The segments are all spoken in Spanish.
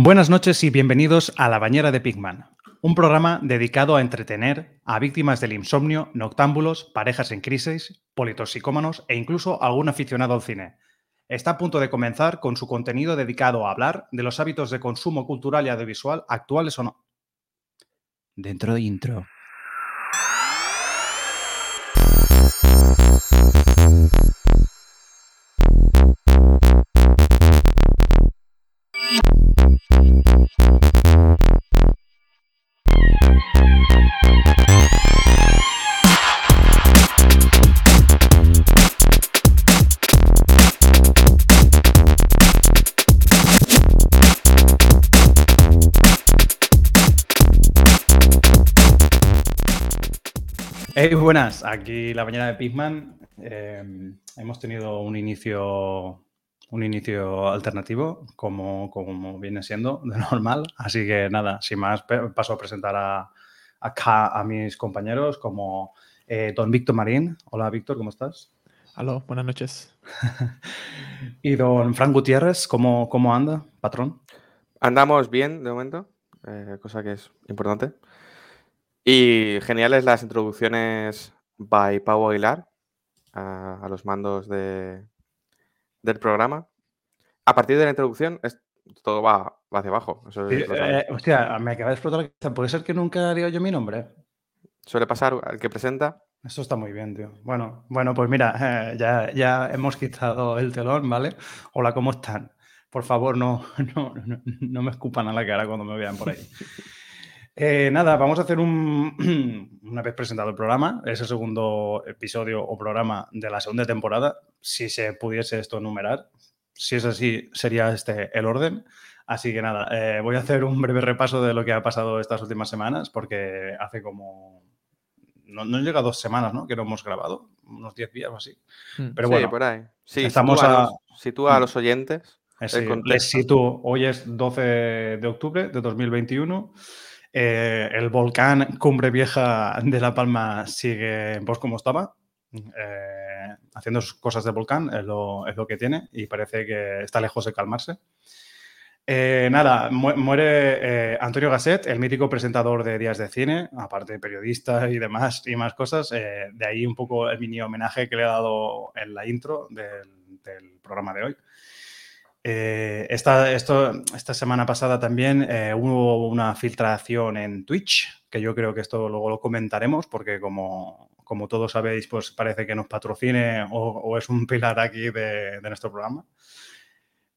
Buenas noches y bienvenidos a La Bañera de Pigman, un programa dedicado a entretener a víctimas del insomnio, noctámbulos, parejas en crisis, politoxicómanos e incluso algún aficionado al cine. Está a punto de comenzar con su contenido dedicado a hablar de los hábitos de consumo cultural y audiovisual actuales o no. Dentro de intro. Hey, buenas, aquí la mañana de Pigman. Eh, hemos tenido un inicio, un inicio alternativo, como, como viene siendo de normal. Así que nada, sin más, paso a presentar a, acá a mis compañeros, como eh, don Víctor Marín. Hola, Víctor, ¿cómo estás? Aló, buenas noches. Y don Frank Gutiérrez, ¿cómo, cómo anda, patrón? Andamos bien de momento, eh, cosa que es importante. Y geniales las introducciones by Pau Aguilar a, a los mandos de, del programa. A partir de la introducción, es- todo va, va hacia abajo. Eso sabes. eh, hostia, me acaba de explotar. ¿Puede ser que nunca diga yo mi nombre? Suele pasar al que presenta. Eso está muy bien, tío. Bueno, bueno, pues mira, eh, ya, ya hemos quitado el telón, ¿vale? Hola, ¿cómo están? Por favor, no, no, no, no me escupan a la cara cuando me vean por ahí. Eh, nada, vamos a hacer un, una vez presentado el programa, es el segundo episodio o programa de la segunda temporada, si se pudiese esto enumerar. Si es así, sería este el orden. Así que nada, eh, voy a hacer un breve repaso de lo que ha pasado estas últimas semanas, porque hace como... No, no llega a dos semanas, ¿no? Que lo hemos grabado, unos 10 días o así. Mm. Pero sí, bueno, por ahí. Sí, estamos sitúa, a- los, sitúa a Mm. los oyentes. Eh, sí, el les sitúo. Hoy es 12 de octubre de 2021. Eh, el volcán Cumbre Vieja de La Palma sigue pues como estaba, eh, haciendo sus cosas de volcán, es lo, es lo que tiene y parece que está lejos de calmarse. Eh, nada, mu- muere Antonio Gasset, el mítico presentador de Días de Cine, aparte periodista y demás y más cosas. de ahí un poco el mini homenaje que le he dado en la intro del programa de hoy. Eh, esta, esto, esta semana pasada también eh, hubo una filtración en Twitch, que yo creo que esto luego lo comentaremos, porque como, como todos sabéis, pues parece que nos patrocine o, o es un pilar aquí de, de nuestro programa.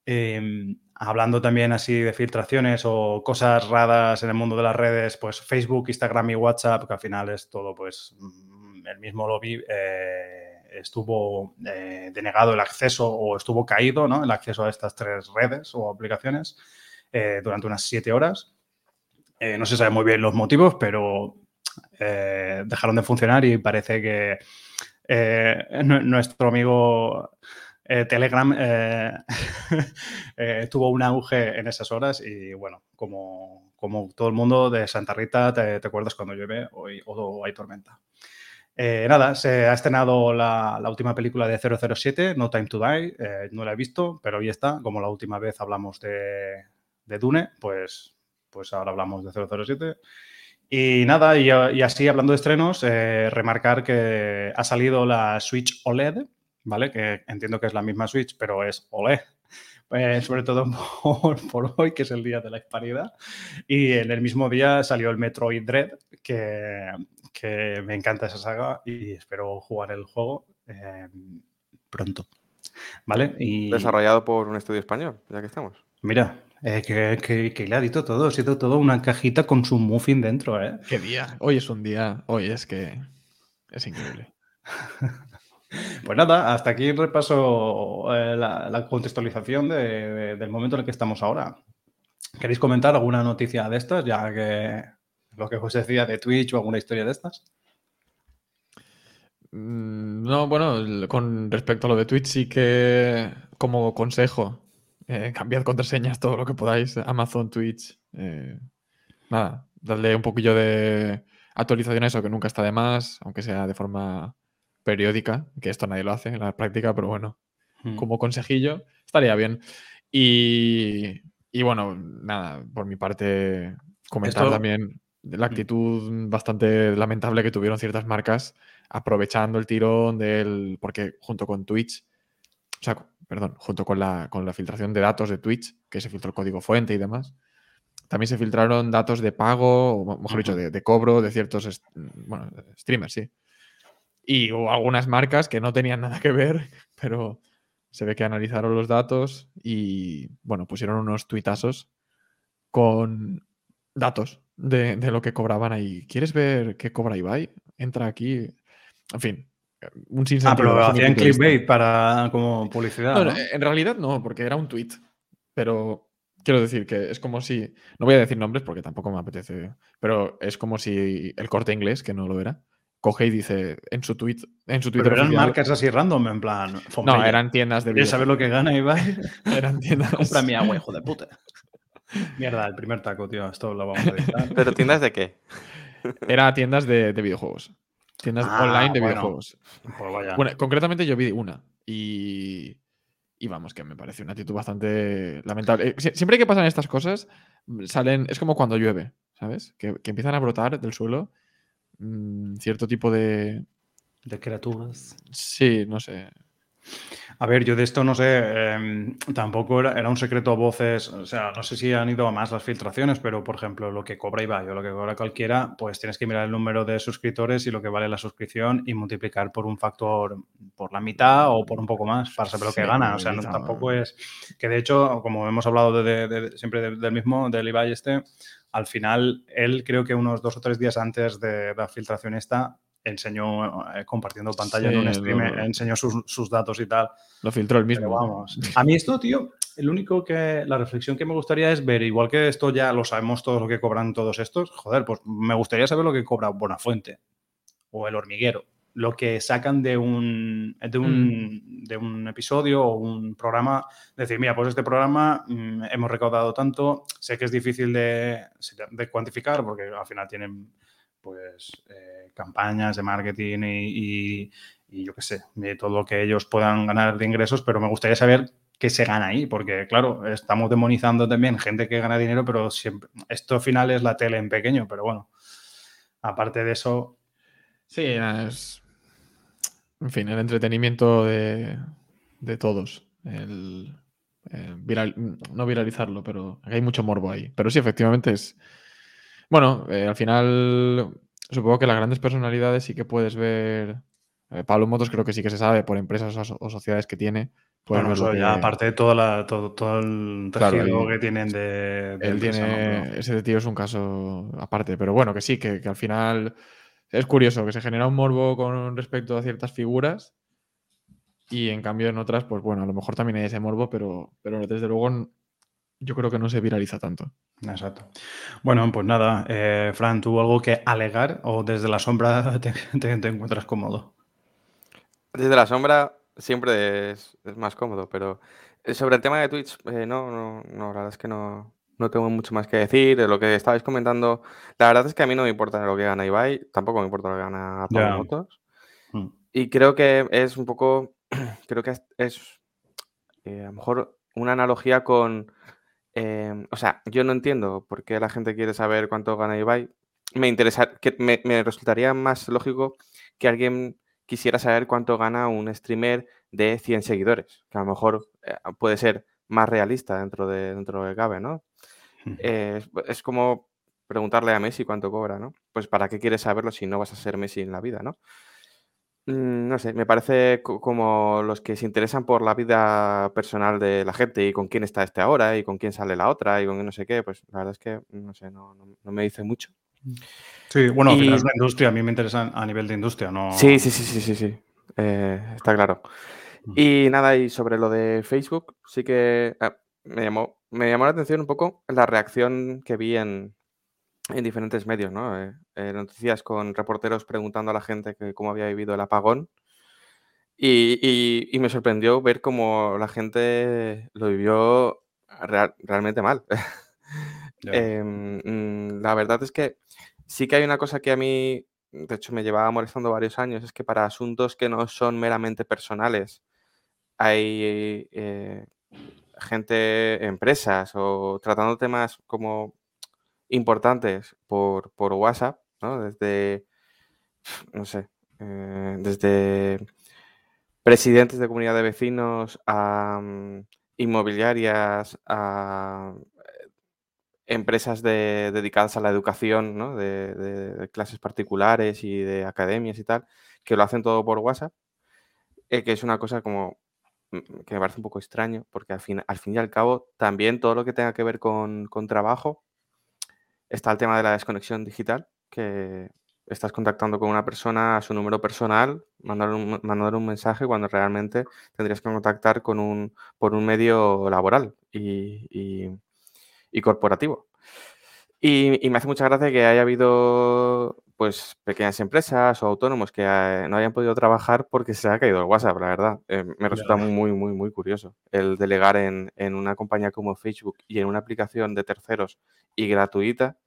Eh, hablando también así de filtraciones o cosas raras en el mundo de las redes, pues Facebook, Instagram y WhatsApp, que al final es todo pues mm, el mismo lobby, eh, estuvo eh, denegado el acceso o estuvo caído ¿no? el acceso a estas tres redes o aplicaciones eh, durante unas siete horas. Eh, no se sabe muy bien los motivos, pero eh, dejaron de funcionar y parece que eh, nu- nuestro amigo eh, Telegram tuvo un auge en esas horas y bueno, como, como todo el mundo de Santa Rita, te, te acuerdas cuando llueve hoy, o hay tormenta. Eh, nada, se ha estrenado la, la última película de 007, No Time to Die. eh, no la he visto, pero ahí está. Como la última vez hablamos de, de Dune, pues, pues ahora hablamos de 007. Y nada, y, y así hablando de estrenos, eh, remarcar que ha salido la Switch OLED, ¿vale? Que entiendo que es la misma Switch, pero es OLED. Eh, sobre todo por, por hoy, que es el día de la hispanidad. Y en el mismo día salió el Metroid Dread, que, que me encanta esa saga y espero jugar el juego eh, pronto. ¿Vale? Y Desarrollado por un estudio español, ya que estamos. mira, eh, que, que, que le ha dicho todo, ha sido todo una cajita con su muffin dentro, ¿eh? ¿Qué día? Hoy es un día, hoy es que es increíble. Pues nada, hasta aquí el repaso, eh, la, la contextualización de- de- del momento en el que estamos ahora. ¿Queréis comentar alguna noticia de estas, ya que lo que os decía de Twitch o alguna historia de estas? Mm, No, bueno, con respecto a lo de Twitch, sí que como consejo, eh, cambiad contraseñas todo lo que podáis, Amazon, Twitch, eh, nada, darle un poquillo de actualización a eso, que nunca está de más, aunque sea de forma periódica, que esto nadie lo hace en la práctica, pero bueno, Mm. como consejillo, estaría bien. Y, y bueno, nada, por mi parte, comentar también la actitud bastante lamentable que tuvieron ciertas marcas aprovechando el tirón del. Porque junto con Twitch, o sea, perdón, junto con la, con la filtración de datos de Twitch, que se filtró el código fuente y demás, también se filtraron datos de pago, o mejor dicho, de, cobro de ciertos bueno, streamers, sí. Y hubo algunas marcas que no tenían nada que ver, pero se ve que analizaron los datos y, bueno, pusieron unos tuitazos con datos de, lo que cobraban ahí. ¿Quieres ver qué cobra Ibai? Entra aquí. En fin, un sinsentido. Ah, pero hacían clickbait para como publicidad. En realidad no, porque era un tweet. Pero quiero decir que es como si. No voy a decir nombres porque tampoco me apetece. Pero es como si el corte inglés, que no lo era, coge y dice en su tweet. En su Twitter pero eran marcas así random, en plan. No, eran tiendas de. ¿Quieres saber lo que gana Ibai? eran tiendas. Compra mi agua, hijo de puta. Mierda, el primer taco, tío. Esto lo vamos a editar. ¿Pero tiendas de qué? Era tiendas de, videojuegos. Tiendas ah, online de videojuegos. Pues bueno, concretamente yo vi una. Y, y vamos, que me parece una actitud bastante lamentable. Eh, siempre que pasan estas cosas, salen. Es como cuando llueve, ¿sabes? Que, empiezan a brotar del suelo mm, cierto tipo de. De criaturas. Sí, no sé. A ver, yo de esto no sé, em, tampoco era, un secreto a voces, o sea, no sé si han ido a más las filtraciones, pero por ejemplo, lo que cobra Ibai o lo que cobra cualquiera, pues tienes que mirar el número de suscriptores y lo que vale la suscripción y multiplicar por un factor, por la mitad o por un poco más para saber lo que gana. O sea, no, tampoco es que de hecho, como hemos hablado de, siempre del mismo, del Ibai este, al final él creo que unos dos o tres días antes de la filtración esta enseñó eh, compartiendo pantalla en un stream, enseñó sus, datos y tal. Lo filtró el mismo. vamos. A mí esto, tío, el único que, la reflexión que me gustaría es ver, igual que esto ya lo sabemos todo lo que cobran todos estos, joder, pues me gustaría saber lo que cobra Buenafuente o El Hormiguero, lo que sacan de un, de un, mm. de un episodio o un programa, decir, mira, pues este programa mm, hemos recaudado tanto, sé que es difícil de, de cuantificar porque al final tienen pues eh, campañas de marketing y, yo qué sé, de todo lo que ellos puedan ganar de ingresos, pero me gustaría saber qué se gana ahí, porque claro, estamos demonizando también gente que gana dinero, pero siempre, esto al final es la tele en pequeño, pero bueno, aparte de eso... Sí, es... En fin, el entretenimiento de, todos. El, no viralizarlo, pero hay mucho morbo ahí. Pero sí, efectivamente es, bueno, eh, al final supongo que las grandes personalidades sí que puedes ver. Eh, Pablo Motos creo que sí que se sabe por empresas o, sociedades que tiene. Bueno, eso ya aparte de todo, la, todo, todo el tejido que tienen de, él tiene, ese tío es un caso aparte, pero bueno, que sí, que, al final es curioso que se genera un morbo con respecto a ciertas figuras y en cambio en otras, pues bueno, a lo mejor también hay ese morbo, pero, pero desde luego yo creo que no se viraliza tanto. Exacto. Bueno, pues nada, eh, Fran, ¿tú algo que alegar o desde la sombra te, encuentras cómodo? Desde la sombra siempre es, más cómodo, pero eh, sobre el tema de Twitch, eh, no, no, no, la verdad es que no, no tengo mucho más que decir. De lo que estabais comentando, la verdad es que a mí no me importa lo que gana Ibai, tampoco me importa lo que gana Pablo Motos. Mm. Y creo que es un poco, creo que es, a lo mejor una analogía con Em, o sea, yo no entiendo por qué la gente quiere saber cuánto gana Ibai. Me, interesa, que me, resultaría más lógico que alguien quisiera saber cuánto gana un streamer de 100 seguidores, que a lo mejor eh, puede ser más realista dentro de, dentro de Gabe, ¿no? Eh, es, como preguntarle a Messi cuánto cobra, ¿no? Pues para qué quieres saberlo si no vas a ser Messi en la vida, ¿no? Mm, no sé, me parece como los que se interesan por la vida personal de la gente y con quién está este ahora y con quién sale la otra y con no sé qué, pues la verdad es que, no sé, no, me dice mucho. Sí, bueno, al es la industria, a mí me interesa a nivel de industria, ¿no? Sí, sí, sí, sí, sí, sí, eh, está claro. Mm. Y nada, y sobre lo de Facebook, sí que ah, me, llamó, me llamó la atención un poco la reacción que vi en, en diferentes medios, ¿no? Eh, eh, noticias con reporteros preguntando a la gente que cómo había vivido el apagón. Y, me sorprendió ver cómo la gente lo vivió realmente mal. Em, mm, la verdad es que sí que hay una cosa que a mí, de hecho, me llevaba molestando varios años, es que para asuntos que no son meramente personales, hay eh, gente, empresas o tratando temas como importantes por, por WhatsApp, ¿no? Desde, no sé, eh, desde presidentes de comunidad de vecinos a mm, inmobiliarias, a eh, empresas de- dedicadas a la educación, ¿no? De, de clases particulares y de academias y tal, que lo hacen todo por WhatsApp, eh, que es una cosa como mm, que me parece un poco extraño, porque al fin, al fin y al cabo también todo lo que tenga que ver con, con trabajo, está el tema de la desconexión digital, que estás contactando con una persona a su número personal, mandar un, mensaje cuando realmente tendrías que contactar con un, por un medio laboral y, y- y corporativo. Y, y me hace mucha gracia que haya habido pues pequeñas empresas o autónomos que eh, no hayan podido trabajar porque se ha caído el WhatsApp, la verdad. Eh, me resulta muy, muy, muy curioso el delegar en, en una compañía como Facebook y en una aplicación de terceros y gratuita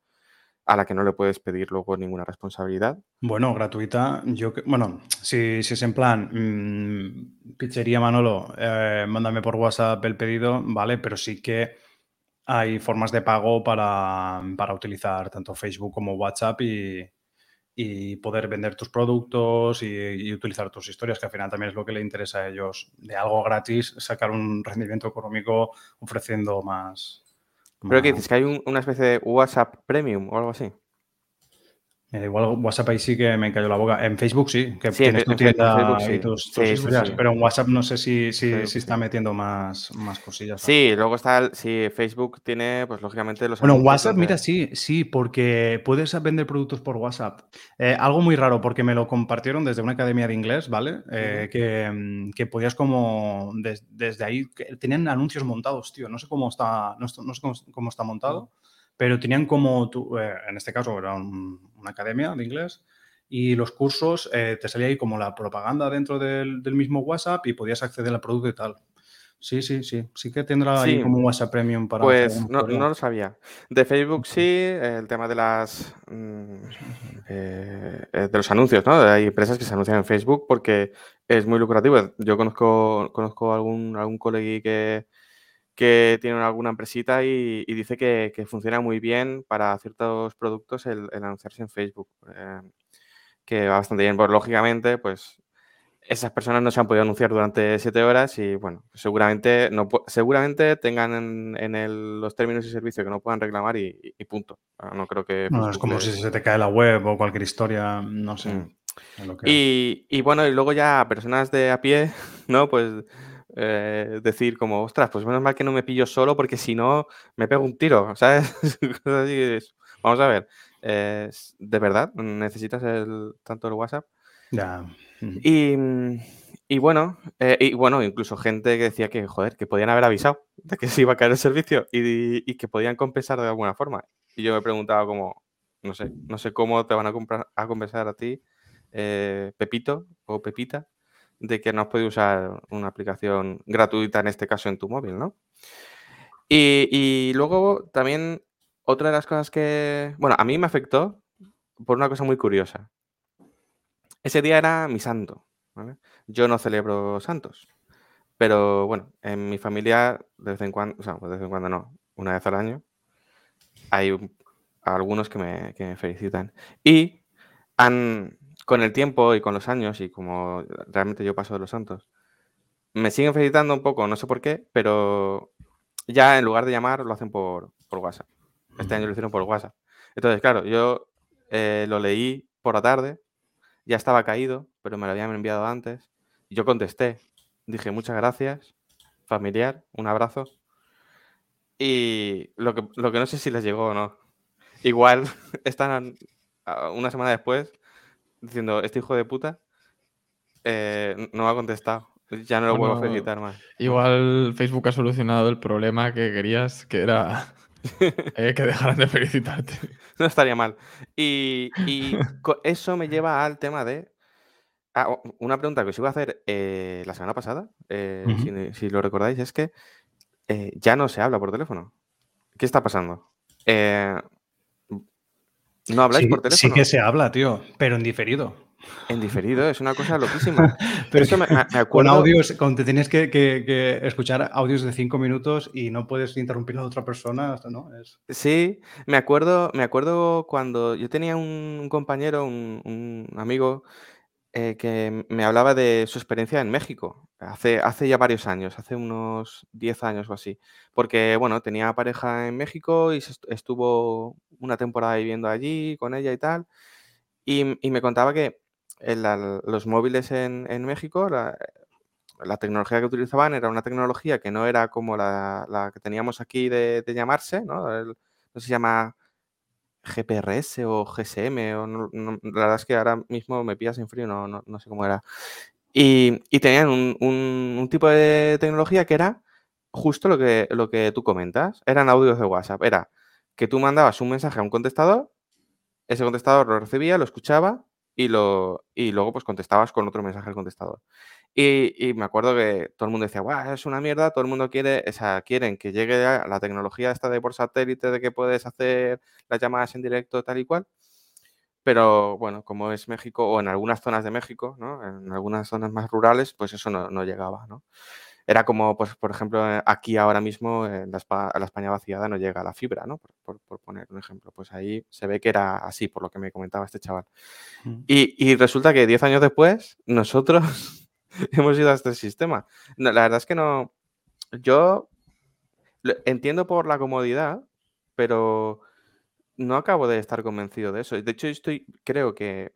a la que no le puedes pedir luego ninguna responsabilidad. Bueno, gratuita. Yo, que- bueno, si, si es en plan, mm, pizzería Manolo, eh, mándame por WhatsApp el pedido, vale, pero sí que hay formas de pago para, para utilizar tanto Facebook como WhatsApp y, y poder vender tus productos y, y utilizar tus historias, que al final también es lo que le interesa a ellos, de algo gratis, sacar un rendimiento económico ofreciendo más. Pero que más- dices que hay un- una especie de WhatsApp Premium o algo así. Eh, igual WhatsApp ahí sí que me cayó la boca. En Facebook sí, que Sí, tienes tu tienda Facebook y sí. tus, tus Sí, historias, pero en WhatsApp no sé si, si, si está metiendo más, más cosillas. Sí, luego está sí, Facebook tiene, pues lógicamente los Bueno, WhatsApp, mira, sí, sí, porque puedes vender productos por WhatsApp. Eh, algo muy raro, porque me lo compartieron desde una academia de inglés, ¿vale? Eh, que, que podías como, des- desde ahí, que tenían anuncios montados, tío. No sé cómo está, no, no sé cómo, cómo está montado, pero tenían como, eh, en este caso era un- una academia de inglés, y los cursos eh, te salía ahí como la propaganda dentro del, del mismo WhatsApp y podías acceder al producto y tal. Sí, sí, sí. Sí que tendrá ahí como un WhatsApp Premium para Pues no, no lo sabía. De Facebook sí, el tema de las mm, eh, eh, de los anuncios, ¿no? Hay empresas que se anuncian en Facebook porque es muy lucrativo. Yo conozco, conozco algún, algún colegui que, que tiene alguna empresita y, y dice que, que funciona muy bien para ciertos productos el, el anunciarse en Facebook. eh, que va bastante bien. Pues lógicamente, pues esas personas no se han podido anunciar durante siete horas y bueno, seguramente, no, seguramente tengan en, en el- los términos y servicios que no puedan reclamar y, punto. Ah, No creo que... No, es como si se te cae la web o cualquier historia, no sé. Mm. lo que. Y, y bueno, y luego ya personas de a pie, ¿no? Pues eh, decir como, ostras, pues menos mal que no me pillo solo porque si no me pego un tiro, ¿sabes? Vamos a ver, eh, ¿de verdad necesitas el, tanto el WhatsApp? Ya. mm. Y, mm, y bueno, eh, y bueno, incluso gente que decía que, joder, que podían haber avisado de que se iba a caer el servicio y, y que podían compensar de alguna forma. Y yo me preguntaba como, no sé, no sé cómo te van a, comprar, a compensar a ti, eh, Pepito o Pepita, de que no has podido usar una aplicación gratuita, en este caso en tu móvil, ¿no? Y, luego también otra de las cosas que, bueno, a mí me afectó por una cosa muy curiosa. Ese día era mi santo. Yo no celebro santos, pero bueno, en mi familia de vez en cuando, o sea, de vez en cuando no, una vez al año, hay un- algunos que me, que me felicitan. Y han, con el tiempo y con los años, y como realmente yo paso de los santos, me siguen felicitando un poco, no sé por qué, pero ya en lugar de llamar lo hacen por, por WhatsApp. Este año lo hicieron por WhatsApp. Entonces, claro, yo eh, lo leí por la tarde, ya estaba caído, pero me lo habían enviado antes. Y yo contesté, dije muchas gracias, familiar, un abrazo. Y lo que, lo que no sé si les llegó o no. Igual están una semana después diciendo, este hijo de puta eh, no me ha contestado. Ya no lo Bueno, felicitar más. Igual Facebook ha solucionado el problema que querías, que era eh, que dejaran de felicitarte. No estaría mal. Y, y eso me lleva al tema de. Ah, una pregunta que os iba a hacer eh, la semana pasada, eh, si, si lo recordáis, es que ya no se habla por teléfono. ¿Qué está pasando? ¿No habláis Sí, por sí teléfono? que se habla, tío, pero en diferido. En diferido, es una cosa loquísima. Pero eso me, acuerdo... Con audios, cuando te tienes que, escuchar audios de cinco minutos y no puedes interrumpir a otra persona, ¿no? Sí, me acuerdo, me acuerdo cuando yo tenía un compañero, un, amigo, eh, que me hablaba de su experiencia en México, hace, hace ya varios años, hace unos 10 años o así, porque, bueno, tenía pareja en México y estuvo una temporada viviendo allí con ella y tal, y, y me contaba que los móviles en, México, la, tecnología que utilizaban era una tecnología que no era como la, que teníamos aquí de, llamarse, ¿no? no se llama GPRS o GSM, o la verdad es que ahora mismo me pillas en frío, no, no, sé cómo era. Y, tenían un, tipo de tecnología que era justo lo que, lo que tú comentas, eran audios de WhatsApp, era que tú mandabas un mensaje a un contestador, ese contestador lo recibía, lo escuchaba y, lo, y luego pues contestabas con otro mensaje al contestador. Y, me acuerdo que todo el mundo decía, guau, es una mierda, todo el mundo quiere, o sea, quieren que llegue la tecnología esta de por satélite, de que puedes hacer las llamadas en directo, tal y cual. Pero bueno, como es México, o en algunas zonas de México, ¿no? En algunas zonas más rurales, pues eso no, no llegaba, ¿no? Era como, pues, por ejemplo, eh, aquí ahora mismo en la, España vaciada no llega la fibra, ¿no? Por, poner un ejemplo. Pues ahí se ve que era así, por lo que me comentaba este chaval. Mm. Y, resulta que 10 años después, nosotros hemos ido a este sistema. la verdad es que no. Yo entiendo por la comodidad, pero no acabo de estar convencido de eso. De hecho, estoy, creo que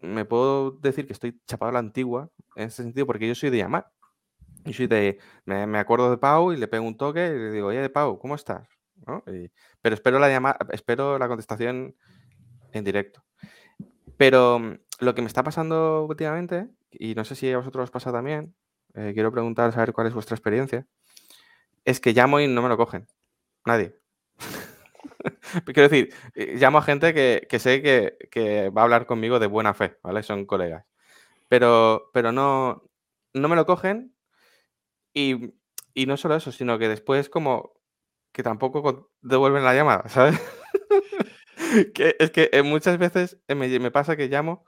me puedo decir que estoy chapado a la antigua en ese sentido, porque yo soy de llamar. Y soy de, me, acuerdo de Pau y le pego un toque y le digo, oye, Pau, ¿cómo estás? pero espero la llamada, espero la contestación en directo. Pero mm, lo que me está pasando últimamente, y no sé si a vosotros os pasa también, eh, quiero preguntar, saber cuál es vuestra experiencia, es que llamo y no me lo cogen. Nadie. Quiero decir, eh, llamo a gente que, sé que, que, va a hablar conmigo de buena fe, ¿vale? Son colegas. Pero, pero no, no me lo cogen y, no solo eso, sino que después como que tampoco devuelven la llamada, ¿sabes? que, es que eh, muchas veces eh, me, pasa que llamo,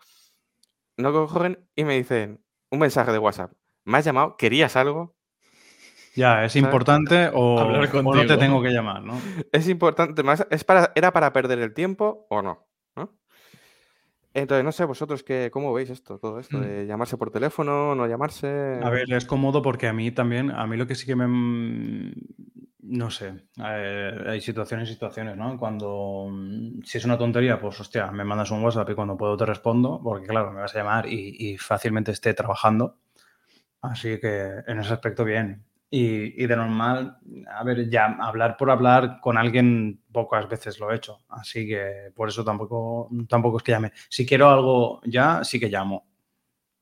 no cogen y me dicen un mensaje de WhatsApp. ¿Me has llamado? ¿Querías algo? Ya, es importante o, no te tengo que llamar, ¿no? Es importante, más, es para, ¿era para perder el tiempo o no? Entonces, no sé, vosotros qué, cómo veis esto, todo esto, mm. de llamarse por teléfono, no llamarse. A ver, es cómodo porque a mí también, a mí lo que sí que me. No sé, eh, hay situaciones y situaciones, ¿no? Cuando. Mm, si es una tontería, pues hostia, me mandas un WhatsApp y cuando puedo te respondo, porque claro, me vas a llamar y fácilmente esté trabajando. Así que en ese aspecto, bien. Y, de normal, a ver, ya hablar por hablar con alguien pocas veces lo he hecho, así que por eso tampoco, tampoco es que llame. Si quiero algo ya, sí que llamo.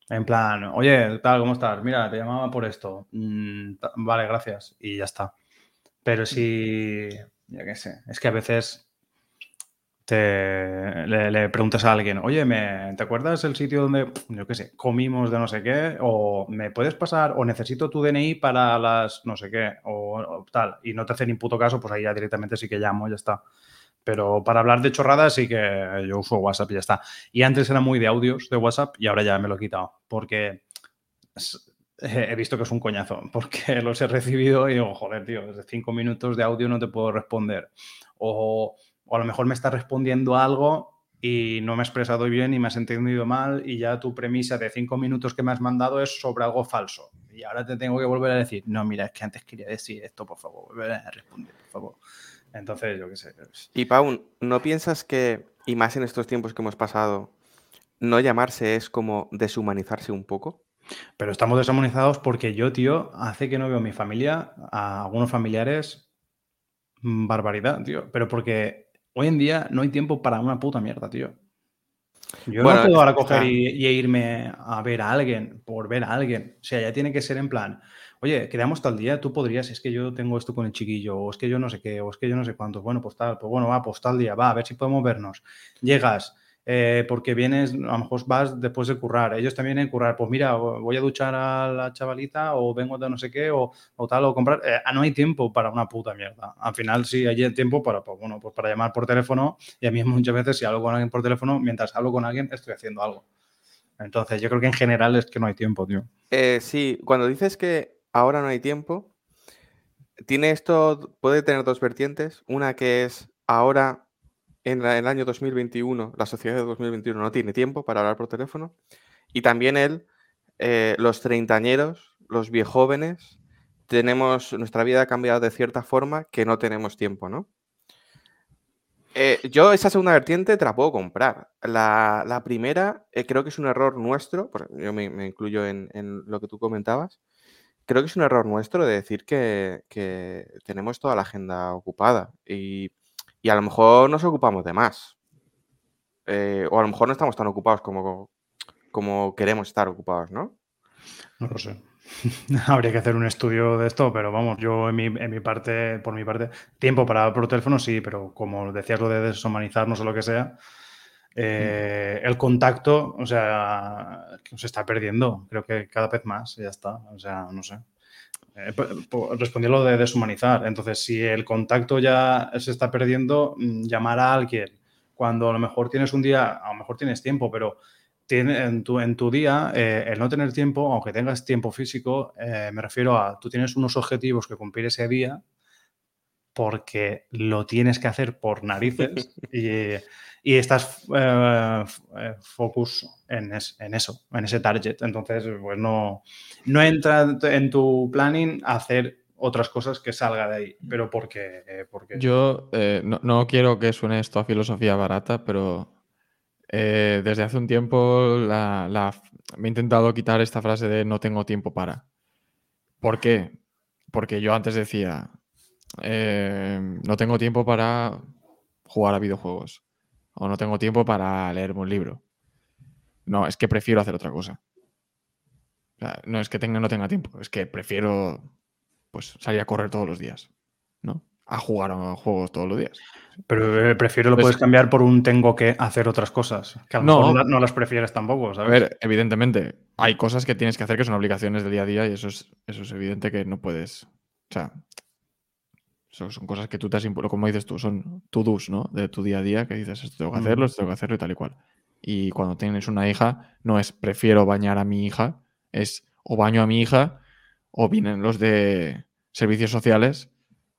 En plan, oye, tal, ¿cómo estás? Mira, te llamaba por esto. Mm, vale, gracias. Y ya está. Pero si, ya qué sé, es que a veces le, preguntas a alguien, oye, ¿me, ¿te acuerdas el sitio donde, yo qué sé, comimos de no sé qué? O me puedes pasar, o necesito tu DNI para las no sé qué, o, tal, y no te hace ni caso, pues ahí ya directamente sí que llamo, ya está. Pero para hablar de chorradas sí que yo uso WhatsApp y ya está. Y antes era muy de audios de WhatsApp y ahora ya me lo he quitado, porque he visto que es un coñazo, porque los he recibido y digo, joder, tío, desde cinco minutos de audio no te puedo responder. O o a lo mejor me estás respondiendo algo y no me he expresado bien y me has entendido mal y ya tu premisa de cinco minutos que me has mandado es sobre algo falso. Y ahora te tengo que volver a decir, no, mira, es que antes quería decir esto, por favor, volver a responder, por favor. Entonces, yo qué sé. Y Pau, ¿no piensas que, y más en estos tiempos que hemos pasado, no llamarse es como deshumanizarse un poco? Pero estamos deshumanizados porque yo, tío, hace que no veo a mi familia, a algunos familiares, mm, barbaridad, tío. Pero porque Hoy en día no hay tiempo para una puta mierda, tío. Yo no puedo ahora coger y, irme a ver a alguien por ver a alguien. O sea, ya tiene que ser en plan, oye, quedamos tal día, tú podrías, es que yo tengo esto con el chiquillo, o es que yo no sé qué, o es que yo no sé cuánto. Bueno, pues tal, pues bueno, va, pues tal día, va, a ver si podemos vernos. Llegas, eh, porque vienes, a lo mejor vas después de currar, ellos también vienen a currar, pues mira, voy a duchar a la chavalita o vengo de no sé qué o, tal, o comprar, eh, ah, no hay tiempo para una puta mierda. Al final sí hay tiempo para, pues, bueno, pues para llamar por teléfono y a mí muchas veces si hablo con alguien por teléfono, mientras hablo con alguien estoy haciendo algo. Entonces, yo creo que en general es que no hay tiempo, tío. Eh, sí, cuando dices que ahora no hay tiempo, tiene esto, puede tener dos vertientes. Una que es ahora, en, el año 2021, la sociedad de 2021 no tiene tiempo para hablar por teléfono. Y también él, eh, los treintañeros, los viejóvenes, tenemos, nuestra vida ha cambiado de cierta forma que no tenemos tiempo, ¿no? Eh, yo esa segunda vertiente te la puedo comprar. La, primera eh, creo que es un error nuestro, yo me, incluyo en, lo que tú comentabas, creo que es un error nuestro de decir que, tenemos toda la agenda ocupada y, a lo mejor nos ocupamos de más. Eh, o a lo mejor no estamos tan ocupados como, como queremos estar ocupados, ¿no? No lo sé. Habría que hacer un estudio de esto, pero vamos, yo en mi, en mi parte, por mi parte, tiempo para por teléfono sí, pero como decías lo de deshumanizarnos o lo que sea, eh, el contacto, o sea, se está perdiendo, creo que cada vez más, ya está, o sea, no sé. Eh, respondió lo de deshumanizar, entonces si el contacto ya se está perdiendo, mm, llamar a alguien. Cuando a lo mejor tienes un día, a lo mejor tienes tiempo, pero en, tu, en tu día, eh, el no tener tiempo, aunque tengas tiempo físico, eh, me refiero a, tú tienes unos objetivos que cumplir ese día porque lo tienes que hacer por narices y, y estás eh, focus en, en, eso, en ese target. Entonces, pues no, no entra en tu planning hacer otras cosas que salga de ahí, pero porque... porque... Yo no, no quiero que suene esto a filosofía barata, pero eh, desde hace un tiempo me he intentado quitar esta frase de no tengo tiempo para. ¿Por qué? Porque yo antes decía, eh, no tengo tiempo para jugar a videojuegos o no tengo tiempo para leerme un libro. No, es que prefiero hacer otra cosa. no es que tenga, no tenga tiempo, es que prefiero pues, salir a correr todos los días, ¿no? A jugar a juegos todos los días. Pero eh, prefiero lo pues puedes cambiar por un tengo que hacer otras cosas. Que a lo no, mejor no las prefieres tampoco, ¿sabes? A ver, evidentemente, hay cosas que tienes que hacer que son obligaciones del día a día y eso es, eso es evidente que no puedes. O sea, son, cosas que tú te has impuesto, como dices tú, son to-dos, ¿no? De tu día a día, que dices, esto tengo que hacerlo, esto tengo que hacerlo y tal y cual. Y cuando tienes una hija, no es prefiero bañar a mi hija, es o baño a mi hija o vienen los de servicios sociales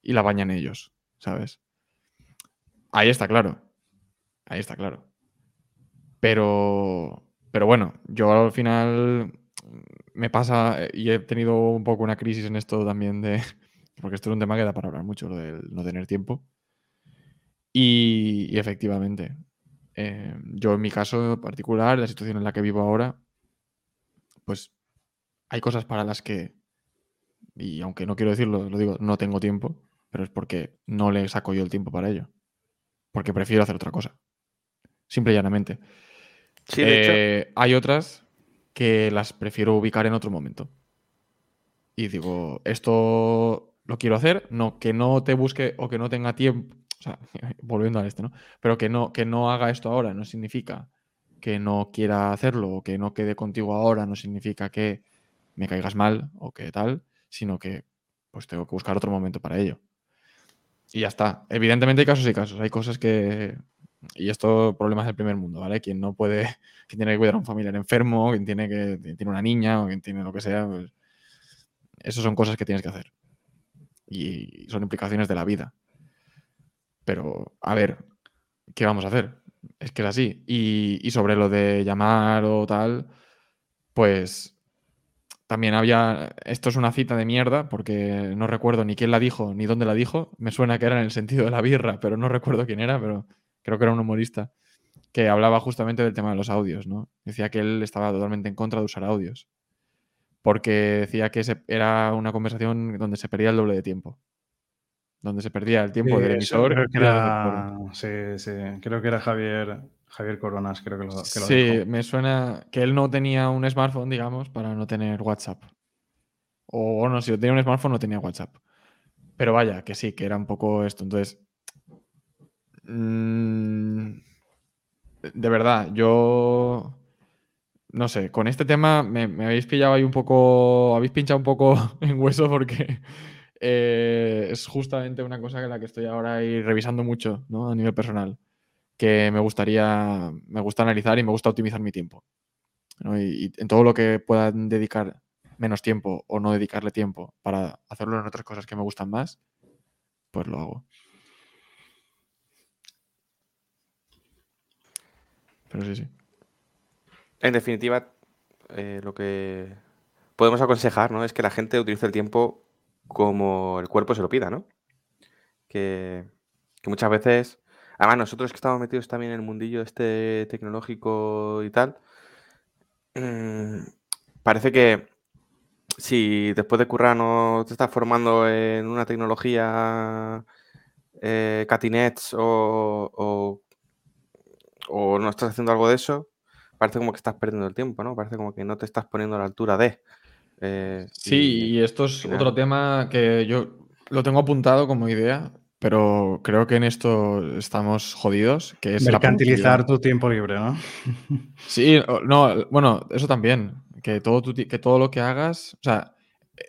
y la bañan ellos, ¿sabes? Ahí está claro. Ahí está claro. Pero, pero bueno, yo al final me pasa y he tenido un poco una crisis en esto también de, porque esto es un tema que da para hablar mucho, lo de no tener tiempo. Y, efectivamente, eh, yo en mi caso particular, la situación en la que vivo ahora, pues hay cosas para las que, y aunque no quiero decirlo, lo digo, no tengo tiempo, pero es porque no le saco yo el tiempo para ello porque prefiero hacer otra cosa. Simple y llanamente. Sí, de hecho. Eh, hay otras que las prefiero ubicar en otro momento. Y digo, esto lo quiero hacer, no, que no te busque o que no tenga tiempo, o sea, volviendo a esto, ¿no? Pero que no, que no haga esto ahora no significa que no quiera hacerlo o que no quede contigo ahora, no significa que me caigas mal o que tal, sino que pues tengo que buscar otro momento para ello. Y ya está. Evidentemente hay casos y casos. Hay cosas que. Y esto, problemas del primer mundo, ¿vale? Quien no puede. Quien tiene que cuidar a un familiar enfermo, quien tiene que. tiene una niña o quien tiene lo que sea. Pues, eso son cosas que tienes que hacer. Y son implicaciones de la vida. Pero, a ver, ¿qué vamos a hacer? Es que es así. Y, y sobre lo de llamar o tal, pues también había, esto es una cita de mierda, porque no recuerdo ni quién la dijo ni dónde la dijo. Me suena que era en el sentido de la birra, pero no recuerdo quién era, pero creo que era un humorista que hablaba justamente del tema de los audios, ¿no? Decía que él estaba totalmente en contra de usar audios, porque decía que era una conversación donde se perdía el doble de tiempo. Donde se perdía el tiempo del emisor. sí, sí, creo que era Javier, Javier Coronas, creo que lo, que Sí, me suena que él no tenía un smartphone, digamos, para no tener WhatsApp. O no, si tenía un smartphone no tenía WhatsApp. Pero vaya, que sí, que era un poco esto. Entonces, mm, de verdad, yo no sé, con este tema me, habéis pillado ahí un poco, habéis pinchado un poco en hueso porque eh, es justamente una cosa que la que estoy ahora ahí revisando mucho, ¿no? A nivel personal que me gustaría, me gusta analizar y me gusta optimizar mi tiempo. Y, y en todo lo que puedan dedicar menos tiempo o no dedicarle tiempo para hacerlo en otras cosas que me gustan más, pues lo hago. Pero sí, sí. En definitiva, eh, lo que podemos aconsejar ¿no? es que la gente utilice el tiempo como el cuerpo se lo pida, ¿no? Que, que muchas veces, además nosotros que estamos metidos también en el mundillo este tecnológico y tal, mm, parece que si después de currar no te estás formando en una tecnología eh, o, o- o no estás haciendo algo de eso, parece como que estás perdiendo el tiempo, ¿no? Parece como que no te estás poniendo a la altura de. eh, Sí, y- y esto es final- otro tema que yo lo tengo apuntado como idea, pero creo que en esto estamos jodidos, que es Mercantilizar tu tiempo libre, ¿no? Sí, no, bueno, eso también, que todo, tu que todo lo que hagas, o sea,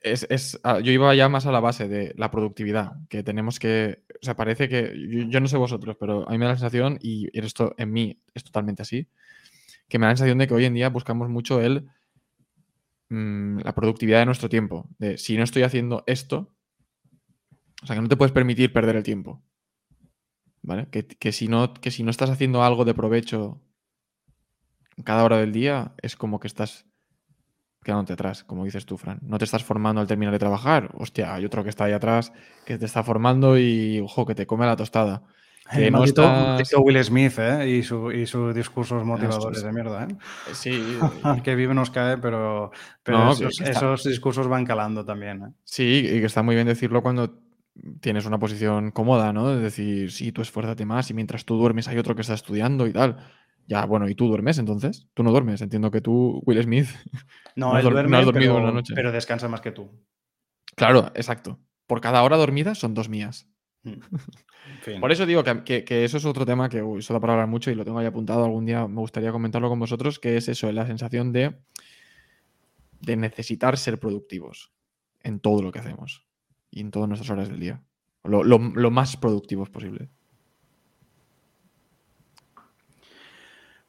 es, es- ah, yo iba ya más a la base de la productividad, que tenemos que, o sea, parece que, yo, yo no sé vosotros, pero a mí me da la sensación, y esto en mí es totalmente así, que me da la sensación de que hoy en día buscamos mucho el, mm, la productividad de nuestro tiempo, de si no estoy haciendo esto, o sea, que no te puedes permitir perder el tiempo, ¿vale? Que, que si, no, que si no estás haciendo algo de provecho cada hora del día es como que estás quedándote atrás, como dices tú, Fran. No te estás formando al terminar de trabajar. Hostia, hay otro que está ahí atrás que te está formando y, ojo, que te come la tostada. El no maldito, Will Smith, ¿eh? Y, su, y sus discursos motivadores de mierda, ¿eh? Sí, que vive nos cae, pero, pero No, esos, está- esos discursos van calando también, ¿eh? sí, y que está muy bien decirlo cuando tienes una posición cómoda, ¿no? Es decir, sí, tú esfuérzate más y mientras tú duermes hay otro que está estudiando y tal. Ya, bueno, ¿y tú duermes entonces? Tú no duermes. Entiendo que tú, Will Smith, No, No él no duerme, has dormido pero, una noche. pero descansa más que tú. Claro, exacto. Por cada hora dormida son dos mías. Mm. En fin. Por eso digo que, que- que eso es otro tema que uy, eso da para hablar mucho y lo tengo ahí apuntado. Algún día me gustaría comentarlo con vosotros, que es eso, la sensación de, de necesitar ser productivos en todo lo que hacemos y en todas nuestras horas del día. Lo, lo- lo más productivos posible.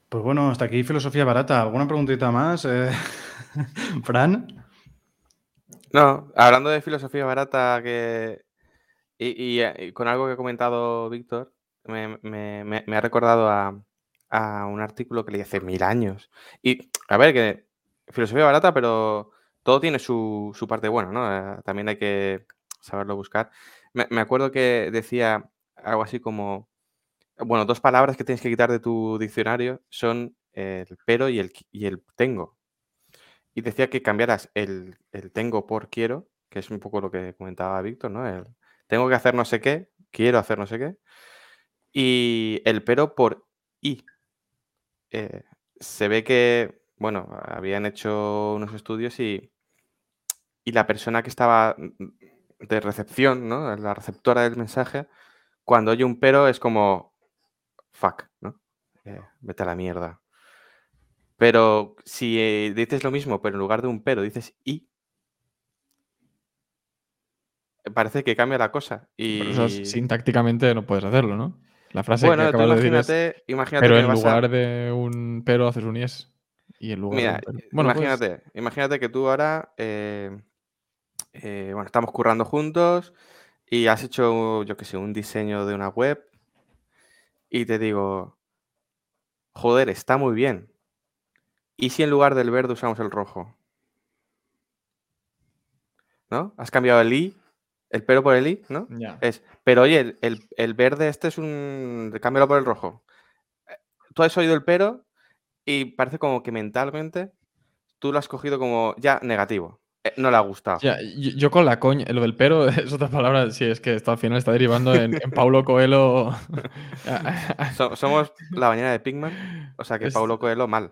Pues bueno, hasta aquí filosofía barata. ¿Alguna preguntita más? eh? Fran. No, hablando de filosofía barata que eh, y con algo que ha comentado Víctor, me, ha recordado a, un artículo que leí hace mil años. Y a ver, que filosofía barata, pero todo tiene su, parte buena, ¿no? Eh, también hay que saberlo buscar. Me, acuerdo que decía algo así como, bueno, dos palabras que tienes que quitar de tu diccionario son el pero y el, y el tengo. Y decía que cambiaras el, el tengo por quiero, que es un poco lo que comentaba Víctor, ¿no? El tengo que hacer no sé qué, quiero hacer no sé qué. Y el pero por y. Eh, se ve que, bueno, habían hecho unos estudios y, y la persona que estaba mm, de recepción, ¿no? La receptora del mensaje, cuando oye un pero es como, fuck, ¿no? Eh, vete a la mierda. Pero si eh, dices lo mismo, pero en lugar de un pero dices y, parece que cambia la cosa. Pero eso Y sintácticamente no puedes hacerlo, ¿no? La frase que bueno, tú acabas de decir es, imagínate, pero que en vas a- lugar de un pero haces un yes. Y en lugar Mira, de un pero. Bueno, pues, imagínate, imagínate que tú ahora, eh, eh, bueno, estamos currando juntos y has hecho, yo qué sé, un diseño de una web y te digo, joder, está muy bien. ¿Y si en lugar del verde usamos el rojo? ¿No? Has cambiado el i, el pero por el i, ¿no? Es, pero oye, el, el- el verde este es un... Cámbialo por el rojo. Tú has oído el pero y parece como que mentalmente tú lo has cogido como ya negativo. Eh, no le ha gustado. Yo, yo con la coña, lo del pero es otra palabra, sí, es que esto al final está derivando en, en Paulo Coelho. So- somos la bañera de Pigman, o sea que Es- Paulo Coelho mal.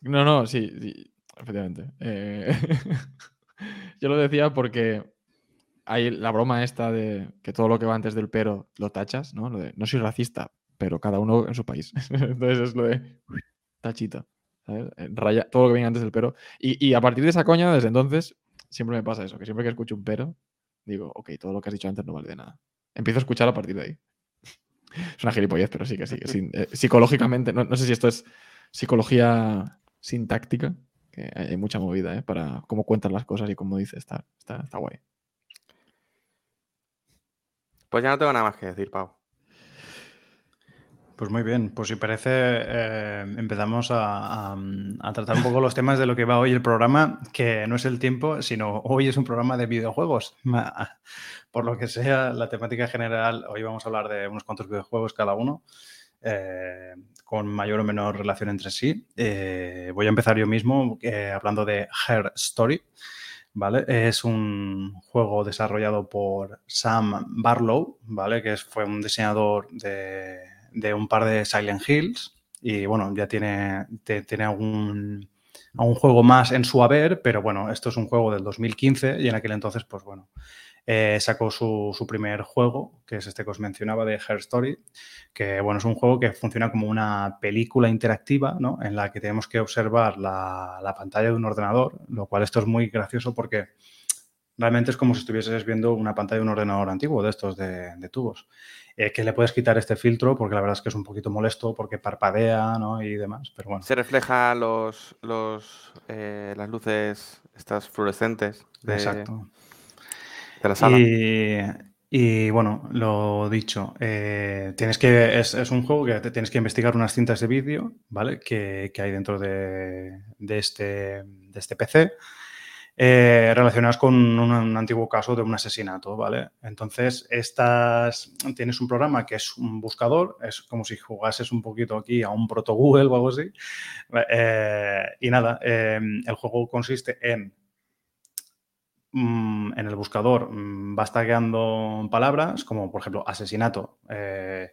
No, no, sí, sí, efectivamente. Eh, yo lo decía porque hay la broma esta de que todo lo que va antes del pero lo tachas, ¿no? No soy racista, pero cada uno en su país. Entonces es lo de tachita. ¿sabes? Eh, Raya, todo lo que viene antes del pero. Y, y a partir de esa coña, desde entonces, siempre me pasa eso, que siempre que escucho un pero, digo, ok, todo lo que has dicho antes no vale de nada. Empiezo a escuchar a partir de ahí. Es una gilipollez, pero sí que sí. Eh, psicológicamente, no, no sé si esto es psicología sintáctica, que hay mucha movida, ¿eh? Para cómo cuentan las cosas y cómo dice, está, está, está guay. Pues ya no tengo nada más que decir, Pau. Pues muy bien, pues si parece, eh, empezamos a, tratar un poco los temas de lo que va hoy el programa, que no es el tiempo, sino hoy es un programa de videojuegos. Por lo que sea, la temática general, hoy vamos a hablar de unos cuantos videojuegos cada uno, eh, con mayor o menor relación entre sí. Eh, voy a empezar yo mismo hablando de Her Story. ¿Vale? Es un juego desarrollado por Sam Barlow, ¿vale? Que fue un diseñador de de un par de Silent Hills y bueno, ya tiene, tiene algún, juego más en su haber, pero bueno, esto es un juego del 2015 y en aquel entonces, pues bueno, eh, sacó su, primer juego, que es este que os mencionaba de Her Story, que bueno, es un juego que funciona como una película interactiva, ¿no? En la que tenemos que observar la, la pantalla de un ordenador, lo cual esto es muy gracioso porque realmente es como si estuvieses viendo una pantalla de un ordenador antiguo de estos de, tubos. Eh, que le puedes quitar este filtro porque la verdad es que es un poquito molesto porque parpadea ¿no? y demás. Pero bueno. Se refleja los, los eh, las luces estas fluorescentes de, Exacto. De la sala. Y, bueno, lo dicho, eh, tienes que, es, un juego que tienes que investigar unas cintas de vídeo, ¿vale? Que, hay dentro de, este, de este PC eh, relacionadas con un, antiguo caso de un asesinato, ¿vale? Entonces, estas, tienes un programa que es un buscador, es como si jugases un poquito aquí a un proto Google o algo así. Eh, y nada, el juego consiste en mm, en el buscador mm, vas tagueando palabras como, por ejemplo, asesinato, eh,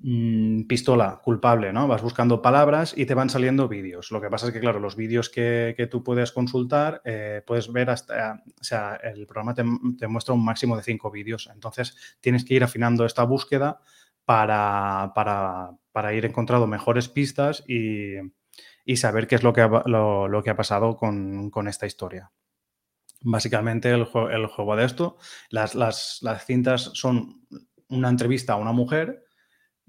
Mm, pistola, culpable, ¿no? Vas buscando palabras y te van saliendo vídeos. Lo que pasa es que, claro, los vídeos que, tú puedes consultar, eh, puedes ver hasta, o sea, el programa te, muestra un máximo de cinco vídeos. Entonces, tienes que ir afinando esta búsqueda para, para, ir encontrando mejores pistas y, saber qué es lo, que ha pasado con, esta historia. Básicamente, el, juego de esto, las, las, las cintas son una entrevista a una mujer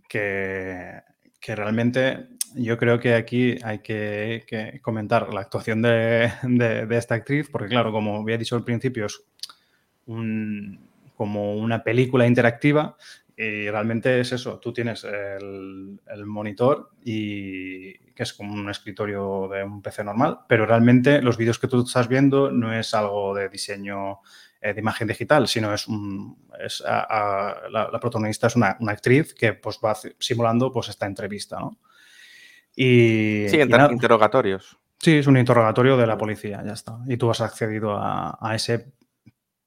que, realmente yo creo que aquí hay que, comentar la actuación de, esta actriz, porque claro, como había dicho al principio, es como una película interactiva y realmente es eso, tú tienes el, el, monitor y que es como un escritorio de un PC normal, pero realmente los vídeos que tú estás viendo no es algo de diseño eh, de imagen digital, sino es, un, es la, protagonista es una, actriz que pues, va simulando pues, esta entrevista. ¿no? Y, sí, interrogatorios. Sí, es un interrogatorio de la policía, ya está. Y tú has accedido a, ese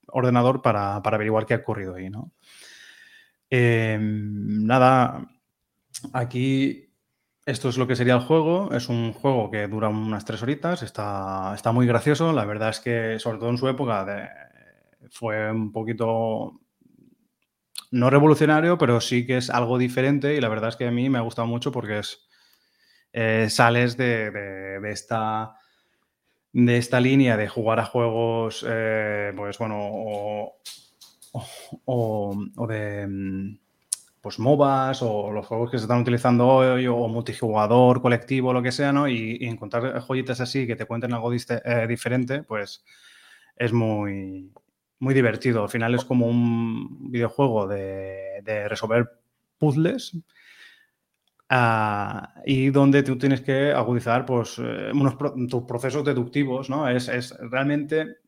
ordenador para, averiguar qué ha ocurrido ahí, ¿no? Em, nada, aquí esto es lo que sería el juego. Es un juego que dura unas tres horitas, está, está muy gracioso. La verdad es que, sobre todo en su época, de, fue un poquito, no revolucionario, pero sí que es algo diferente y la verdad es que a mí me ha gustado mucho porque es, eh, sales de, esta de esta línea de jugar a juegos, eh, pues bueno, o, de mm, pues MOBAs o los juegos que se están utilizando hoy o multijugador, colectivo, lo que sea, ¿no? Y, encontrar joyitas así que te cuenten algo eh, diferente, pues es muy, muy divertido. Al final es como un videojuego de, resolver puzzles ah, y donde tú tienes que agudizar pues, eh, unos tus procesos deductivos. ¿no? Es, realmente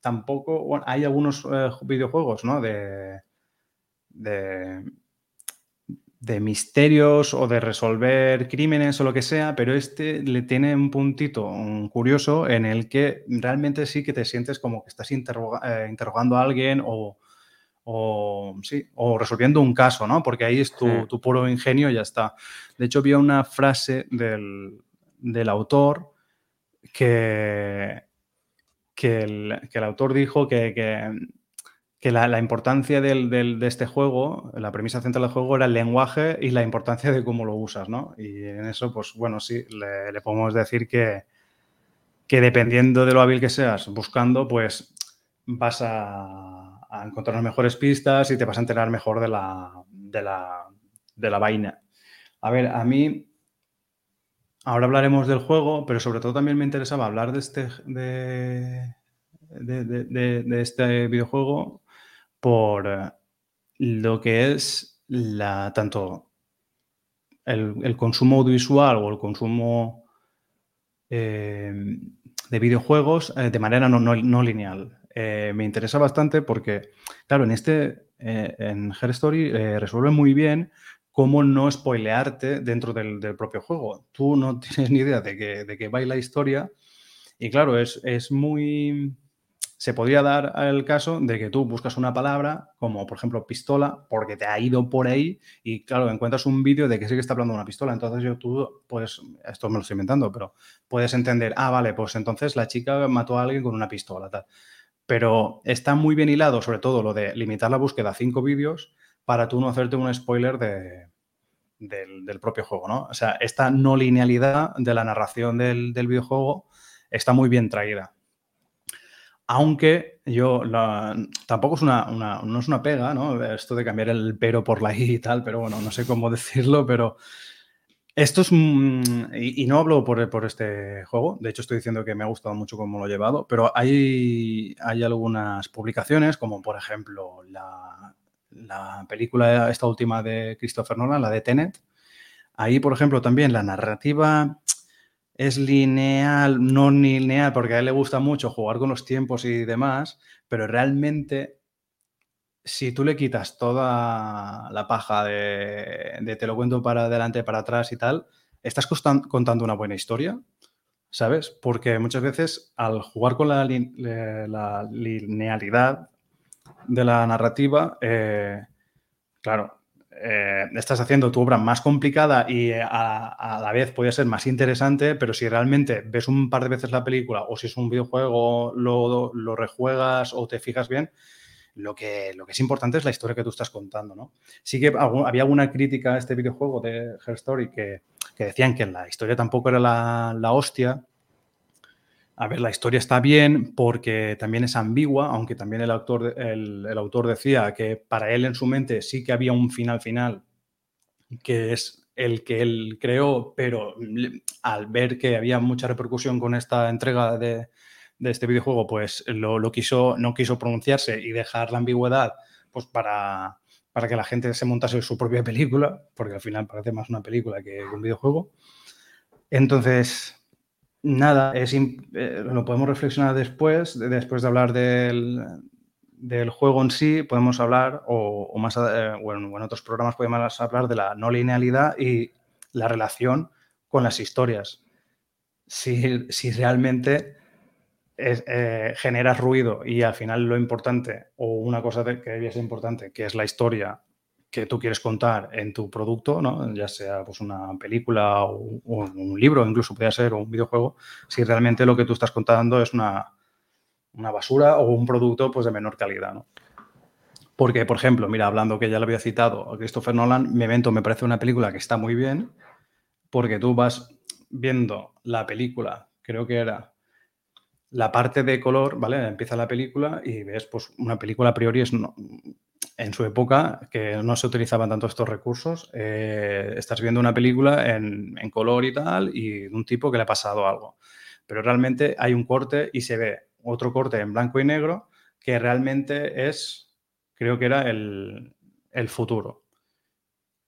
mm, tampoco. hay algunos eh, videojuegos ¿no? de, de de misterios o de resolver crímenes o lo que sea, pero este le tiene un puntito curioso en el que realmente sí que te sientes como que estás eh, interrogando a alguien o, sí, o resolviendo un caso, ¿no? Porque ahí es tu, puro ingenio y ya está. De hecho, vi una frase del, autor que, que, el, autor dijo que que la, importancia de este juego, la premisa central del juego era el lenguaje y la importancia de cómo lo usas, ¿no? Y en eso, pues bueno, sí, le, podemos decir que, que, dependiendo de lo hábil que seas buscando, pues vas a, encontrar las mejores pistas y te vas a enterar mejor de la, de la, de la vaina. A ver, a mí ahora hablaremos del juego, pero sobre todo también me interesaba hablar de este, de, de, este videojuego por eh, lo que es la, tanto el, consumo audiovisual o el consumo eh, de videojuegos eh, de manera no, lineal. me interesa bastante porque, claro, en este, en Her Story resuelve muy bien cómo no spoilearte dentro del, propio juego. Tú no tienes ni idea de que, de que va la historia y claro, es, es muy se podría dar el caso de que tú buscas una palabra, como por ejemplo pistola, porque te ha ido por ahí y claro, encuentras un vídeo de que sí que está hablando de una pistola. Entonces yo tú, pues, esto me lo estoy inventando, pero puedes entender, ah, vale, pues entonces la chica mató a alguien con una pistola, tal. Pero está muy bien hilado, sobre todo lo de limitar la búsqueda a cinco vídeos para tú no hacerte un spoiler de, del, propio juego, ¿no? O sea, esta no linealidad de la narración del, del videojuego está muy bien traída aunque yo tampoco es una, no es una pega, ¿no? Esto de cambiar el pero por la i y tal, pero bueno, no sé cómo decirlo, pero esto es... y, no hablo por, por, este juego, de hecho estoy diciendo que me ha gustado mucho cómo lo he llevado, pero hay, hay algunas publicaciones, como por ejemplo la, la película esta última de Christopher Nolan, la de Tenet. Ahí, por ejemplo, también la narrativa es lineal, no lineal, porque a él le gusta mucho jugar con los tiempos y demás, pero realmente si tú le quitas toda la paja de, te lo cuento para adelante, para atrás y tal, estás contando una buena historia, ¿sabes? Porque muchas veces al jugar con la, linealidad de la narrativa, eh, claro, eh, estás haciendo tu obra más complicada y eh, a, la vez puede ser más interesante, pero si realmente ves un par de veces la película o si es un videojuego, lo, lo rejuegas o te fijas bien, lo que, lo que es importante es la historia que tú estás contando, ¿no? Sí que había alguna crítica a este videojuego de Her Story que, que decían que la historia tampoco era la, la hostia, a ver, la historia está bien porque también es ambigua, aunque también el autor, el, autor decía que para él en su mente sí que había un final final, que es el que él creó, pero al ver que había mucha repercusión con esta entrega de, este videojuego, pues lo, quiso, no quiso pronunciarse y dejar la ambigüedad pues para, para que la gente se montase su propia película, porque al final parece más una película que un videojuego. Entonces, Nada, es, eh, lo podemos reflexionar después, después de hablar del, del juego en sí, podemos hablar, o, más, eh, en otros programas podemos hablar de la no linealidad y la relación con las historias. Si, si realmente es, eh, generas ruido y al final lo importante, o una cosa que debía ser importante, que es la historia, que tú quieres contar en tu producto, ¿no? ya sea pues, una película o, un libro, incluso puede ser, un videojuego, si realmente lo que tú estás contando es una, basura o un producto pues, de menor calidad. ¿no? Porque, por ejemplo, mira, hablando que ya lo había citado a Christopher Nolan, Memento me parece una película que está muy bien, porque tú vas viendo la película, creo que era la parte de color, ¿vale? Empieza la película y ves, pues, una película a priori es en su época, que no se utilizaban tanto estos recursos, eh, estás viendo una película en, color y tal, y un tipo que le ha pasado algo. Pero realmente hay un corte y se ve otro corte en blanco y negro que realmente es, creo que era el, futuro.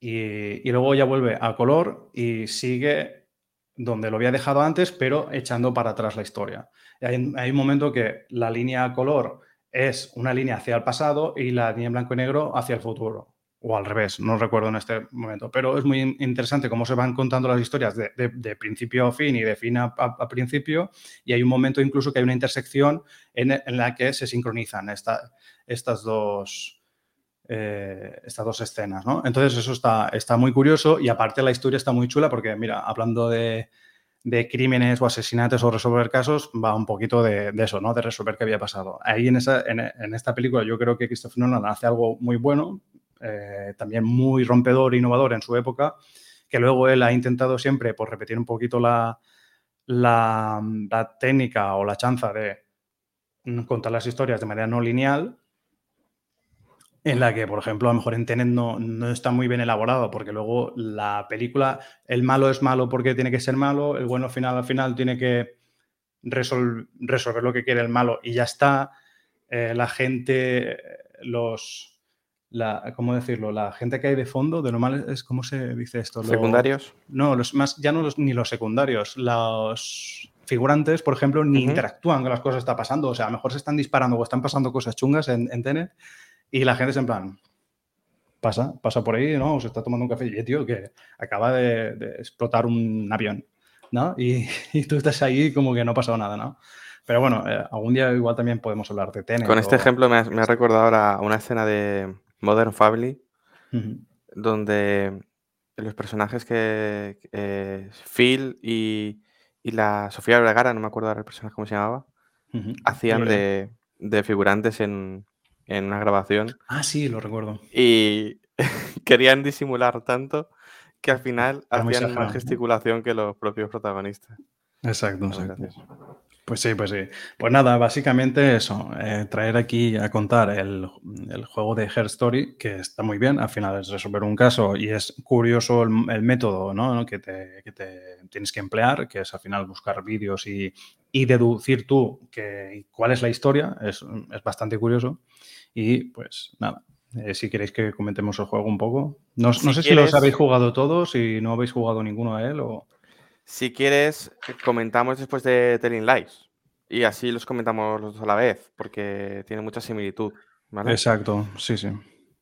Y, luego ya vuelve a color y sigue donde lo había dejado antes, pero echando para atrás la historia. Hay, hay un momento que la línea color es una línea hacia el pasado y la línea en blanco y negro hacia el futuro. O al revés, no recuerdo en este momento. Pero es muy interesante cómo se van contando las historias de, principio a fin y de fin a, principio. Y hay un momento incluso que hay una intersección en, la que se sincronizan estas, dos, eh, estas dos escenas. Entonces eso está, está muy curioso y aparte la historia está muy chula porque, mira, hablando de, de crímenes o asesinatos o resolver casos va un poquito de, eso, ¿no? De resolver qué había pasado. Ahí en, esa, en, esta película yo creo que Christopher Nolan hace algo muy bueno, eh, también muy rompedor e innovador en su época, que luego él ha intentado siempre por repetir un poquito la, la, técnica o la chanza de contar las historias de manera no lineal, en la que, por ejemplo, a lo mejor en Tenet no, no, está muy bien elaborado, porque luego la película, el malo es malo porque tiene que ser malo, el bueno al final al final tiene que resolver lo que quiere el malo y ya está. Eh, la gente, los, la, ¿cómo decirlo? La gente que hay de fondo, de normal es, ¿cómo se dice esto? ¿Secundarios? no, los más, ya no los, ni los secundarios, los figurantes, por ejemplo, ni interactúan con las cosas que están pasando, o sea, a lo mejor se están disparando o están pasando cosas chungas en, en Tenet y la gente es en plan, pasa, pasa por ahí, ¿no? O se está tomando un café y, tío, que acaba de, explotar un avión, ¿no? Y, tú estás ahí como que no ha pasado nada, ¿no? Pero bueno, eh, algún día igual también podemos hablar de Tenet. Con este ejemplo me ha, me recordado ahora una escena de Modern Family, donde los personajes que eh, Phil y, la Sofía Vergara, no me acuerdo ahora el personaje cómo se llamaba, hacían de, de, figurantes en, en una grabación. Ah, sí, lo recuerdo. Y querían disimular tanto que al final hacían más gesticulación que los propios protagonistas. Exacto, Pues sí, pues sí. Pues nada, básicamente eso, eh, traer aquí a contar el, juego de Her Story, que está muy bien, al final es resolver un caso y es curioso el, método ¿no? que, te, tienes que emplear, que es al final buscar vídeos y, deducir tú que, cuál es la historia, es, es bastante curioso. Y pues nada, eh, si queréis que comentemos el juego un poco. No, sé si los habéis jugado todos, si no habéis jugado ninguno a él o... Si quieres, comentamos después de Telling Lies. Y así los comentamos los dos a la vez, porque tiene mucha similitud. Exacto, sí, sí.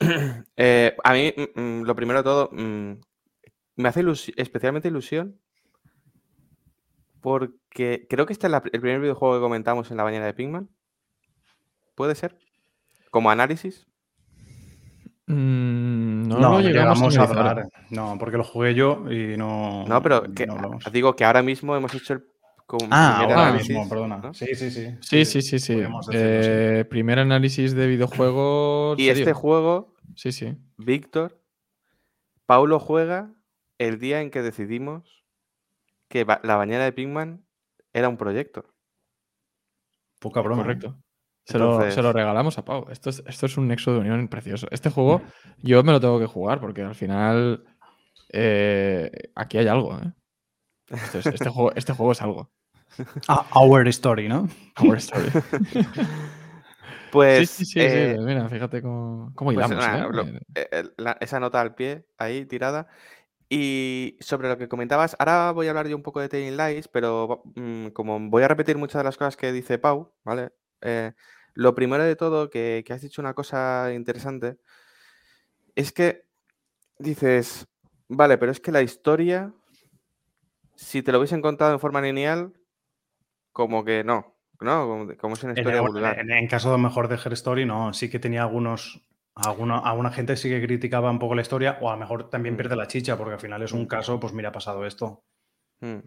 Eh, a mí, mm, mm, lo primero de todo, mm, me hace especialmente ilusión porque creo que este es el primer videojuego que comentamos en la bañera de Pingman. ¿Puede ser? Como análisis? Mm, no, no, llegamos, a hablar. No, porque lo jugué yo y no. No, pero digo que ahora mismo hemos hecho el. ah, ahora mismo, perdona. Sí, sí, sí. Sí, sí, sí, sí. Eh, primer análisis de videojuego. Y este juego. Sí, sí. Víctor. Paulo juega el día en que decidimos que la bañera de Pigman era un proyecto. Poca broma. ¿eh? Correcto. Se, lo, regalamos a Pau. Esto es, esto es un nexo de unión precioso. Este juego yo me lo tengo que jugar porque al final eh, aquí hay algo. ¿eh? este, juego, este juego es algo. Ah, our Story, ¿no? Our Story. pues. Sí, sí, sí, eh, Mira, fíjate cómo, cómo pues esa nota al pie, ahí tirada. Y sobre lo que comentabas, ahora voy a hablar yo un poco de Telling Lies, pero mm, como voy a repetir muchas de las cosas que dice Pau, ¿vale? Lo primero de todo, que, has dicho una cosa interesante, es que dices, vale, pero es que la historia, si te lo hubiesen contado en forma lineal, como que no, ¿no? Como, es una historia vulgar. En, caso de mejor de Her Story, no, sí que tenía algunos. Alguna, alguna gente sí que criticaba un poco la historia, o a lo mejor también mm. pierde la chicha, porque al final es un mm. caso, pues mira, ha pasado esto. Mm.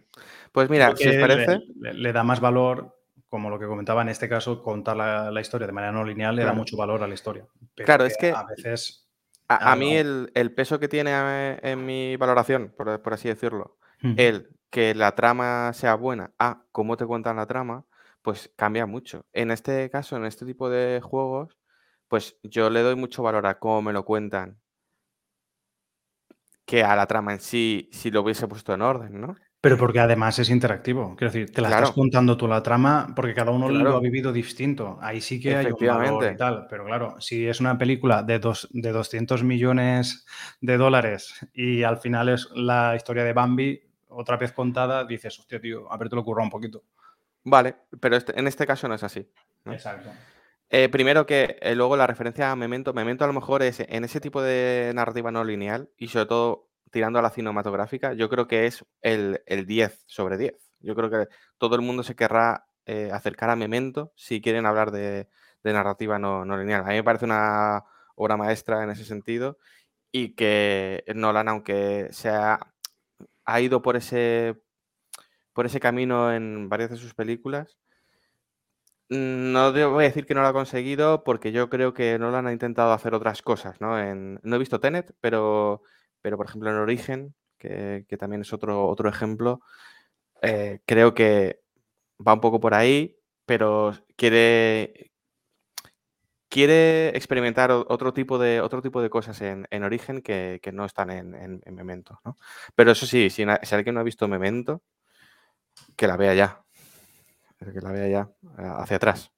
Pues mira, si os parece. le, da más valor como lo que comentaba en este caso, contar la, historia de manera no lineal le da mucho valor a la historia. claro, es que a veces... A, mí el, peso que tiene eh, en mi valoración, por, así decirlo, el que la trama sea buena a cómo te cuentan la trama, pues cambia mucho. En este caso, en este tipo de juegos, pues yo le doy mucho valor a cómo me lo cuentan que a la trama en sí, si lo hubiese puesto en orden, ¿no? Pero porque además es interactivo. Quiero decir, te la estás contando tú la trama porque cada uno lo ha vivido distinto. Ahí sí que hay un valor y tal. Pero claro, si es una película de, dos, de 200 millones de dólares y al final es la historia de Bambi, otra vez contada, dices, hostia, tío, a ver, te lo ocurra un poquito. Vale, pero este, en este caso no es así. Exacto. Eh, primero que eh, luego la referencia a Memento. Memento a lo mejor es en ese tipo de narrativa no lineal y sobre todo tirando a la cinematográfica, yo creo que es el, 10 sobre 10. Yo creo que todo el mundo se querrá eh, acercar a Memento si quieren hablar de, narrativa no, lineal. A mí me parece una obra maestra en ese sentido y que Nolan, aunque se ha, ido por ese, por ese camino en varias de sus películas, no voy a decir que no lo ha conseguido porque yo creo que Nolan ha intentado hacer otras cosas. No, no he visto Tenet, pero pero por ejemplo en Origen, que, también es otro, otro ejemplo, eh, creo que va un poco por ahí, pero quiere, quiere experimentar otro tipo de, otro tipo de cosas en, Origen que, no están en, Memento. ¿no? Pero eso sí, si, si, alguien no ha visto Memento, que la vea ya. Que la vea ya hacia atrás,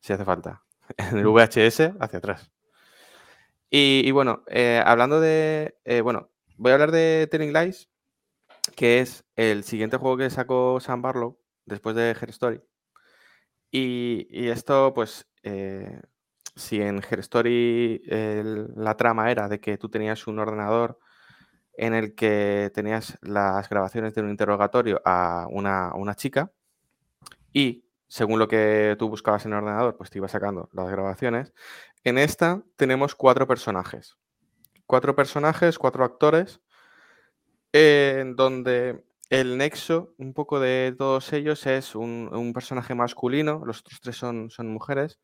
si hace falta. En el VHS, hacia atrás. Y, bueno, eh, hablando de. Eh, bueno, voy a hablar de Telling Lies, que es el siguiente juego que sacó Sam Barlow después de Her Story. Y, esto, pues, eh, si en Her Story la trama era de que tú tenías un ordenador en el que tenías las grabaciones de un interrogatorio a una, una chica y según lo que tú buscabas en el ordenador, pues te iba sacando las grabaciones. En esta tenemos cuatro personajes. Cuatro personajes, cuatro actores, en donde el nexo, un poco de todos ellos, es un, personaje masculino, los otros tres son, son, mujeres,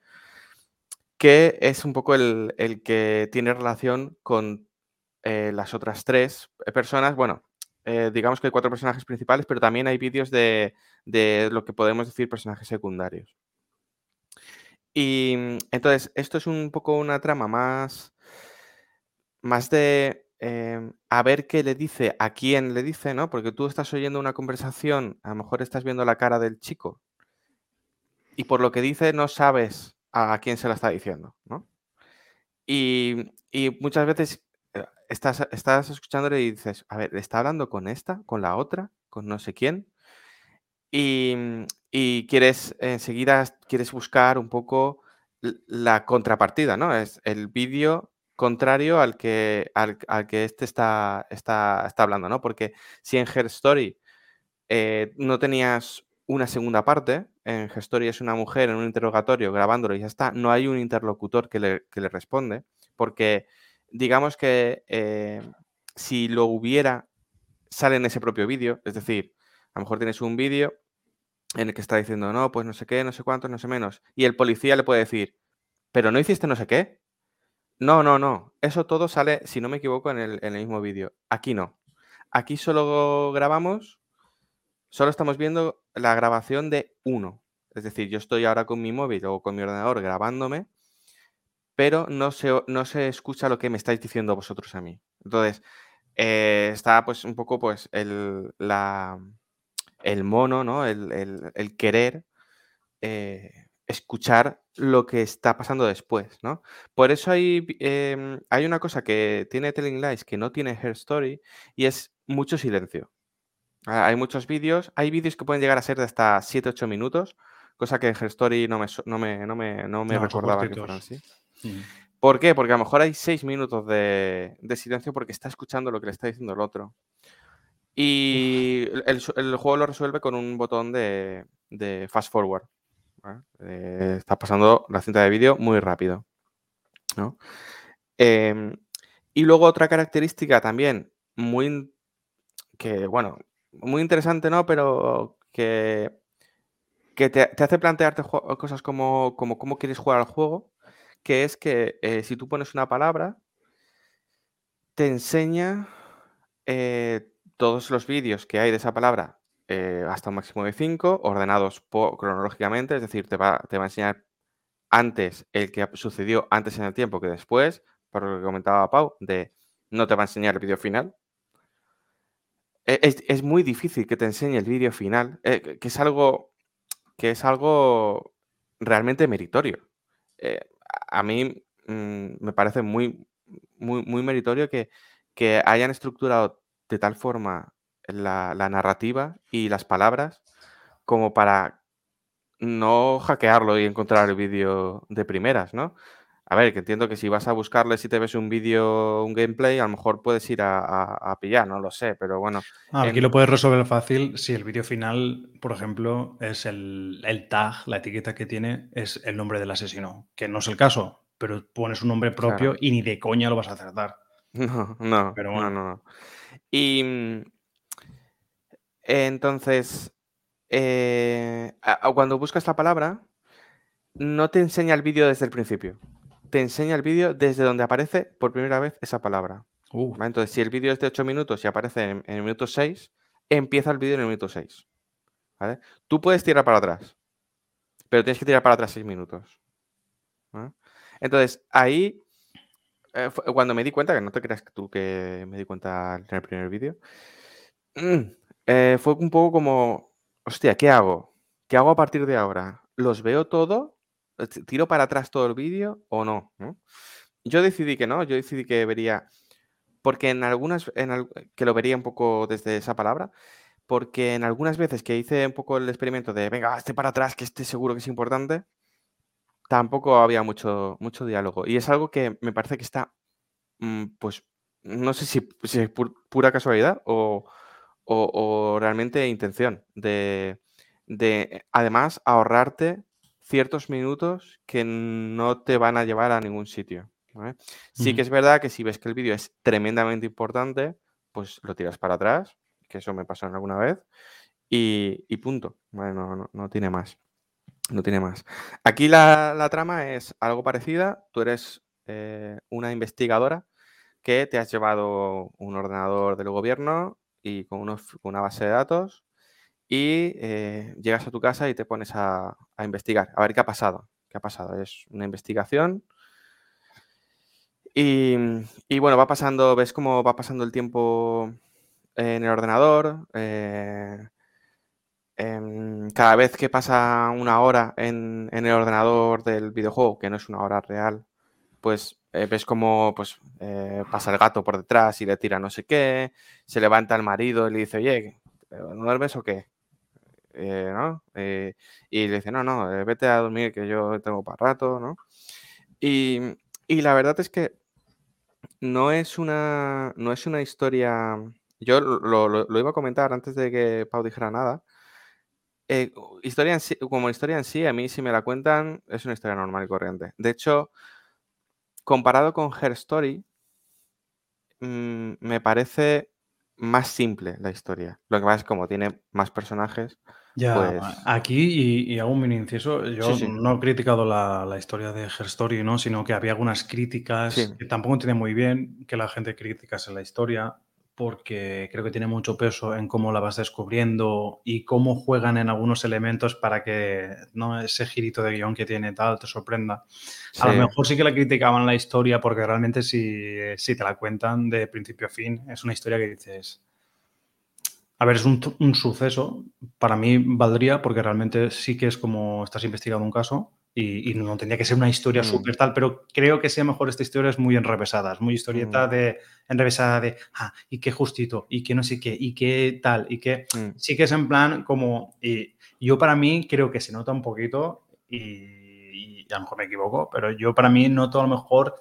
que es un poco el, que tiene relación con eh, las otras tres personas. Bueno, eh, digamos que hay cuatro personajes principales, pero también hay vídeos de, lo que podemos decir personajes secundarios. Y mm, entonces, esto es un poco una trama más, más de em, a ver qué le dice, a quién le dice, ¿no? Porque tú estás oyendo una conversación, a lo mejor estás viendo la cara del chico y por lo que dice no sabes a quién se la está diciendo, ¿no? Y, y muchas veces estás, estás escuchándole y dices, a ver, ¿está hablando con esta, con la otra, con no sé quién? Y, mm, y quieres enseguida, quieres buscar un poco la contrapartida, ¿no? Es el vídeo contrario al que, al, que este está, está, está, hablando, ¿no? Porque si en Her Story eh, no tenías una segunda parte, en Her Story es una mujer en un interrogatorio grabándolo y ya está, no hay un interlocutor que le, que le responde, porque digamos que eh, si lo hubiera, sale en ese propio vídeo. Es decir, a lo mejor tienes un vídeo en el que está diciendo, no, pues no sé qué, no sé cuánto, no sé menos. Y el policía le puede decir, pero no hiciste no sé qué. No, no, no. Eso todo sale, si no me equivoco, en el, en el mismo vídeo. Aquí no. Aquí solo grabamos, solo estamos viendo la grabación de uno. Es decir, yo estoy ahora con mi móvil o con mi ordenador grabándome pero no se, no se escucha lo que me estáis diciendo vosotros a mí. Entonces, eh, está pues un poco pues el, la, el mono, ¿no? El, querer eh, escuchar lo que está pasando después, ¿no? Por eso hay, em, hay una cosa que tiene Telling Lies que no tiene Her Story y es mucho silencio. Ah, hay muchos vídeos, hay vídeos que pueden llegar a ser de hasta 7-8 minutos, cosa que en Her Story no me, no me, no me, no me recordaba que fueran así. ¿Por qué? Porque a lo mejor hay seis minutos de, silencio porque está escuchando lo que le está diciendo el otro. Y el, juego lo resuelve con un botón de, fast forward. Eh, está pasando la cinta de vídeo muy rápido. Em, y luego otra característica también muy que, bueno, muy interesante, ¿no? Pero que, que te, hace plantearte cosas como, como cómo quieres jugar al juego que es que eh, si tú pones una palabra, te enseña eh, todos los vídeos que hay de esa palabra eh, hasta un máximo de 5, ordenados cronológicamente, es decir, te va, te va a enseñar antes el que sucedió antes en el tiempo que después, por lo que comentaba Pau, de no te va a enseñar el vídeo final. E, es, muy difícil que te enseñe el vídeo final, que es algo que es algo realmente meritorio a mí mm, me parece muy, muy, muy meritorio que, que, hayan estructurado de tal forma la, narrativa y las palabras como para no hackearlo y encontrar el vídeo de primeras, ¿no? A ver, que entiendo que si vas a buscarle, si te ves un vídeo, un gameplay, a lo mejor puedes ir a, pillar, no lo sé, pero bueno. aquí lo puedes resolver fácil si el vídeo final, por ejemplo, es el, tag, la etiqueta que tiene, es el nombre del asesino, que no es el caso, pero pones un nombre propio y ni de coña lo vas a acertar. No, no, pero bueno. no, no. Y mm, entonces, eh, cuando buscas la palabra, no te enseña el vídeo desde el principio te enseña el vídeo desde donde aparece por primera vez esa palabra. Uh. Entonces, si el vídeo es de 8 minutos y aparece en, el minuto 6, empieza el vídeo en el minuto 6. Tú puedes tirar para atrás, pero tienes que tirar para atrás 6 minutos. Entonces, ahí, eh, cuando me di cuenta, que no te creas tú que me di cuenta en el primer vídeo, mm, eh, fue un poco como, hostia, ¿qué hago? ¿Qué hago a partir de ahora? ¿Los veo todo? ¿Tiro para atrás todo el vídeo o no? Yo decidí que no, yo decidí que vería, porque en algunas, en que lo vería un poco desde esa palabra, porque en algunas veces que hice un poco el experimento de, venga, este para atrás, que esté seguro que es importante, tampoco había mucho, mucho diálogo. Y es algo que me parece que está, mm, pues, no sé si, es pura casualidad o, realmente intención de, de, además, ahorrarte ciertos minutos que no te van a llevar a ningún sitio. Sí que es verdad que si ves que el vídeo es tremendamente importante, pues lo tiras para atrás que eso me pasó alguna vez, y, punto. Bueno, no, tiene más. No tiene más. Aquí la, trama es algo parecida. Tú eres eh, una investigadora que te has llevado un ordenador del gobierno y con, una base de datos y eh, llegas a tu casa y te pones a, investigar, a ver qué ha pasado. ¿Qué ha pasado? Es una investigación. Y, bueno, va pasando, ves cómo va pasando el tiempo en el ordenador. Eh, em, cada vez que pasa una hora en, el ordenador del videojuego, que no es una hora real, pues eh, ves como pues, eh, pasa el gato por detrás y le tira no sé qué, se levanta el marido y le dice, oye, ¿no duermes o qué? ¿no? y le dice, no, no, vete a dormir que yo tengo para rato, ¿no? Y, y, la verdad es que no es una, no es una historia yo lo, iba a comentar antes de que Pau dijera nada. Eh, historia como historia en sí, a mí si me la cuentan, es una historia normal y corriente. De hecho, comparado con Her Story, mm, me parece más simple la historia. Lo que pasa es como tiene más personajes. Ya, pues aquí, y, hago un mini inciso, yo no he criticado la, historia de Her Story, ¿no? sino que había algunas críticas que tampoco entiende muy bien que la gente criticase la historia porque creo que tiene mucho peso en cómo la vas descubriendo y cómo juegan en algunos elementos para que ¿no? ese girito de guion que tiene tal te sorprenda. A lo mejor sí que la criticaban la historia porque realmente si, si, te la cuentan de principio a fin, es una historia que dices... A ver, es un, un suceso, para mí valdría porque realmente sí que es como estás investigando un caso, y, no tendría que ser una historia mm. súper tal, pero creo que sea mejor esta historia es muy enrevesada, es muy historieta mm. de enrevesada de, ah, y qué justito, y qué no sé qué, y qué tal, y qué... Mm. Sí que es en plan como, y yo para mí creo que se nota un poquito, y, a lo mejor me equivoco, pero yo para mí noto a lo mejor,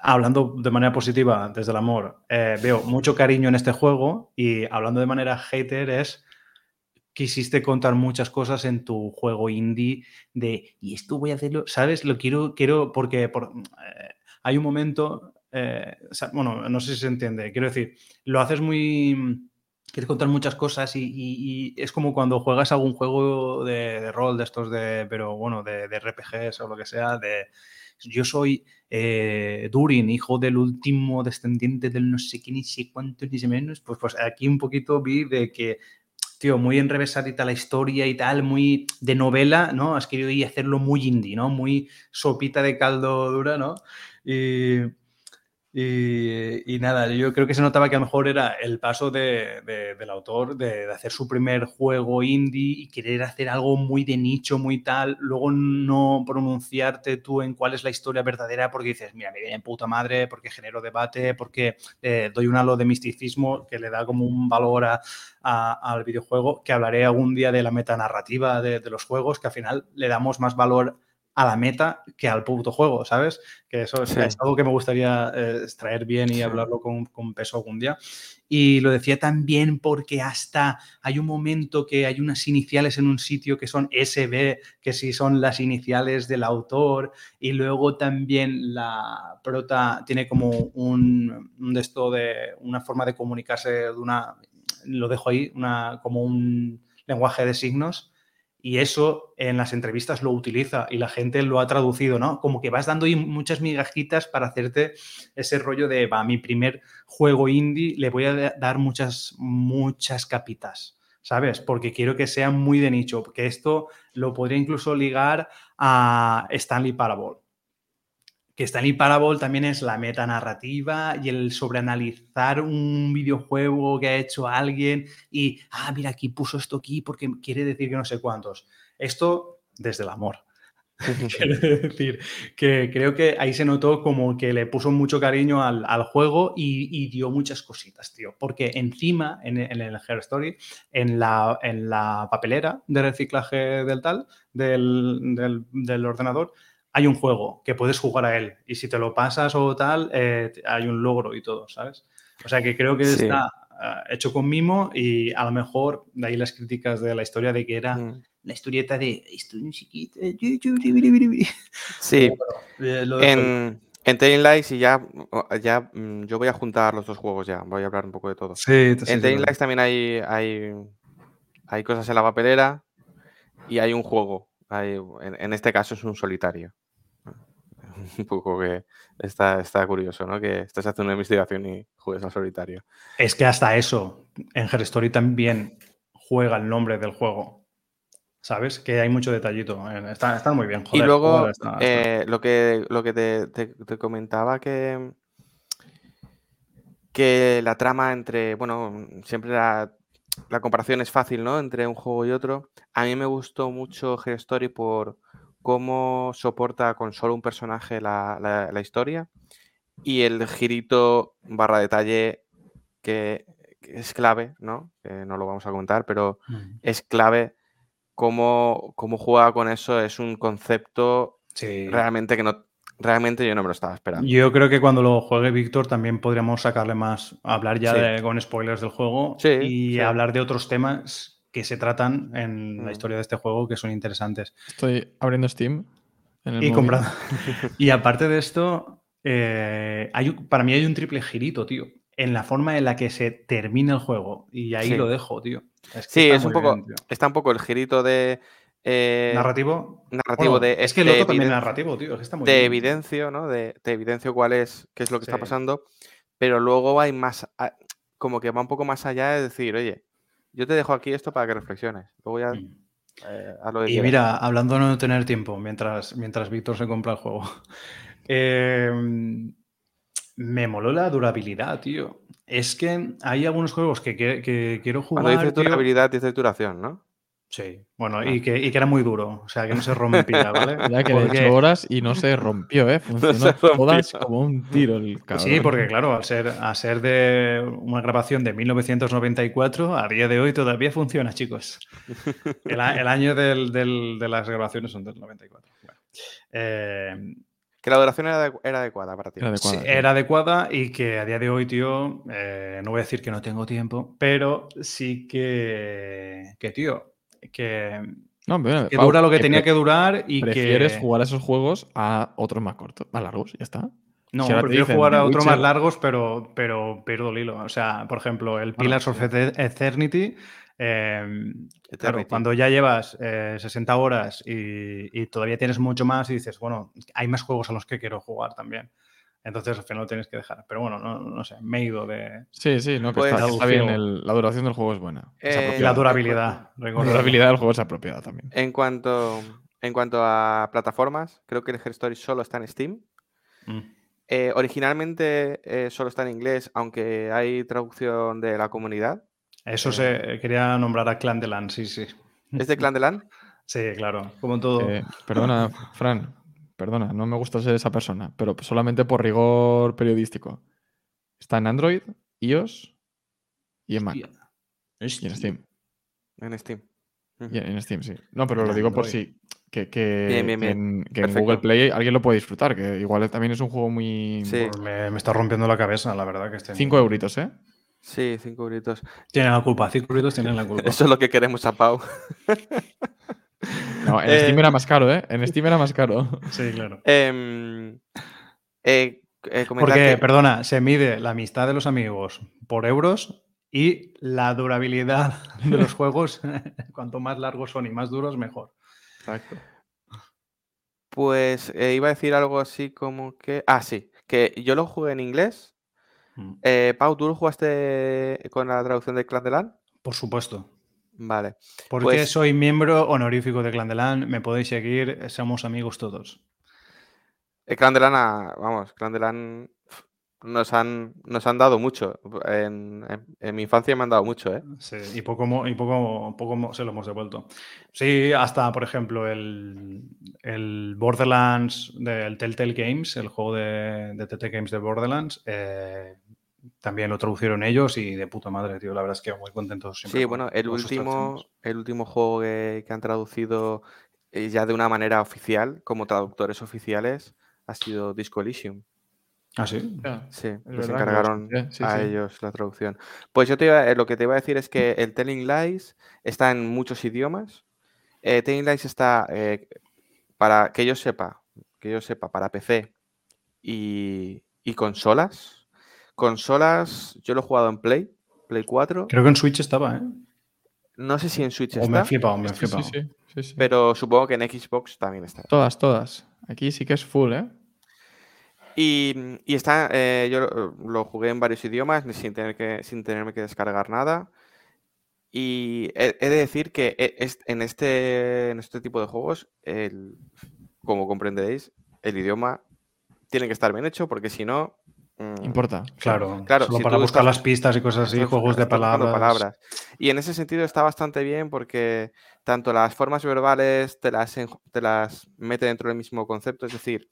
hablando de manera positiva desde el amor, eh, veo mucho cariño en este juego, y hablando de manera hater es quisiste contar muchas cosas en tu juego indie de, y esto voy a hacerlo, ¿sabes? Lo quiero, quiero, porque por, eh, hay un momento, eh, bueno, no sé si se entiende, quiero decir, lo haces muy, quieres contar muchas cosas y, es como cuando juegas algún juego de, rol de estos de, pero bueno, de, RPGs o lo que sea, de yo soy eh, Durin, hijo del último descendiente del no sé qué, ni sé cuánto, ni sé menos, pues, pues aquí un poquito vi de que tío, muy enrevesadita la historia y tal, muy de novela, ¿no? Has querido ir a hacerlo muy indie, ¿no? Muy sopita de caldo dura, ¿no? Y, y, nada, yo creo que se notaba que a lo mejor era el paso de, del autor de, hacer su primer juego indie y querer hacer algo muy de nicho, muy tal, luego no pronunciarte tú en cuál es la historia verdadera porque dices, mira, me viene en puta madre, porque genero debate, porque eh, doy un halo de misticismo que le da como un valor al videojuego, que hablaré algún día de la metanarrativa de, de los juegos, que al final le damos más valor a la meta que al puto juego, ¿sabes? Que eso es, algo que me gustaría eh, extraer bien y hablarlo con, con, peso algún día. Y lo decía también porque hasta hay un momento que hay unas iniciales en un sitio que son SB, que sí son las iniciales del autor, y luego también la prota tiene como un, un de esto de una forma de comunicarse de una, lo dejo ahí, una, como un lenguaje de signos y eso en las entrevistas lo utiliza y la gente lo ha traducido, ¿no? Como que vas dando muchas migajitas para hacerte ese rollo de, va, mi primer juego indie le voy a dar muchas, muchas capitas, ¿sabes? Porque quiero que sea muy de nicho, porque esto lo podría incluso ligar a Stanley Parable. Que Stanley Parable también es la metanarrativa y el sobreanalizar un videojuego que ha hecho alguien y, ah, mira, aquí puso esto aquí porque quiere decir que no sé cuántos. Esto desde el amor. Quiero decir que creo que ahí se notó como que le puso mucho cariño al, juego y, dio muchas cositas, tío. Porque encima, en, el Her Story, en la, en la papelera de reciclaje del tal, del, del, ordenador, hay un juego que puedes jugar a él. Y si te lo pasas o tal, eh, hay un logro y todo, ¿sabes? O sea que creo que está eh, hecho con mimo y a lo mejor de ahí las críticas de la historia de que era mm la historieta de estoy. Sí. en, en Telling Lights y ya, ya mm, yo voy a juntar los dos juegos ya, voy a hablar un poco de todo. Sí, en Telling Lights también hay, hay, hay cosas en la papelera y hay un juego. Hay, en, este caso es un solitario. Un poco que está, está curioso, ¿no? Que estás haciendo una investigación y juegues al solitario. Es que hasta eso, en Her Story también juega el nombre del juego. ¿Sabes? Que hay mucho detallito. Está, muy bien. y luego, eh, lo que, lo que te, comentaba que, que la trama entre, bueno, siempre la, comparación es fácil, ¿no? Entre un juego y otro. A mí me gustó mucho G-Story por cómo soporta con solo un personaje la, historia y el girito barra detalle que, es clave, ¿no? Que no lo vamos a contar, pero es clave cómo, cómo juega con eso es un concepto realmente que no, realmente yo no me lo estaba esperando. Yo creo que cuando lo juegue Víctor también podríamos sacarle más, hablar ya con spoilers del juego y hablar de otros temas que se tratan en la mm. historia de este juego que son interesantes. Estoy abriendo Steam. y comprando. y aparte de esto, eh, hay, para mí hay un triple girito, tío, en la forma en la que se termina el juego. Y ahí lo dejo, tío sí, es un poco. está un poco el girito de. Eh, narrativo. Narrativo de. Es que el otro también es narrativo, tío. está muy te evidencio, ¿no? De, te evidencio cuál es, qué es lo que está pasando. Pero luego hay más. Como que va un poco más allá de decir, oye, yo te dejo aquí esto para que reflexiones. Luego ya. Eh, y mira, hablando de no tener tiempo mientras, mientras Víctor se compra el juego. Em, me moló la durabilidad, tío. Es que hay algunos juegos que, quiero jugar. Cuando dices durabilidad, dices duración, ¿no? Sí, bueno, ah. y, que, era muy duro, o sea, que no se rompía, ¿vale? Ya que le he horas y no se rompió, ¿eh? Funcionó todas como un tiro el cabrón. Sí, porque claro, al ser, a ser de una grabación de 1994, a día de hoy todavía funciona, chicos. El, año de las grabaciones son del 94. eh, que la duración era, adecuada para ti. Era adecuada, era adecuada y que a día de hoy, tío, eh, no voy a decir que no tengo tiempo, pero sí que, que tío, que, no, que dura lo que, tenía que durar y que... Prefieres jugar a esos juegos a otros más cortos, más largos, ya está. No, prefiero jugar a otros más largos, pero, pero pierdo el hilo. O sea, por ejemplo, el Pillars of Eternity Em, claro, cuando ya llevas 60 eh, horas y, todavía tienes mucho más y dices, bueno, hay más juegos a los que quiero jugar también. Entonces al final lo tienes que dejar. Pero bueno, no, sé, me he ido de. Sí, sí, no, que está, pues bien. la duración del juego es buena. Eh, la durabilidad. La durabilidad del juego es apropiada también. En cuanto, en cuanto a plataformas, creo que el Her Story solo está en Steam. Mm. Eh, originalmente solo está en inglés, aunque hay traducción de la comunidad. Eso se quería nombrar a Clan de Lan, sí, sí. ¿Es de Clan de Lan? Sí, claro, como todo. Eh, perdona, Fran, perdona, no me gusta ser esa persona, pero solamente por rigor periodístico. Está en Android, iOS y en Mac. Y en Steam. En Steam. Y en Steam, sí. No, pero lo digo por si que, en, Google Play alguien lo puede disfrutar, que igual también es un juego muy... Sí. Pues me, está rompiendo la cabeza, la verdad. que este Cinco euritos, ¿eh? Sí, cinco gritos. Tienen la culpa, cinco gritos tienen la culpa. Eso es lo que queremos a Pau. no, en Steam era eh, más caro, ¿eh? En Steam era más caro. Sí, claro. Em, eh, eh, Porque, perdona, se mide la amistad de los amigos por euros y la durabilidad de los juegos, cuanto más largos son y más duros, mejor. Exacto. Pues iba a decir algo así como que. Ah, sí, que yo lo jugué en inglés Mm. Eh, Pau, ¿tú lo jugaste con la traducción de Clan de LAN? Por supuesto. Vale. Porque Pues- soy miembro honorífico de Clandelan, me podéis seguir, somos amigos todos. El Clan de Lana, vamos, Clan de Lan pf, nos han, nos han dado mucho. En, en- en mi infancia me han dado mucho, ¿eh? Sí, y poco, y poco, poco se lo hemos devuelto. Sí, hasta, por ejemplo, el, el Borderlands del Telltale Games, el juego de, de TT Games de Borderlands, eh, también lo traducieron ellos y de puta madre, tío. La verdad es que muy contentos. siempre Sí, con- bueno, el último, el último juego que, que han traducido eh, ya de una manera oficial, como traductores oficiales, ha sido Disco Elysium. Ah, sí. Sí, les verdad que lo encargaron sí, a sí. ellos la traducción. Pues yo te iba- eh, lo que te iba a decir es que el Telling Lies está en muchos idiomas. Eh, Telling Lies está, eh, para que yo sepa, que yo sepa, para PC y, y consolas. Consolas, yo lo he jugado en Play, Play 4. Creo que en Switch estaba, ¿eh? No sé si en Switch O me he está, flipado, me he Sí, sí, flipado. sí, sí, sí. pero supongo que en Xbox también está. Todas, todas. Aquí sí que es full, ¿eh? Y, y está, eh, yo lo, lo jugué en varios idiomas sin, tener que, sin tenerme que descargar nada. Y he, he de decir que e- es- en, este, en este tipo de juegos, el- como comprenderéis, el idioma tiene que estar bien hecho porque si no... mm, Importa. Claro, Claro, solo si para buscar estás- las pistas y cosas así, estás- juegos de palabras. Y en ese sentido está bastante bien porque tanto las formas verbales te las, te las mete dentro del mismo concepto, es decir,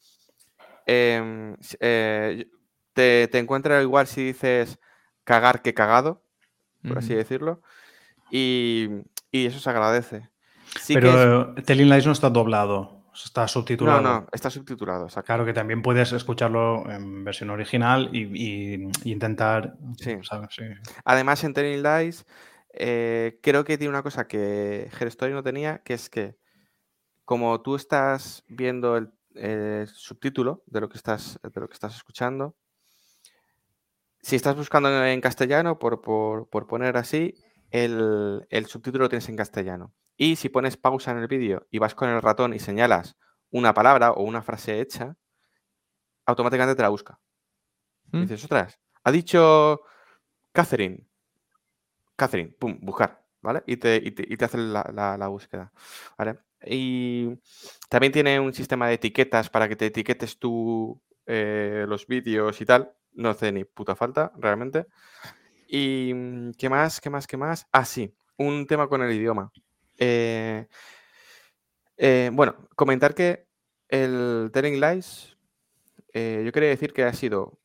em, eh, te, te encuentra igual si dices cagar que cagado, por así decirlo, y, y eso se agradece. Sí que es- Pero Telling Lies no está doblado, está no, subtitulado. no, está subtitulado, exacto. Claro que también puedes escucharlo en versión original y, y- y intentar. Sí. ¿sabes? Sí. Además, en Telling Lies, eh, creo que tiene una cosa que Her Story no tenía, que es que como tú estás viendo el, el subtítulo de lo que estás, de lo que estás escuchando, si estás buscando en castellano, por, por- por poner así, el, el subtítulo lo tienes en castellano. Y si pones pausa en el vídeo y vas con el ratón y señalas una palabra o una frase hecha, automáticamente te la busca. Y Mm. dices, ostras, ha dicho Catherine. Catherine, pum, buscar, ¿vale? Y te, y te, y te hace la, la- la búsqueda, ¿vale? Y también tiene un sistema de etiquetas para que te etiquetes tú eh, los vídeos y tal. No hace ni puta falta, realmente. Y mm, ¿qué más? ¿Qué más? ¿Qué más? Ah, sí, un tema con el idioma. Eh, eh, bueno, comentar que el Telling Lies, eh, yo quería decir que ha sido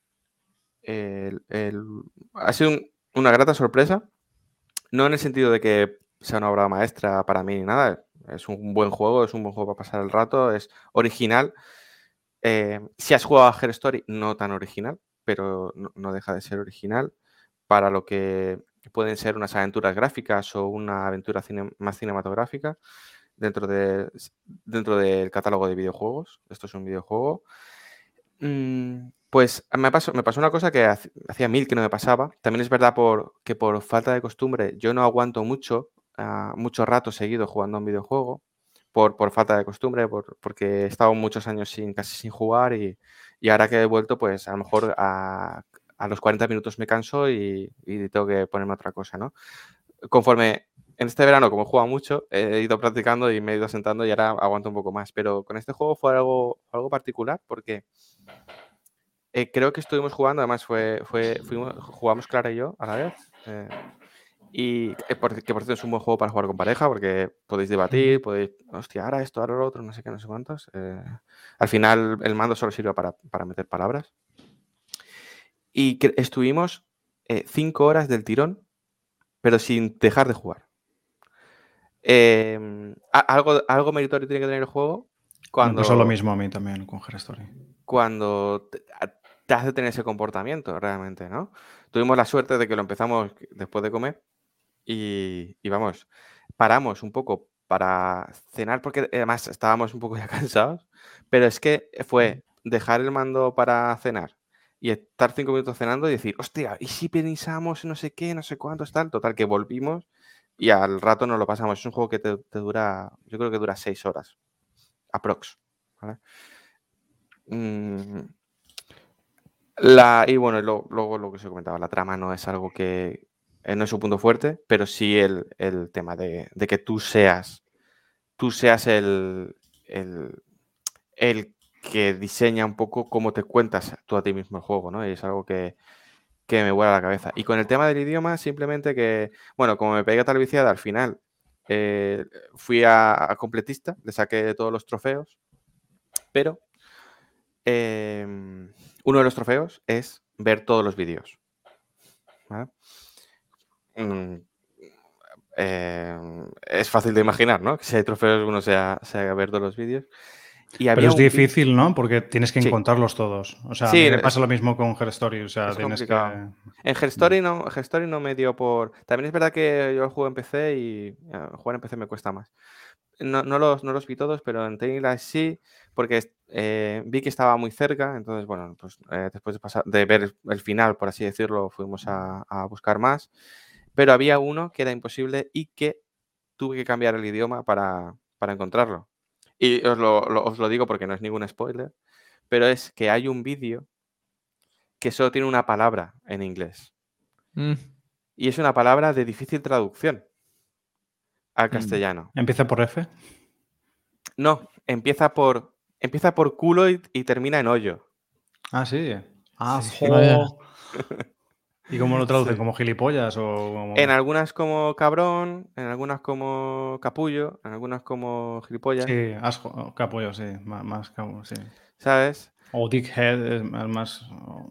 ha sido un- una grata sorpresa. No en el sentido de que sea una obra maestra para mí ni nada. Es un buen juego, es un buen juego para pasar el rato, es original. Si has jugado a Her Story, no tan original, pero no deja de ser original para lo que pueden ser unas aventuras gráficas o una aventura más cinematográfica dentro, de, dentro del catálogo de videojuegos. Esto es un videojuego. Mm, Pues me pasó, me pasó una cosa que hacía mil que no me pasaba. También es verdad que por falta de costumbre yo no aguanto mucho, ah, mucho rato seguido jugando a un videojuego. Por, por falta de costumbre, por- porque he estado muchos años sin, casi sin jugar y, y ahora que he vuelto, pues a lo mejor a, a los 40 minutos me canso y, y tengo que ponerme otra cosa, ¿no? Conforme en este verano, como he jugado mucho, he ido practicando y me he ido sentando y ahora aguanto un poco más. Pero con este juego fue algo, algo particular porque eh, creo que estuvimos jugando, además fue, fue, fuimos, jugamos Clara y yo a la vez. eh, y eh, que por cierto es un buen juego para jugar con pareja porque podéis debatir, podéis, hostia, ahora esto, ahora lo otro, no sé qué, no sé cuántos. eh, al final el mando solo sirve para, para meter palabras. Y que estuvimos eh, cinco horas del tirón, pero sin dejar de jugar. Em, algo, algo meritorio tiene que tener el juego Me cuando, pasó lo mismo a mí también con Her Story. cuando te, te hace tener ese comportamiento realmente, ¿no? Tuvimos la suerte de que lo empezamos después de comer y, y vamos, paramos un poco para cenar porque además estábamos un poco ya cansados, pero es que fue dejar el mando para cenar y estar cinco minutos cenando y decir, hostia, ¿y si pensamos no sé qué, no sé cuántos, tal? Total, que volvimos y al rato nos lo pasamos. Es un juego que te, dura, yo creo que dura seis horas, aprox. ¿vale? Mm, la, y bueno, luego lo que os he comentado, la trama no es algo que, eh, no es su punto fuerte, pero sí el, el tema de, de que tú seas, tú seas el, el que diseña un poco cómo te cuentas tú a ti mismo el juego, ¿no? Y es algo que, que me vuela la cabeza. Y con el tema del idioma, simplemente que, bueno, como me pegué tal viciada al final, eh, fui a, completista, le saqué todos los trofeos, pero em, uno de los trofeos es ver todos los vídeos. Mm, em, es fácil de imaginar, ¿no? Que si hay trofeos uno sea, sea ver todos los vídeos. Y había Pero es difícil, ¿no? Porque tienes que Sí. encontrarlos todos. O sea, Sí, me es- pasa lo mismo con Her Story. O sea, es tienes que. En Herstory no, Herstory no me dio por. También es verdad que yo el juego en PC y eh, jugar en PC me cuesta más. No, no los, no los vi todos, pero en Light sí, porque eh, vi que estaba muy cerca. Entonces, bueno, pues eh, después de, pasar, de ver el final, por así decirlo, fuimos a, a buscar más. Pero había uno que era imposible y que tuve que cambiar el idioma para, para encontrarlo. Y os lo, lo- os lo digo porque no es ningún spoiler, pero es que hay un vídeo que solo tiene una palabra en inglés. Mm, Y es una palabra de difícil traducción al Mm. castellano. Empieza por F. No, empieza por, empieza por culo y, y termina en hoyo. Ah, sí. Sí, vaya. ¿Y cómo lo traducen? Sí. ¿Como gilipollas o como.? En algunas como cabrón, en algunas como capullo, en algunas como gilipollas, Sí, asco, capullo, sí. Más, más capullo, sí. ¿sabes? O dickhead es más.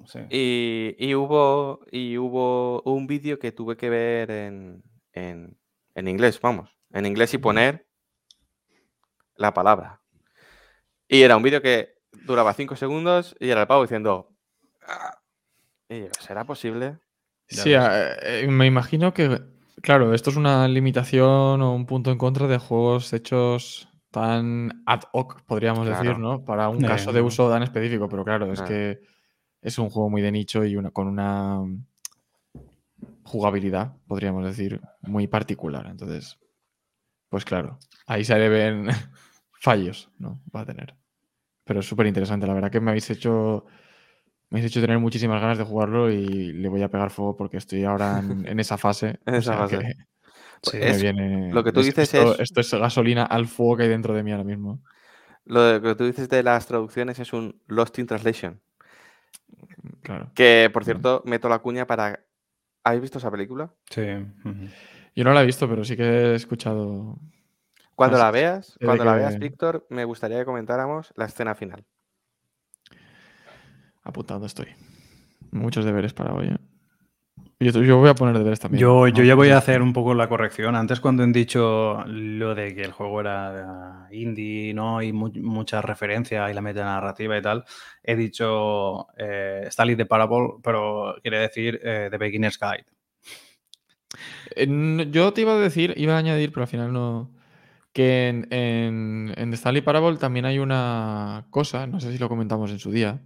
sí. Y, y hubo, y hubo un vídeo que tuve que ver en, en, en inglés, vamos, en inglés y poner la palabra. Y era un vídeo que duraba 5 segundos y era el pavo diciendo... "Ah". ¿será posible? Sí, ves. a- eh, me imagino que, claro, esto es una limitación o un punto en contra de juegos hechos tan ad hoc, podríamos decir. ¿no? Para un Eh, caso de no. uso tan específico, pero claro, es Claro. que es un juego muy de nicho y una, con una jugabilidad, podríamos decir, muy particular. Entonces, pues claro, ahí se le ven fallos, ¿no? Va a tener. Pero es súper interesante, la verdad que me habéis hecho me habéis hecho tener muchísimas ganas de jugarlo y le voy a pegar fuego porque estoy ahora en, en esa fase. En esa fase. que Sí. me Es- viene- lo que tú es- dices esto, es- esto es gasolina al fuego que hay dentro de mí ahora mismo. Lo de- que tú dices de las traducciones es un Lost in Translation. Claro. Que, por cierto, meto la cuña para... ¿Habéis visto esa película? Sí. Yo no la he visto, pero sí que he escuchado. Cuando la veas, cuando la veas, Víctor, me gustaría que comentáramos la escena final. Apuntando estoy. Muchos deberes para hoy. ¿eh? Yo, yo voy a poner deberes también. Yo, yo ya voy a hacer un poco la corrección. Antes cuando han dicho lo de que el juego era indie, ¿no? Y mu- mucha referencia y la metanarrativa y tal, he dicho eh, Stanley the Parable, pero quiere decir eh, The Beginner's Guide. Eh, Yo te iba a decir, iba a añadir, pero al final no. Que en, en, en Stanley Parable también hay una cosa, no sé si lo comentamos en su día,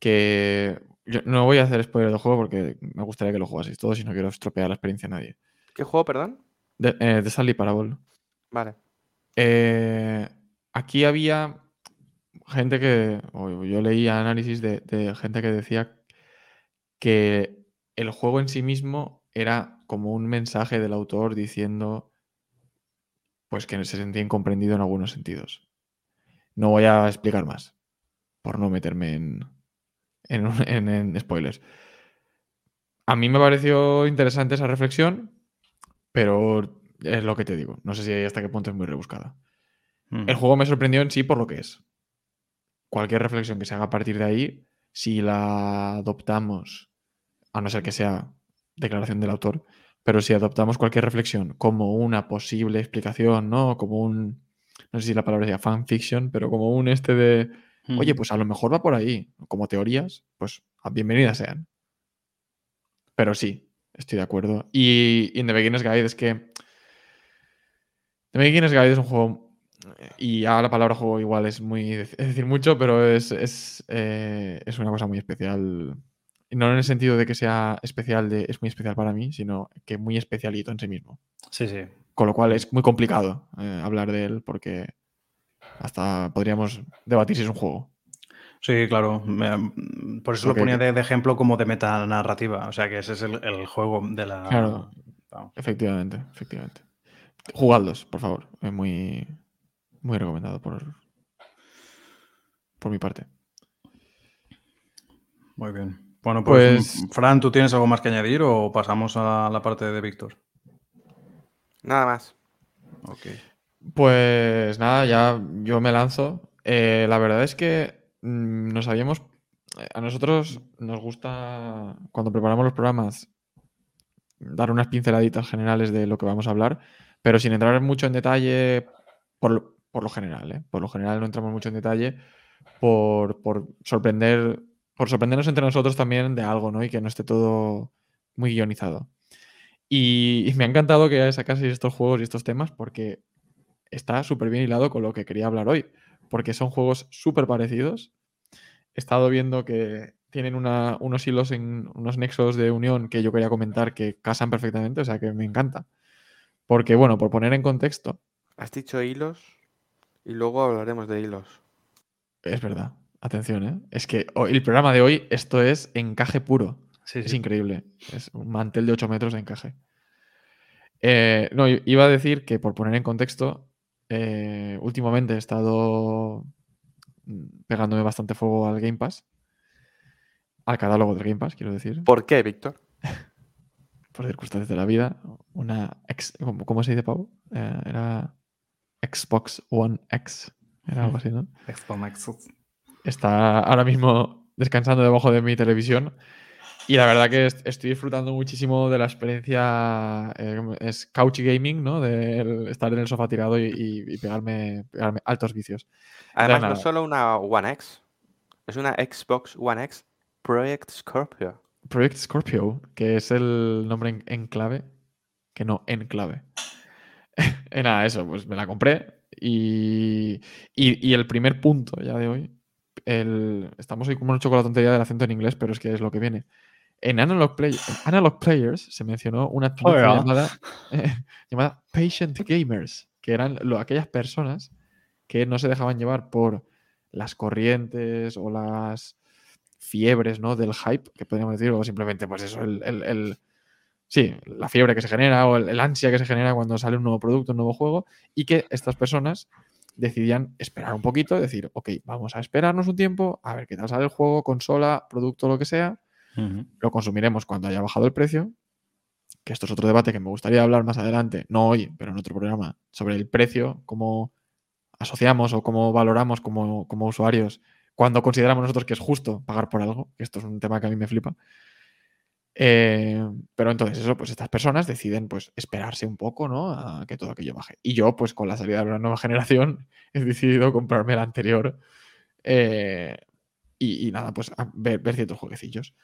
que yo no voy a hacer spoiler del juego porque me gustaría que lo jugaseis todos y no quiero estropear la experiencia a nadie. ¿Qué juego, perdón? De, eh, The Stanley Parable. Vale. Eh, aquí había gente que, yo leía análisis de, de gente que decía que el juego en sí mismo era como un mensaje del autor diciendo pues que se sentía incomprendido en algunos sentidos. No voy a explicar más, por no meterme en, en, en- en spoilers. A mí me pareció interesante esa reflexión, pero es lo que te digo. No sé si hasta qué punto es muy rebuscada. Mm. El juego me sorprendió en sí por lo que es. Cualquier reflexión que se haga a partir de ahí, si la adoptamos, a no ser que sea declaración del autor, pero si adoptamos cualquier reflexión como una posible explicación, ¿no? Como un, no sé si la palabra sea fanfiction, pero como un este de, oye, pues a lo mejor va por ahí, como teorías, pues bienvenidas sean. Pero sí, estoy de acuerdo. Y, y en The Beginner's Guide es que The Beginner's Guide es un juego, y ahora la palabra juego igual es muy es decir mucho, pero es, es, eh, es una cosa muy especial. Y No en el sentido de que sea especial, de, es muy especial para mí, sino que muy especialito en sí mismo. Sí, sí. Con lo cual es muy complicado eh, hablar de él porque hasta podríamos debatir si es un juego. Sí, claro. me- por eso lo ponía de, de ejemplo como de metanarrativa. O sea que ese es el, el juego de la. Claro. Efectivamente, efectivamente. Jugadlos, por favor. Es muy, muy recomendado por, por mi parte. Muy bien. Bueno, pues, Pues- Fran, ¿tú tienes algo más que añadir o pasamos a la parte de Víctor? Nada más. Ok. Pues nada, ya yo me lanzo. Eh, la verdad es que mm, nos habíamos. A nosotros nos gusta, cuando preparamos los programas, dar unas pinceladitas generales de lo que vamos a hablar, pero sin entrar mucho en detalle por, lo- por lo general. ¿eh? Por lo general no entramos mucho en detalle por, por sorprender, por sorprendernos entre nosotros también de algo, ¿no? Y que no esté todo muy guionizado. Y, me ha encantado que sacaseis estos juegos y estos temas porque está súper bien hilado con lo que quería hablar hoy. Porque son juegos súper parecidos. He estado viendo que tienen una- unos hilos en unos nexos de unión que yo quería comentar que casan perfectamente, o sea que me encanta. Porque, bueno, por poner en contexto, Has dicho hilos y luego hablaremos de hilos. es verdad, atención, ¿eh? Es que hoy- el programa de hoy, esto es encaje puro. Sí, Es sí. increíble. Es un mantel de 8 metros de encaje. Eh, no, iba a decir que por poner en contexto, eh, últimamente he estado mm, pegándome bastante fuego al Game Pass. Al catálogo del Game Pass, quiero decir. ¿Por qué, Víctor? Por circunstancias de la vida. Una ex, ¿cómo, cómo se dice, Pau? Eh, era Xbox One X. Era algo así, ¿no? Xbox está ahora mismo descansando debajo de mi televisión. Y la verdad que est- estoy disfrutando muchísimo de la experiencia. eh, es couch gaming, ¿no? De el estar en el sofá tirado y, y- y pegarme, pegarme altos vicios. Además, no es solo una One X, es una Xbox One X Project Scorpio. Project Scorpio, que es el nombre en, en clave, que no en clave. y nada, eso, pues me la compré. Y, y- y el primer punto ya de hoy, el, estamos hoy como mucho con la tontería del acento en inglés, pero es que es lo que viene. En Analog, Play- en Analog Players se mencionó una Oiga. llamada, llamada Patient Gamers, que eran lo- aquellas personas que no se dejaban llevar por las corrientes o las fiebres ¿no? del hype, que podríamos decir, o simplemente, pues eso, el, el- el- sí, la fiebre que se genera o el, el ansia que se genera cuando sale un nuevo producto, un nuevo juego, y que estas personas decidían esperar un poquito, decir, ok, vamos a esperarnos un tiempo, a ver qué tal sale el juego, consola, producto, lo que sea, lo consumiremos cuando haya bajado el precio, que esto es otro debate que me gustaría hablar más adelante, no hoy, pero en otro programa, sobre el precio, cómo asociamos o cómo valoramos como, como usuarios cuando consideramos nosotros que es justo pagar por algo, que esto es un tema que a mí me flipa. Eh, pero entonces eso, pues estas personas deciden pues esperarse un poco, ¿no? A que todo aquello baje. Y yo, pues con la salida de la nueva generación, he decidido comprarme la anterior. eh, y, y nada, pues a ver, ver ciertos jueguecillos.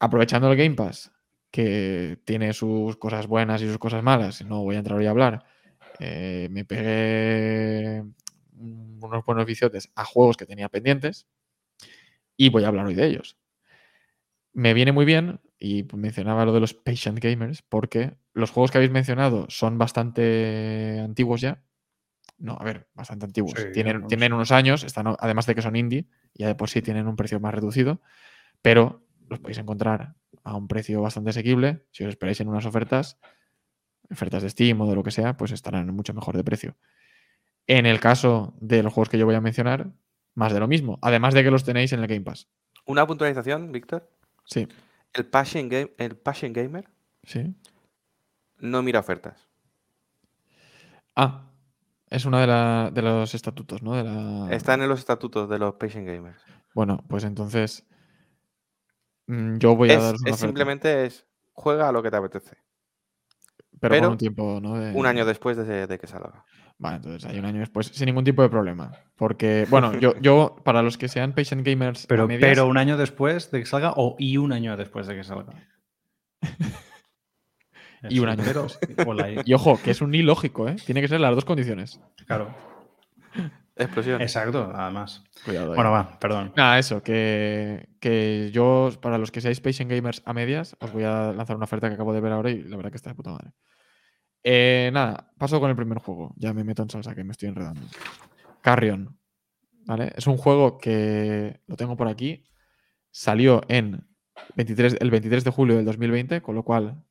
Aprovechando el Game Pass, que tiene sus cosas buenas y sus cosas malas, no voy a entrar hoy a hablar. eh, me pegué unos buenos viciotes a juegos que tenía pendientes y voy a hablar hoy de ellos. Me viene muy bien, y mencionaba lo de los patient gamers, porque los juegos que habéis mencionado son bastante antiguos ya. No, a ver, bastante antiguos. Sí, tienen, tienen unos años, están, además de que son indie, ya de por sí tienen un precio más reducido, pero los podéis encontrar a un precio bastante asequible. Si os esperáis en unas ofertas, ofertas de Steam o de lo que sea, pues estarán mucho mejor de precio. En el caso de los juegos que yo voy a mencionar, más de lo mismo. Además de que los tenéis en el Game Pass. Una puntualización, Víctor. Sí, El Passion, game, el Passion Gamer sí. no mira ofertas. Ah, es uno de, la- de los estatutos, ¿no? De la... Está en los estatutos de los Patient Gamers. Bueno, pues entonces mm, yo voy a Es, daros una es oferta, simplemente es juega a lo que te apetece. pero, con un tiempo, ¿no? De- Un año después de, de que salga. Vale, entonces hay un año después, sin ningún tipo de problema. Porque, bueno, yo, yo para los que sean patient gamers, Pero, medias, pero un año después de que salga o y un año después de que salga. Y un año y. y ojo, que es un ilógico, ¿eh? Tiene que ser las dos condiciones. Claro, Explosión. exacto, además. Cuidado. ahí. Bueno, va, perdón. Nada, eso, que, que yo, para los que seáis patient gamers a medias, os voy a lanzar una oferta que acabo de ver ahora y la verdad que está de puta madre. Eh, nada, paso con el primer juego. Ya me meto en salsa, que me estoy enredando. Carrion. ¿vale? Es un juego que lo tengo por aquí. Salió en 23, el 23 de julio del 2020, con lo cual,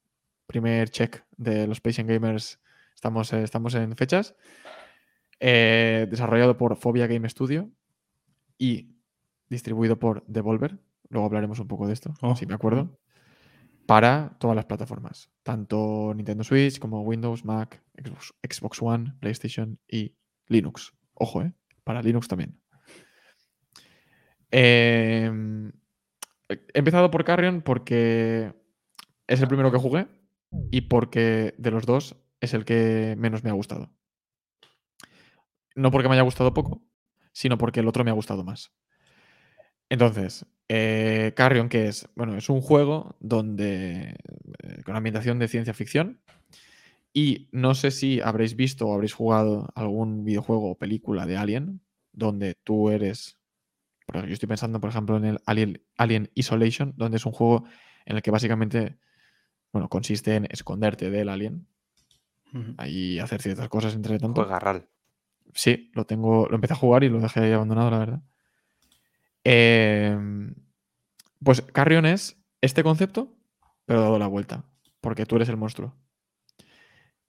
primer check de los Patient Gamers, estamos, eh, estamos en fechas. Eh, desarrollado por Phobia Game Studio y distribuido por Devolver. Luego hablaremos un poco de esto, Oh. si me acuerdo. Para todas las plataformas, tanto Nintendo Switch como Windows, Mac, Xbox, One, PlayStation y Linux. Ojo, ¿eh? Para Linux también. Em, he empezado por Carrion porque es el primero que jugué y porque de los dos es el que menos me ha gustado. No porque me haya gustado poco, sino porque el otro me ha gustado más. Entonces, eh, Carrion, que es? Bueno, es un juego donde. eh, con ambientación de ciencia ficción. Y no sé si habréis visto o habréis jugado algún videojuego o película de Alien, donde tú eres. Yo estoy pensando, por ejemplo, en el Alien, Alien Isolation, donde es un juego en el que básicamente. Bueno, consiste en esconderte del alien Ujú. y hacer ciertas cosas entre tanto. Juega RAL. Sí, lo tengo. Lo empecé a jugar y lo dejé ahí abandonado, la verdad. Em, pues Carrion es este concepto, pero dado la vuelta. Porque tú eres el monstruo.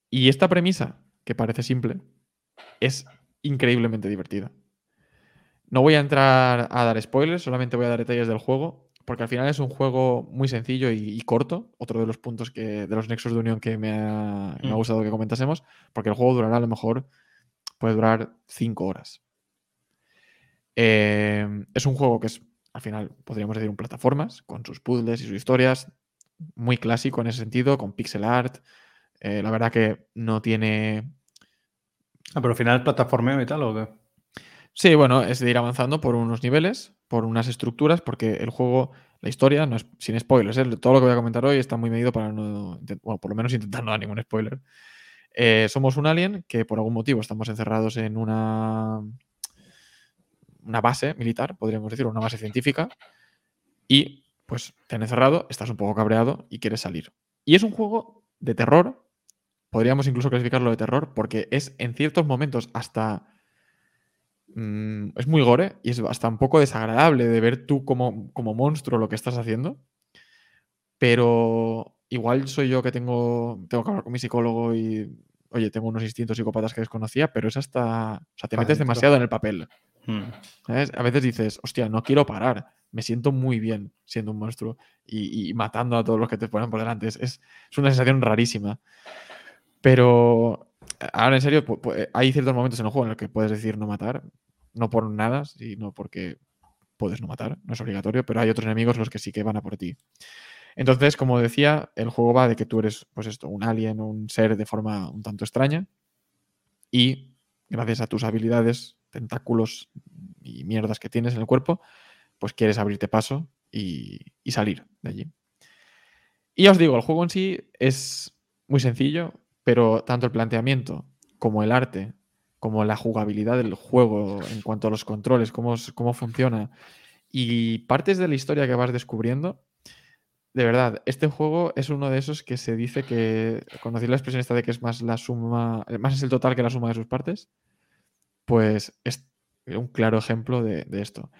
Y esta premisa, que parece simple, es increíblemente divertida. No voy a entrar a dar spoilers, solamente voy a dar detalles del juego, porque al final es un juego muy sencillo y, y corto. Otro de los puntos que, de los nexos de unión que me ha, me ha Mm. gustado que comentásemos, porque el juego durará a lo mejor, puede durar 5 horas. Eh, es un juego que es, al final, podríamos decir, un plataformas, con sus puzzles y sus historias, muy clásico en ese sentido, con pixel art. Eh, la verdad que no tiene Ah, pero al final es plataformeo y tal, ¿o qué? Sí, bueno, es de ir avanzando por unos niveles, por unas estructuras, porque el juego, la historia, no es, sin spoilers, ¿eh? todo lo que voy a comentar hoy está muy medido para no, bueno, por lo menos intentar no dar ningún spoiler. Eh, somos un alien que por algún motivo estamos encerrados en una, una base militar, podríamos decir, una base científica, y pues te han encerrado, estás un poco cabreado y quieres salir. Y es un juego de terror, podríamos incluso clasificarlo de terror, porque es en ciertos momentos hasta mm, es muy gore y es hasta un poco desagradable de ver tú como, como monstruo lo que estás haciendo. Pero igual soy yo que tengo, tengo que hablar con mi psicólogo y, oye, tengo unos instintos psicópatas que desconocía, pero es hasta, o sea, te metes demasiado en el papel. Mm. ¿sabes? A veces dices, hostia, no quiero parar, me siento muy bien siendo un monstruo y, y matando a todos los que te ponen por delante. Es, es- una sensación rarísima. Pero, ahora en serio, pu- hay ciertos momentos en el juego en los que puedes decir no matar, no por nada, sino porque puedes no matar, no es obligatorio, pero hay otros enemigos los que sí que van a por ti. Entonces, como decía, el juego va de que tú eres, pues esto, un alien, un ser de forma un tanto extraña, y gracias a tus habilidades, tentáculos y mierdas que tienes en el cuerpo, pues quieres abrirte paso y, salir de allí. Y ya os digo, el juego en sí es muy sencillo, pero tanto el planteamiento como el arte, como la jugabilidad del juego en cuanto a los controles, cómo, cómo funciona y partes de la historia que vas descubriendo, de verdad, este juego es uno de esos que se dice que, conocéis la expresión esta de que es más la suma, más es el total que la suma de sus partes, pues es un claro ejemplo de, esto.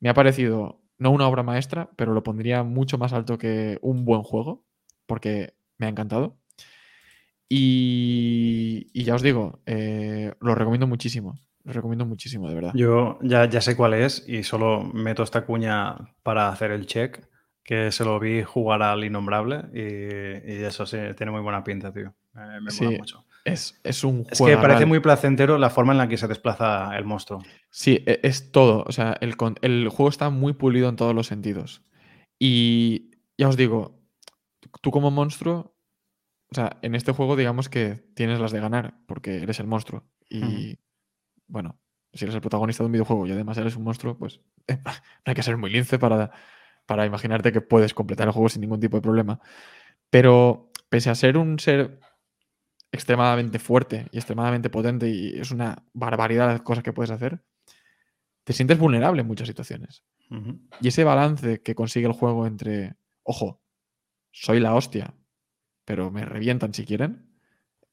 Me ha parecido no una obra maestra, pero lo pondría mucho más alto que un buen juego, porque me ha encantado. Y, y ya os digo, eh, lo recomiendo muchísimo. Lo recomiendo muchísimo, de verdad. Yo ya, ya sé cuál es y solo meto esta cuña para hacer el check, que se lo vi jugar al Innombrable y, y eso sí, tiene muy buena pinta, tío. Eh, me Sí, mola mucho. Es, es un Es que parece muy placentero la forma en la que se desplaza el monstruo. Sí, e- es todo. O sea, el, el juego está muy pulido en todos los sentidos. Y ya os digo, tú como monstruo, o sea, en este juego digamos que tienes las de ganar, porque eres el monstruo. Y bueno, si eres el protagonista de un videojuego y además eres un monstruo, pues no hay que ser muy lince para, para imaginarte que puedes completar el juego sin ningún tipo de problema. Pero pese a ser un ser extremadamente fuerte y extremadamente potente y es una barbaridad las cosas que puedes hacer, te sientes vulnerable en muchas situaciones. Y ese balance que consigue el juego entre, ojo, soy la hostia, pero me revientan si quieren,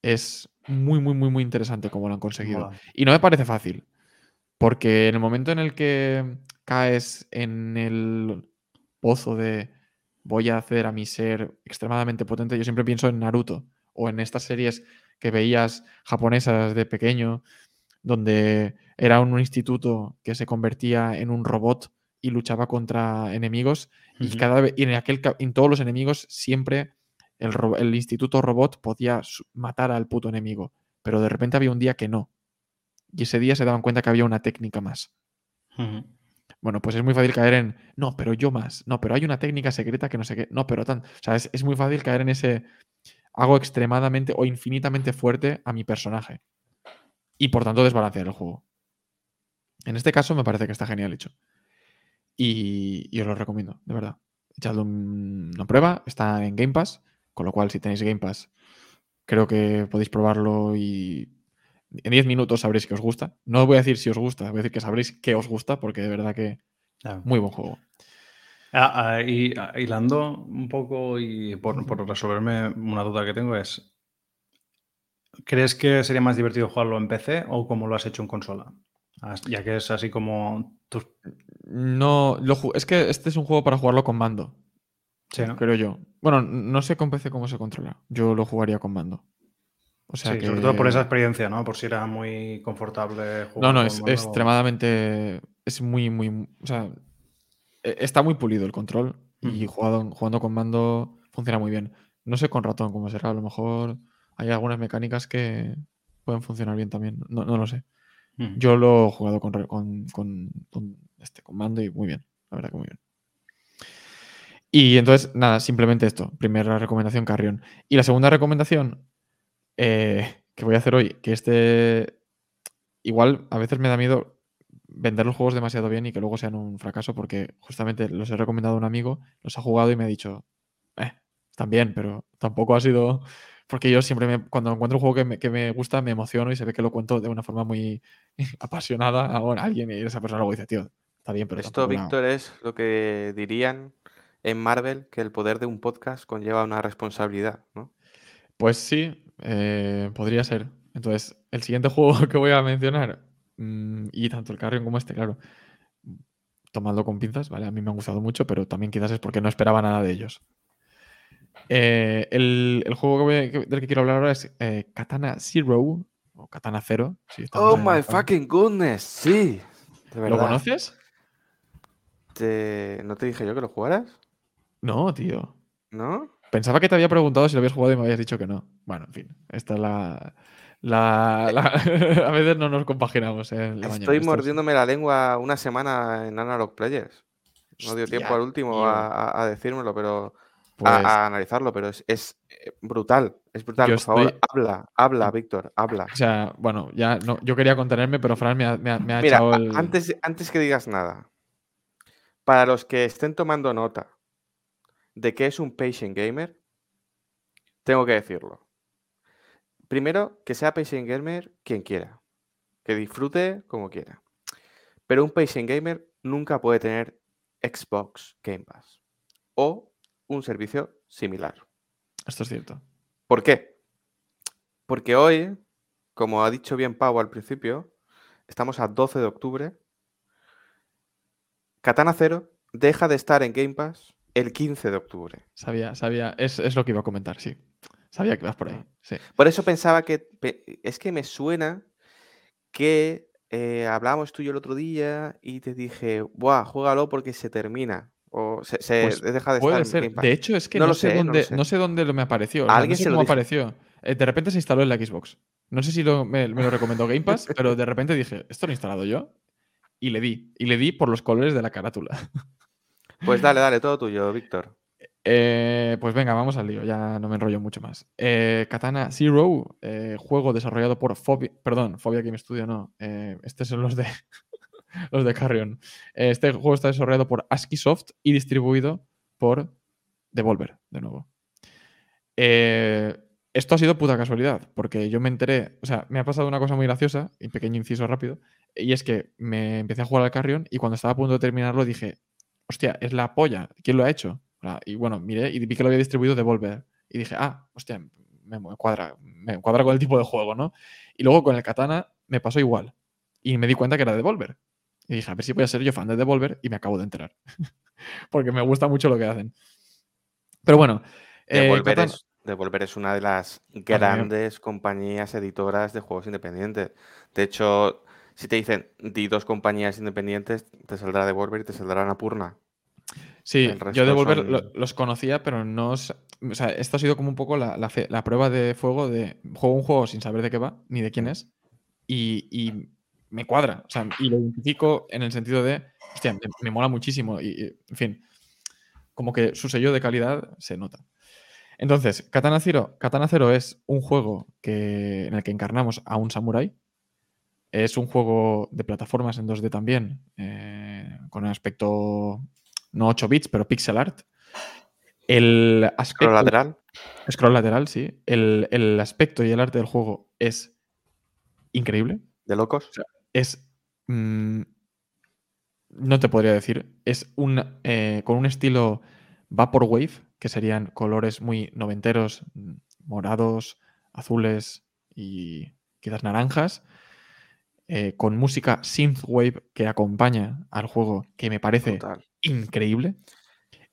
es muy, muy, muy, muy interesante como lo han conseguido. Y no me parece fácil. Porque en el momento en el que caes en el pozo de voy a hacer a mi ser extremadamente potente, yo siempre pienso en Naruto o en estas series que veías japonesas de pequeño, donde era un instituto que se convertía en un robot y luchaba contra enemigos y cada vez y en aquel en todos los enemigos siempre el, el instituto robot podía matar al puto enemigo, pero de repente había un día que no. Y ese día se daban cuenta que había una técnica más. Bueno, pues es muy fácil caer en, no, pero yo más, no, pero hay una técnica secreta que no sé qué, no, pero tan, o sea, es, muy fácil caer en ese, hago extremadamente o infinitamente fuerte a mi personaje y por tanto desbalancear el juego. En este caso me parece que está genial hecho. Y, y os lo recomiendo, de verdad. Echadle un- una prueba, está en Game Pass, con lo cual si tenéis Game Pass, creo que podéis probarlo y en 10 minutos sabréis que os gusta. No os voy a decir si os gusta, voy a decir que sabréis que os gusta, porque de verdad que muy buen juego. Ah, ah, y ah, hilando un poco y por, por resolverme una duda que tengo es, ¿crees que sería más divertido jugarlo en PC o como lo has hecho en consola? Ya que es así como... tus- No, lo es que este es un juego para jugarlo con mando, Sí, ¿no? creo yo. Bueno, no sé con PC cómo se controla. Yo lo jugaría con mando. O sea Sí, que... sobre todo por esa experiencia, ¿no? Por si era muy confortable jugar No, no, es extremadamente. Es muy, muy. O sea, e- está muy pulido el control y Ujú. jugado, jugando con mando funciona muy bien. No sé con ratón cómo será. A lo mejor hay algunas mecánicas que pueden funcionar bien también. No, no lo sé. Ujú. Yo lo he jugado con, con, con- con este, con mando y muy bien. La verdad que muy bien. Y entonces, nada, simplemente esto. Primera recomendación, Carrion. Y la segunda recomendación eh, que voy a hacer hoy, que este. Igual a veces me da miedo vender los juegos demasiado bien y que luego sean un fracaso, porque justamente los he recomendado a un amigo, los ha jugado y me ha dicho, eh, están bien, pero tampoco ha sido. Porque yo siempre, me- cuando encuentro un juego que me, que me gusta, me emociono y se ve que lo cuento de una forma muy apasionada a alguien y esa persona luego dice, tío, está bien, pero Esto, Víctor, es lo que dirían en Marvel, que el poder de un podcast conlleva una responsabilidad, ¿no? Pues sí, eh, podría ser. Entonces, el siguiente juego que voy a mencionar, mm, y tanto el Carrion como este, claro, tomadlo con pinzas, ¿vale? A mí me han gustado mucho, pero también quizás es porque no esperaba nada de ellos. Eh, el, el juego que voy a- que- del que quiero hablar ahora es eh, Katana Zero, o Katana Zero. si Oh my fucking goodness, sí. De ¿Lo conoces? Te- ¿No te dije yo que lo jugaras? No, tío. ¿No? Pensaba que te había preguntado si lo habías jugado y me habías dicho que no. Bueno, en fin, esta es la... la- la- a veces no nos compaginamos. eh, la. Estoy Esto es- mordiéndome la lengua una semana en Analog Players. No dio tiempo al último a, a- decírmelo, pero. a- Pues, a, analizarlo, pero es, es, eh, brutal. Es brutal. Yo Por favor, estoy- habla, habla, Víctor, habla. o sea, bueno, ya no, yo quería contenerme, pero Fran me ha, me ha- me ha Mira, echado el... antes, antes que digas nada, para los que estén tomando nota de que es un patient gamer, tengo que decirlo. Primero, que sea patient gamer quien quiera, que disfrute como quiera. Pero un patient gamer nunca puede tener Xbox Game Pass o un servicio similar. Esto es cierto. ¿Por qué? Porque hoy, como ha dicho bien Pau al principio, estamos a 12 de octubre. Katana Zero deja de estar en Game Pass el 15 de octubre. Sabía, sabía, es, es lo que iba a comentar, sí. Sabía que vas por ahí, sí. Por eso pensaba que. Es que me suena que eh, hablábamos tú y yo el otro día y te dije, Buah, juégalo porque se termina. O se, se Pues deja de Puede ser. De hecho, es que No no, lo sé sé, no lo dónde, sé. no sé dónde lo me apareció. A sea, no alguien sé se lo cómo dije. apareció. Eh, de repente se instaló en la Xbox. No sé si lo- me, me lo recomendó Game Pass, pero de repente dije, ¿esto lo he instalado yo? Y le di. Y le di por los colores de la carátula. Pues dale, dale, todo tuyo, Víctor. Eh, pues venga, vamos al lío, ya no me enrollo mucho más. Eh, Katana Zero, eh, juego desarrollado por Phobia, perdón, Phobia Game Studio no, estos son los de los de Carrion. Este juego está desarrollado por ASCII Soft y distribuido por Devolver, de nuevo. Esto ha sido puta casualidad, porque yo me enteré, o sea, me ha pasado una cosa muy graciosa, y pequeño inciso rápido, y es que me empecé a jugar al Carrion y cuando estaba a punto de terminarlo dije, hostia, es la polla, ¿quién lo ha hecho? Y bueno, miré y vi que lo había distribuido Devolver. Y dije, ah, hostia, me, cuadra, me cuadra con el tipo de juego, ¿no? Y luego con el Katana me pasó igual. y me di cuenta que era Devolver. Y dije, a ver si voy a ser yo fan de Devolver y me acabo de enterar. Porque me gusta mucho lo que hacen. Pero bueno. eh, Devolver, Catan- es, Devolver es una de las grandes compañías editoras de juegos independientes. De hecho, si te dicen di dos compañías independientes, te saldrá Devolver y te saldrá Napurna. Sí, yo Devolver son- lo- los conocía, pero no. O sea, esto ha sido como un poco la, la fe- la prueba de fuego de juego un juego sin saber de qué va, ni de quién es, y, y me cuadra. O sea, y lo identifico en el sentido de. Hostia, me, me mola muchísimo. Y, y, en fin, como que su sello de calidad se nota. Entonces, Katana Zero, Katana Zero es un juego que, en el que encarnamos a un samurái. Es un juego de plataformas en 2D también, eh, con un aspecto no 8 bits, pero pixel art. El aspecto, Scroll lateral. scroll lateral, sí. El, el aspecto y el arte del juego es increíble. De locos. Es. mm, no te podría decir. Es un. eh, con un estilo Vaporwave, que serían colores muy noventeros, morados, azules y quizás naranjas. Eh, con música synthwave que acompaña al juego, que me parece increíble.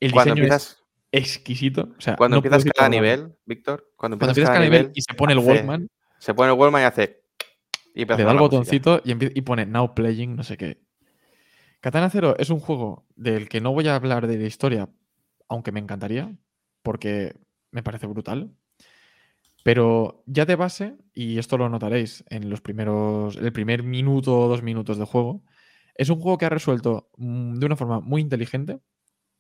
El Cuando diseño empiezas, es exquisito. O sea, cuando no empiezas cada nivel, Víctor, cuando Cuando empiezas, empiezas cada cada nivel y se pone el hace- Walkman, se pone el Wallman y hace. Y le da el botoncito y, y pone Now Playing, no sé qué. Katana Zero es un juego del que no voy a hablar de la historia, aunque me encantaría, porque me parece brutal. Pero ya de base, y esto lo notaréis en los primeros. el primer minuto o dos minutos de juego, es un juego que ha resuelto mm, de una forma muy inteligente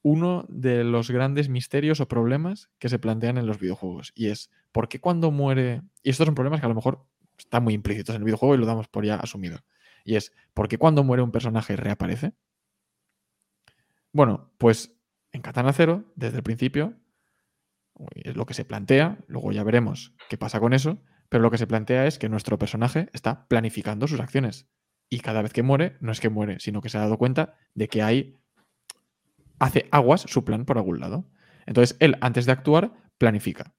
uno de los grandes misterios o problemas que se plantean en los videojuegos. Y es, ¿por qué cuando muere... Y estos son problemas que a lo mejor están muy implícitos en el videojuego y lo damos por ya asumido. Y es, ¿por qué cuando muere un personaje reaparece? Bueno, pues en Katana Zero, desde el principio, es lo que se plantea, luego ya veremos qué pasa con eso, pero lo que se plantea es que nuestro personaje está planificando sus acciones. Y cada vez que muere, no es que muere, sino que se ha dado cuenta de que hay hace aguas su plan por algún lado. Entonces, él, antes de actuar, planifica.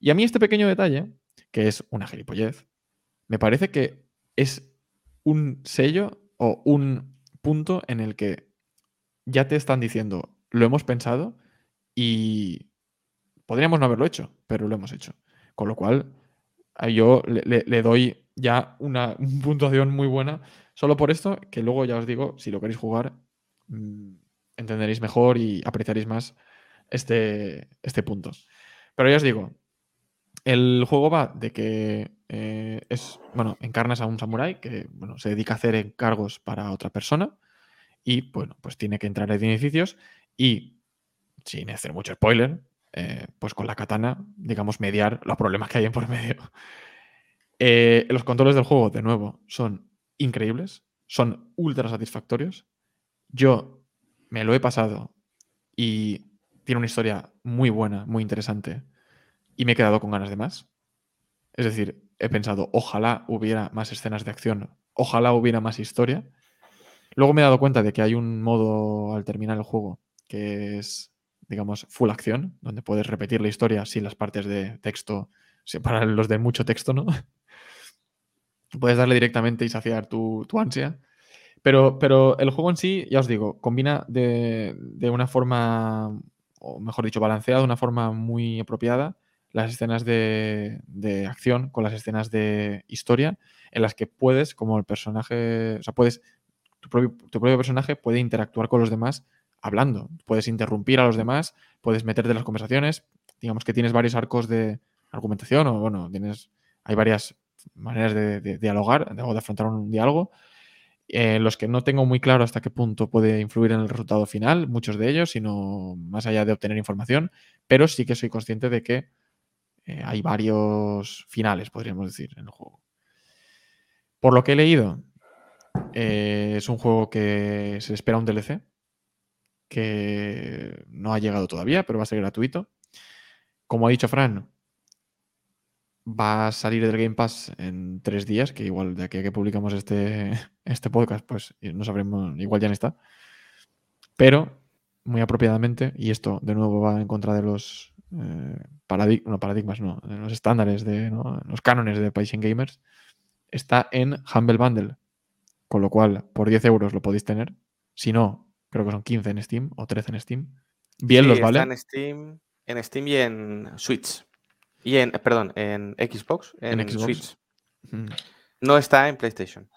Y a mí este pequeño detalle, que es una gilipollez, me parece que es un sello o un punto en el que ya te están diciendo, lo hemos pensado y podríamos no haberlo hecho, pero lo hemos hecho. Con lo cual, yo le doy ya una puntuación muy buena solo por esto, que luego ya os digo, si lo queréis jugar, mm, entenderéis mejor y apreciaréis más este, este punto. Pero ya os digo, el juego va de que eh, es, bueno, encarnas a un samurái que, bueno, se dedica a hacer encargos para otra persona y, bueno, pues tiene que entrar en edificios y, sin hacer mucho spoiler, eh, pues con la katana, digamos, mediar los problemas que hay en por medio. Eh, los controles del juego, de nuevo, son increíbles, son ultra satisfactorios. Yo me lo he pasado y tiene una historia muy buena, muy interesante y me he quedado con ganas de más. Es decir, he pensado, ojalá hubiera más escenas de acción, ojalá hubiera más historia. Luego me he dado cuenta de que hay un modo al terminar el juego que es, digamos, full acción, donde puedes repetir la historia sin las partes de texto, para los de mucho texto, ¿no? puedes darle directamente y saciar tu, tu ansia. Pero, pero el juego en sí, ya os digo, combina de, de una forma, o mejor dicho, balanceada de una forma muy apropiada las escenas de, de acción con las escenas de historia, en las que puedes, como el personaje, o sea, puedes, tu propio, tu propio personaje puede interactuar con los demás hablando. Puedes interrumpir a los demás, puedes meterte en las conversaciones. Digamos que tienes varios arcos de argumentación, o bueno, tienes, hay varias maneras de, dialogar o de afrontar un diálogo. Eh, los que no tengo muy claro hasta qué punto puede influir en el resultado final, muchos de ellos, sino más allá de obtener información, pero sí que soy consciente de que eh, hay varios finales, podríamos decir, en el juego. Por lo que he leído, eh, es un juego que se espera un DLC, que no ha llegado todavía, pero va a ser gratuito. Como ha dicho Fran, va a salir del Game Pass en tres días, que igual de aquí a que publicamos este, este podcast, pues no sabremos, igual ya no está. Pero, muy apropiadamente, y esto de nuevo va en contra de los eh, paradigmas, no, de los estándares, de los cánones de Patient Gamers, está en Humble Bundle. con lo cual por 10 euros lo podéis tener. Si no, creo que son 15 en Steam o 13 en Steam. Bien Sí, los está vale. en Steam, en Steam y en Switch. Y en, eh, perdón, en Xbox, en, En Xbox. Switch. Mm. No está en PlayStation.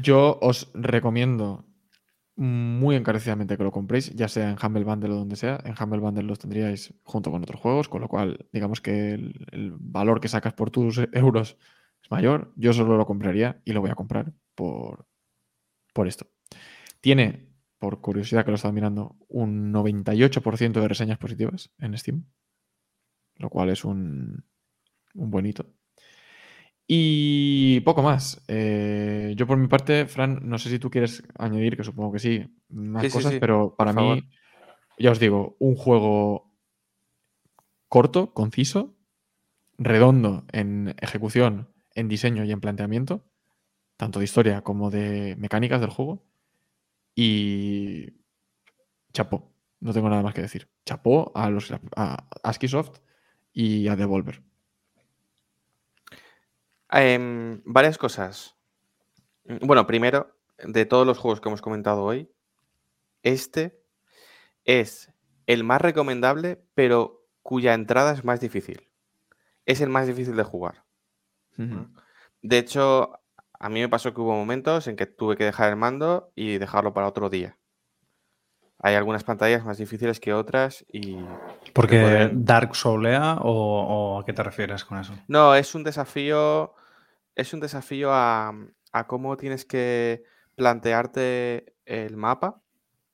Yo os recomiendo muy encarecidamente que lo compréis, ya sea en Humble Bundle o donde sea. En Humble Bundle los tendríais junto con otros juegos, con lo cual, digamos que el, el valor que sacas por tus euros es mayor. Yo solo lo compraría y lo voy a comprar por, por esto. Tiene, por curiosidad que lo he estado mirando, un 98% de reseñas positivas en Steam, lo cual es un, un buen hito. Y poco más. Eh, yo por mi parte, Fran, no sé si tú quieres añadir, que supongo que sí, más Sí, cosas, sí, pero para mí, ya os digo, un juego corto, conciso, redondo en ejecución, en diseño y en planteamiento, tanto de historia como de mecánicas del juego. Y chapó, no tengo nada más que decir. Chapó a los a Askisoft y a Devolver. Em, varias cosas. Bueno, primero, de todos los juegos que hemos comentado hoy, este es el más recomendable, pero cuya entrada es más difícil. Es el más difícil de jugar. De hecho, a mí me pasó que hubo momentos en que tuve que dejar el mando y dejarlo para otro día. Hay algunas pantallas más difíciles que otras y Porque Dark Soulea o, o a qué te refieres con eso? No, es un desafío. Es un desafío a, a cómo tienes que plantearte el mapa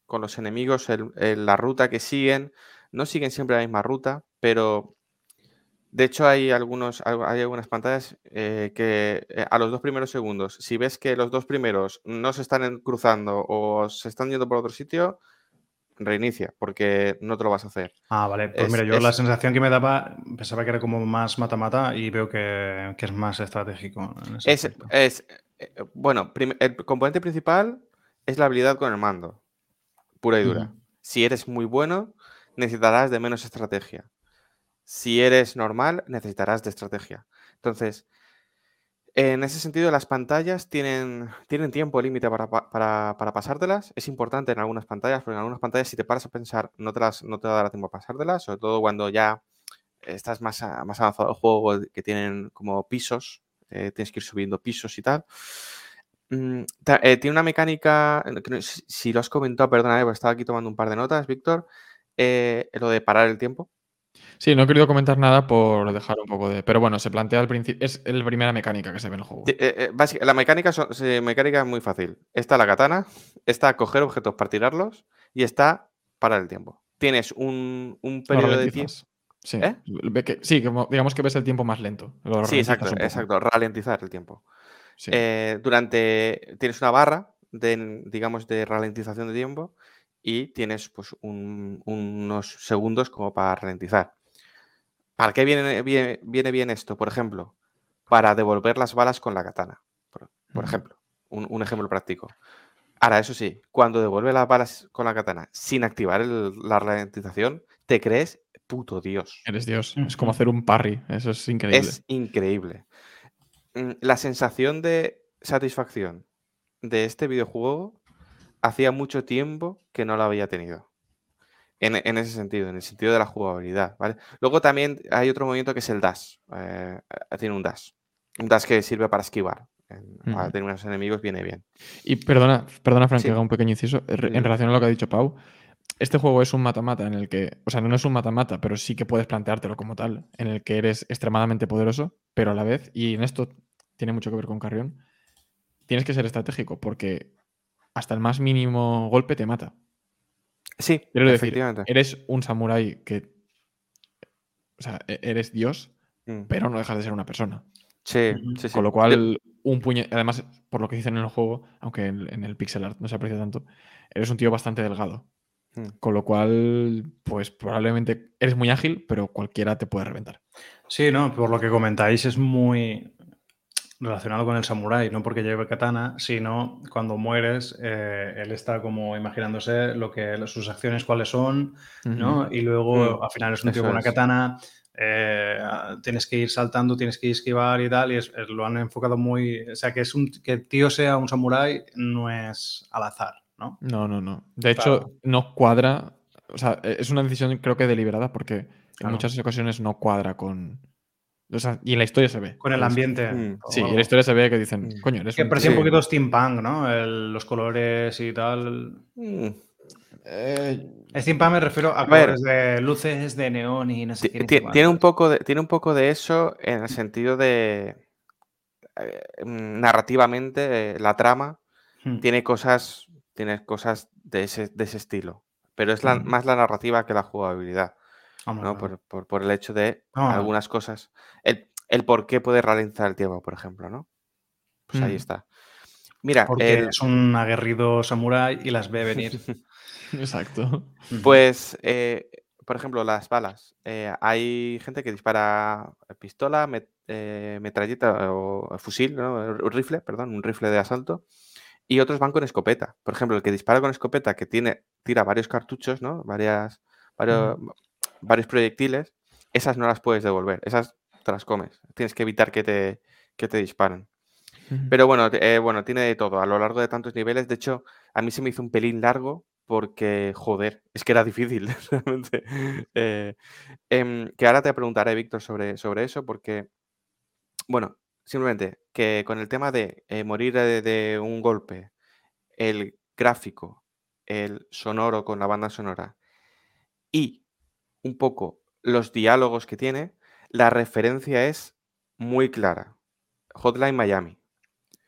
con los enemigos, el- el- la ruta que siguen. No siguen siempre la misma ruta, pero de hecho hay algunos, al- hay algunas pantallas eh, que eh, a los dos primeros segundos, si ves que los dos primeros no se están cruzando o se están yendo por otro sitio, reinicia, porque no te lo vas a hacer. Ah, vale. Pues Es- mira, yo la sensación que me daba, pensaba que era como más mata-mata y veo que, que es más estratégico. Es, es, eh, bueno, el componente principal es la habilidad con el mando, pura y dura. Si eres muy bueno, necesitarás de menos estrategia. Si eres normal, necesitarás de estrategia. Entonces, en ese sentido, las pantallas tienen, tienen tiempo límite para, pa- para, para pasártelas. Es importante en algunas pantallas, porque en algunas pantallas, si te paras a pensar, no te, las, no te va a dar tiempo a pasártelas, sobre todo cuando ya estás más, más avanzado el juego, que tienen como pisos, eh, tienes que ir subiendo pisos y tal. Mm, eh, tiene una mecánica, si lo has comentado, perdona, porque estaba aquí tomando un par de notas, Víctor, eh, lo de parar el tiempo. Sí, no he querido comentar nada por dejar un poco de. Pero bueno, se plantea al principio. Es la primera mecánica que se ve en el juego. Eh, eh, la mecánica, son- mecánica es muy fácil. Está la katana, está coger objetos para tirarlos y está parar el tiempo. Tienes un, un periodo de tiempo. Sí, ¿Eh? que- sí, como- digamos que ves el tiempo más lento. Sí, exacto, exacto, ralentizar el tiempo. Sí. Durante tienes una barra de, digamos, de ralentización de tiempo y tienes pues un- unos segundos como para ralentizar. ¿Para qué viene, viene, viene bien esto? Por ejemplo, para devolver las balas con la katana. Por, ejemplo, un, un ejemplo práctico. Ahora, eso sí, cuando devuelve las balas con la katana sin activar el- la ralentización, te crees puto Dios. Eres Dios. Es como hacer un parry. Eso es increíble. Es increíble. Mm, La sensación de satisfacción de este videojuego hacía mucho tiempo que no la había tenido. En, en ese sentido, en el sentido de la jugabilidad. ¿vale? Luego también hay otro movimiento que es el dash. eh, eh, tiene un dash. Un dash que sirve para esquivar. En, a determinados enemigos viene bien. Y perdona, perdona Frank, Sí. que haga un pequeño inciso. En relación a lo que ha dicho Pau, este juego es un mata-mata en el que, o sea, no es un mata-mata, pero sí que puedes planteártelo como tal, en el que eres extremadamente poderoso, pero a la vez, y en esto tiene mucho que ver con Carrión, tienes que ser estratégico, porque hasta el más mínimo golpe te mata. Sí, Quiero decir, efectivamente. eres un samurái que, o sea, e- eres Dios, Mm, pero no dejas de ser una persona. Sí, sí, sí. Con lo cual, un puñe. Además, por lo que dicen en el juego, aunque en, en el pixel art no se aprecia tanto, eres un tío bastante delgado. Mm. Con lo cual, pues probablemente eres muy ágil, pero cualquiera te puede reventar. Sí, no, por lo que comentáis es muy... relacionado con el samurái, no porque lleve katana, sino cuando mueres, eh, él está como imaginándose lo que sus acciones cuáles son, ¿no? Y luego Mm, al final es un tío eso con una katana, eh, tienes que ir saltando, tienes que esquivar y tal, y es- es- lo han enfocado muy, o sea, que es un que el tío sea un samurái no es al azar, ¿no? No, no, no. De Claro. hecho, no cuadra. O sea, e- es una decisión creo que deliberada porque en Claro. muchas ocasiones no cuadra con. O sea, y en la historia se ve. Con el ambiente. Mm, Sí, en la historia se ve que dicen, Mm. coño, eres Que un parecía Sí. un poquito steampunk, ¿no? El- los colores y tal. Mm, Eh, Steampunk me refiero a, A ver. colores de luces de neón y no sé qué. tiene, un poco de, tiene un poco de eso en el sentido de eh, mm, narrativamente eh, la trama Hmm. tiene cosas, tiene cosas de ese, de ese estilo. Pero es la- Ujú. más la narrativa que la jugabilidad, Hombre, ¿no? Por, por- por el hecho de algunas cosas. El, el por qué puede ralentizar el tiempo, por ejemplo, ¿no? Pues ahí Mm. está. Mira, Porque el- es un aguerrido samurái y las ve venir. Exacto. Pues, eh, por ejemplo, las balas. Eh, hay gente que dispara pistola, met- eh, metralleta o fusil, ¿no? Un rifle, perdón, un rifle de asalto. Y otros van con escopeta. Por ejemplo, el que dispara con escopeta, que tiene, tira varios cartuchos, ¿no? Varias, varios, varios proyectiles, esas no las puedes devolver. Esas te las comes. Tienes que evitar que te, que te disparen. Pero bueno, eh, bueno, tiene de todo a lo largo de tantos niveles. De hecho, a mí se me hizo un pelín largo porque, joder, es que era difícil realmente. Eh, em, que ahora te preguntaré, Víctor, sobre, sobre eso, porque, bueno, simplemente que con el tema de eh, morir de, de un golpe, el gráfico, el sonoro con la banda sonora y un poco los diálogos que tiene, la referencia es muy clara. Hotline Miami.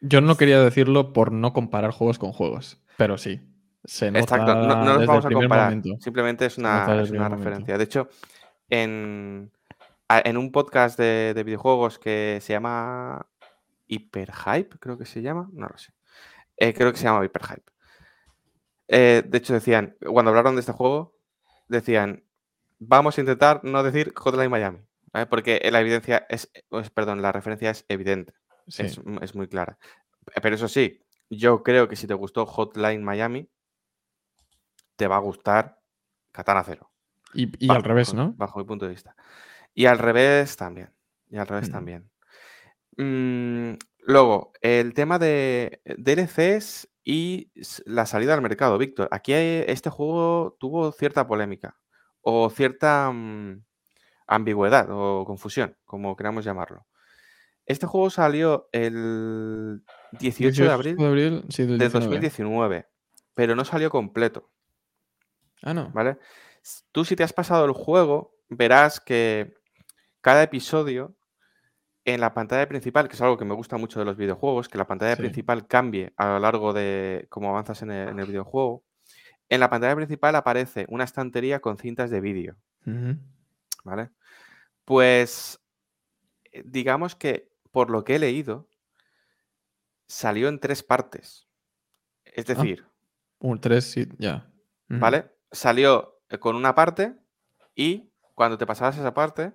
Yo no quería decirlo por no comparar juegos con juegos, pero sí. Se nota Exacto, no, no los desde vamos a comparar. momento. Simplemente es una, es momento. referencia. De hecho, en, en un podcast de, de videojuegos que se llama Hyperhype, creo que se llama, no lo sé. Eh, creo que se llama Hyperhype. Eh, de hecho, decían, cuando hablaron de este juego, decían, vamos a intentar no decir Hotline Miami, ¿vale? porque la evidencia es, pues, perdón, la referencia es evidente, Sí. es, es muy clara. Pero eso sí, yo creo que si te gustó Hotline Miami, te va a gustar Katana Zero. Y, y Bajo al revés, ¿no? Bajo mi punto de vista. Y al revés también. Y al revés Mm. también. Mm, luego, el tema de DLCs y la salida al mercado. Víctor, aquí hay- este juego tuvo cierta polémica o cierta mm, ambigüedad o confusión, como queramos llamarlo. Este juego salió el 18 de abril de abril, sí, del de 19. 2019, pero no salió completo. Ah, no. ¿vale? Tú si te has pasado el juego, verás que cada episodio en la pantalla principal, que es algo que me gusta mucho de los videojuegos, que la pantalla Sí. principal cambie a lo largo de cómo avanzas en el, en el videojuego. En la pantalla principal aparece una estantería con cintas de vídeo. ¿vale? Pues eh, digamos que por lo que he leído, salió en tres partes. Es Ah. decir, Un 3, sí, ya. ¿vale? Salió con una parte y cuando te pasabas esa parte,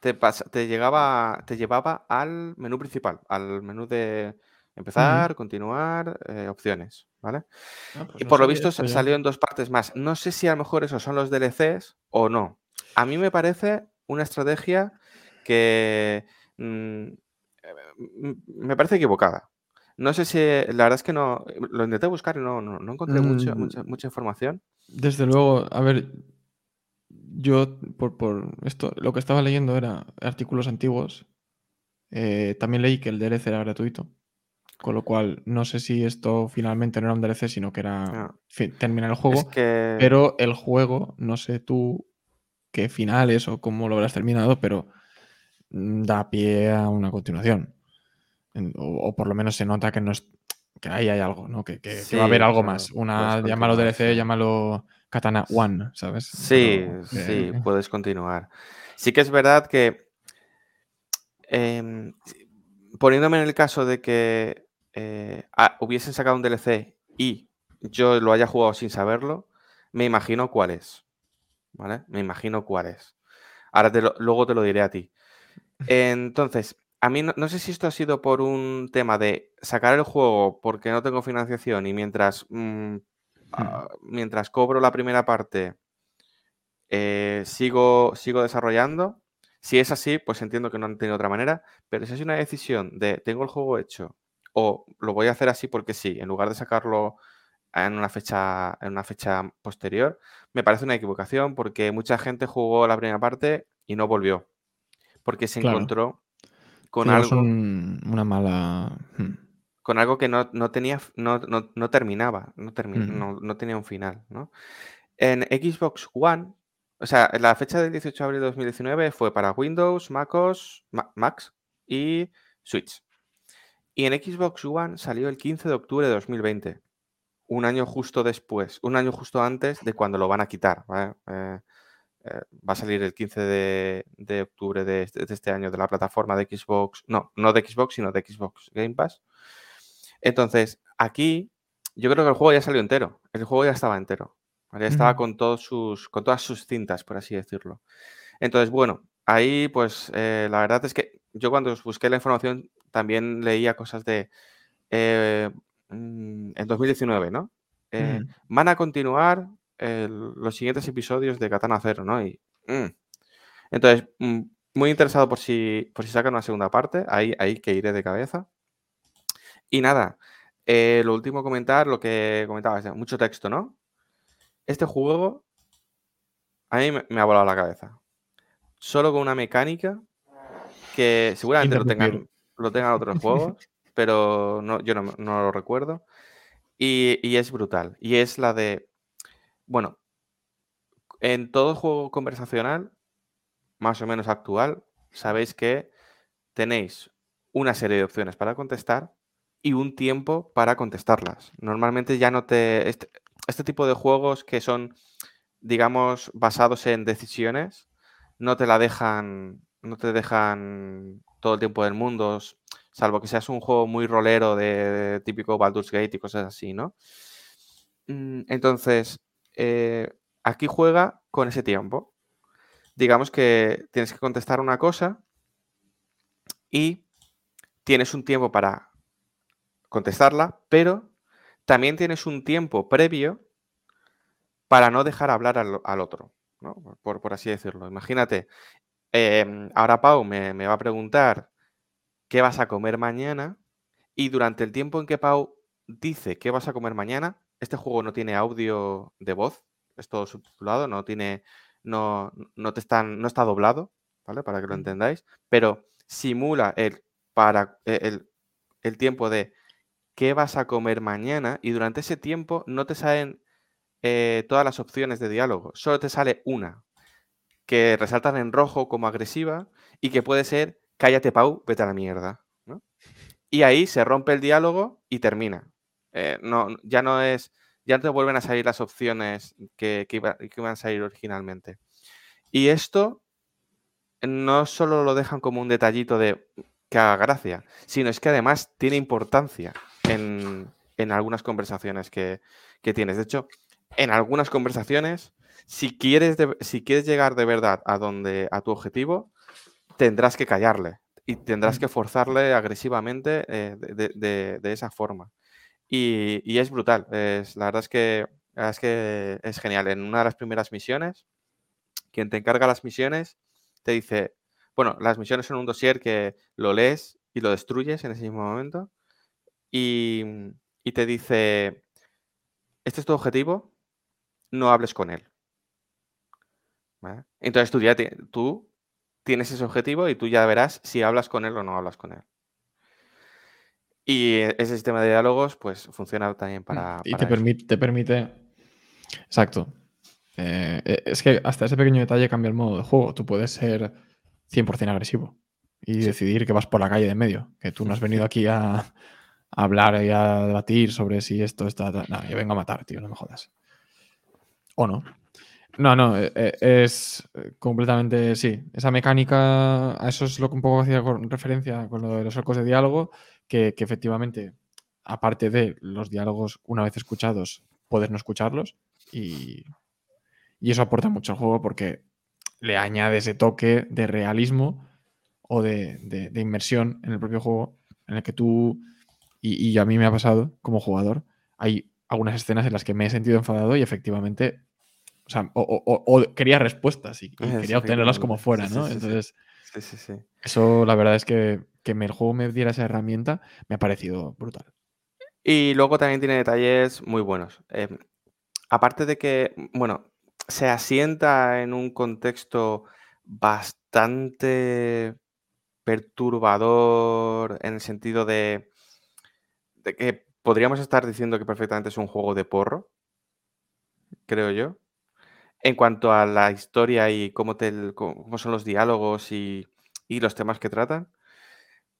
te, llegaba, te llevaba al menú principal, al menú de empezar, continuar, eh, opciones, ¿vale? Ah, pues y no por lo visto esto salió en dos partes más. No sé si a lo mejor esos son los DLCs o no. A mí me parece una estrategia que mm, eh, m- me parece equivocada. No sé si, la verdad es que no, lo intenté buscar y no, no, no encontré mucho- Mm. mucha, mucha información. Desde luego, a ver, yo por, por esto, lo que estaba leyendo era artículos antiguos. Eh, también leí que el DLC era gratuito. Con lo cual, no sé si esto finalmente no era un DLC, sino que era Ah. terminar el juego. Es que... Pero el juego, no sé tú qué finales o cómo lo habrás terminado, pero da pie a una continuación. O, o por lo menos se nota que no es, que ahí hay algo, ¿no? Que, que- que va a haber algo claro, más. Una, llámalo DLC, llámalo Katana One, ¿sabes? Sí, Pero, sí, eh, puedes continuar. Sí que es verdad que em, poniéndome en el caso de que eh, hubiesen sacado un DLC y yo lo haya jugado sin saberlo, me imagino cuál es. ¿Vale? Me imagino cuál es. Ahora te lo- luego te lo diré a ti. Entonces, a mí no, no sé si esto ha sido por un tema de sacar el juego porque no tengo financiación y mientras, mm, ah, mientras cobro la primera parte eh, sigo, sigo desarrollando. Si es así, pues entiendo que no han tenido otra manera, pero si es una decisión de tengo el juego hecho o lo voy a hacer así porque sí, en lugar de sacarlo en una fecha, en una fecha posterior, me parece una equivocación porque mucha gente jugó la primera parte y no volvió. Porque se Claro. encontró con algo, un- una mala. hmm. con algo que no, no tenía, no, no- no terminaba, no, no- no tenía un final, ¿no? En Xbox One, o sea, la fecha del 18 de abril de 2019 fue para Windows, MacOS, Ma- Macs y Switch. Y en Xbox One salió el 15 de octubre de 2020, un año justo después, un año justo antes de cuando lo van a quitar. ¿vale? Eh, eh, va a salir el 15 de, de octubre de este, de este año de la plataforma de Xbox, no, no de Xbox, sino de Xbox Game Pass. Entonces, aquí yo creo que el juego ya salió entero, el juego ya estaba entero. ¿vale? Ya estaba con, todos sus, con todas sus cintas, por así decirlo. Entonces, bueno, ahí pues eh, la verdad es que yo cuando busqué la información también leía cosas de eh, mm, en 2019, ¿no? Eh, Mm. van a continuar el- los siguientes episodios de Katana Zero, ¿no? Y, mm. Entonces, mm, muy interesado por si, por si sacan una segunda parte, ahí, ahí que iré de cabeza. Y nada, eh, lo último comentar, lo que comentabas, ya, mucho texto, ¿no? Este juego a mí me, me ha volado la cabeza. Solo con una mecánica que seguramente lo tengan. Lo tengan otros juegos, pero no, yo no, no lo recuerdo. Y, y es brutal. Y es la de, bueno, en todo juego conversacional, más o menos actual, sabéis que tenéis una serie de opciones para contestar y un tiempo para contestarlas. Normalmente ya no te... Este, este tipo de juegos que son, digamos, basados en decisiones, no te la dejan, no te dejan todo el tiempo del mundo, salvo que seas un juego muy rolero de, típico Baldur's Gate y cosas así, ¿no? Mm, Entonces, eh, aquí juega con ese tiempo. Digamos que tienes que contestar una cosa y tienes un tiempo para contestarla, pero también tienes un tiempo previo para no dejar hablar al, otro, ¿no? Por así decirlo. Imagínate, em, ahora Pau me, me va a preguntar qué vas a comer mañana y durante el tiempo en que Pau dice qué vas a comer mañana, este juego no tiene audio de voz, es todo subtitulado, no tiene, no, no te están, no está doblado, ¿vale? Para que lo entendáis, pero simula el, para, e- el, el tiempo de qué vas a comer mañana y durante ese tiempo no te salen eh, todas las opciones de diálogo, solo te sale una que resaltan en rojo como agresiva y que puede ser cállate Pau, vete a la mierda. Y ahí se rompe el diálogo y termina. Eh, no, ya no es, ya no te vuelven a salir las opciones que, que iban a salir originalmente. Y esto no solo lo dejan como un detallito de que haga gracia, sino es que además tiene importancia en, en algunas conversaciones que, que tienes. De hecho, en algunas conversaciones, si quieres, de- si quieres llegar de verdad a donde, a tu objetivo, tendrás que callarle y tendrás que forzarle agresivamente eh, de, de- de- de esa forma. Y, y es brutal. Es, la verdad es que, la verdad es que es genial. En una de las primeras misiones, quien te encarga las misiones te dice, bueno, las misiones son un dossier que lo lees y lo destruyes en ese mismo momento y, y te dice, este es tu objetivo, no hables con él. ¿Vale? Entonces tú ya tú tienes ese objetivo y tú ya verás si hablas con él o no hablas con él. Y e- ese sistema de diálogos pues funciona también para... y para te eso. permite, te permite. Exacto. Eh, eh, es que hasta ese pequeño detalle cambia el modo de juego. Tú puedes ser 100% agresivo y Sí. decidir que vas por la calle de medio. Que tú no has venido aquí a, a hablar y a debatir sobre si esto está. No, yo vengo a matar, tío, no me jodas. ¿O no? No, no, eh, eh, es eh, completamente sí. Esa mecánica, a eso es lo que un poco hacía con referencia con lo de los arcos de diálogo, que, que efectivamente, aparte de los diálogos una vez escuchados, poder no escucharlos y, y eso aporta mucho al juego porque le añade ese toque de realismo o de, de- de inmersión en el propio juego, en el que tú, y, y a mí me ha pasado como jugador, hay algunas escenas en las que me he sentido enfadado y efectivamente, sea, o, o- o- quería respuestas y, quería obtenerlas como fuera, Sí, ¿no? sí, sí, sí. Entonces, Sí, eso la verdad es que que el juego me diera esa herramienta me ha parecido brutal. Y luego también tiene detalles muy buenos. Em, aparte de que, bueno, se asienta en un contexto bastante perturbador en el sentido de, de que podríamos estar diciendo que perfectamente es un juego de porro, creo yo. En cuanto a la historia y cómo, son los diálogos y, los temas que tratan.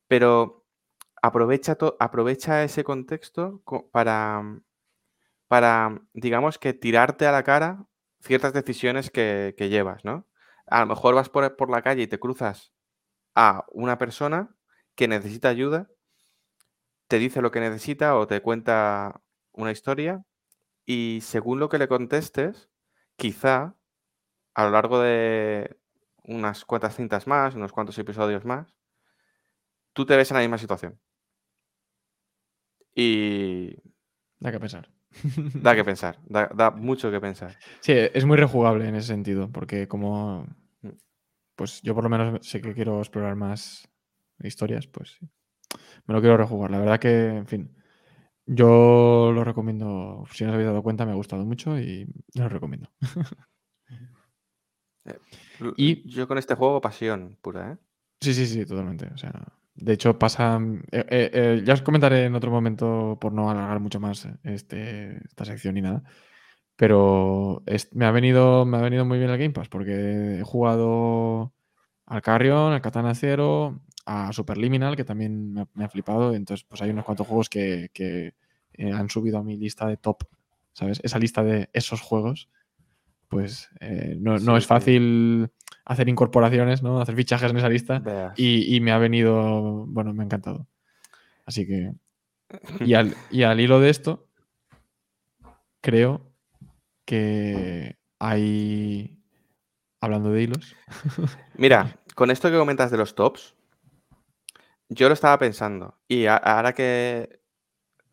Pero aprovecha, aprovecha ese contexto co- para, para, digamos que tirarte a la cara ciertas decisiones que, que llevas, ¿no? A lo mejor vas por, por la calle y te cruzas a una persona que necesita ayuda, te dice lo que necesita o te cuenta una historia y según lo que le contestes, quizá a lo largo de unas cuantas cintas más, unos cuantos episodios más, tú te ves en la misma situación. Y Da que pensar. da que pensar, da, da mucho que pensar. Sí, es muy rejugable en ese sentido, porque como Mm. pues yo por lo menos sé que quiero explorar más historias, pues sí. Me lo quiero rejugar. La verdad que, en fin, yo lo recomiendo. Si no os habéis dado cuenta, me ha gustado mucho y lo recomiendo. L- Y- Yo con este juego pasión pura, ¿eh? Sí, sí, sí, totalmente. O sea, de hecho pasa. eh, eh, eh, ya os comentaré en otro momento por no alargar mucho más este, esta sección ni nada. Pero es- me ha venido, me ha venido muy bien el Game Pass porque he jugado al Carrion, al Katana Zero, a Superliminal, que también me ha, me ha flipado. Entonces, pues hay unos cuantos juegos que, que, eh, han subido a mi lista de top, ¿sabes? Esa lista de esos juegos. Pues eh, no, no Sí, es sí. fácil hacer incorporaciones, ¿no? Hacer fichajes en esa lista. Y, y me ha venido, bueno, me ha encantado. Así que, y al, y al hilo de esto, creo que hay, hablando de hilos, Mira, con esto que comentas de los tops, yo lo estaba pensando. Y a- ahora que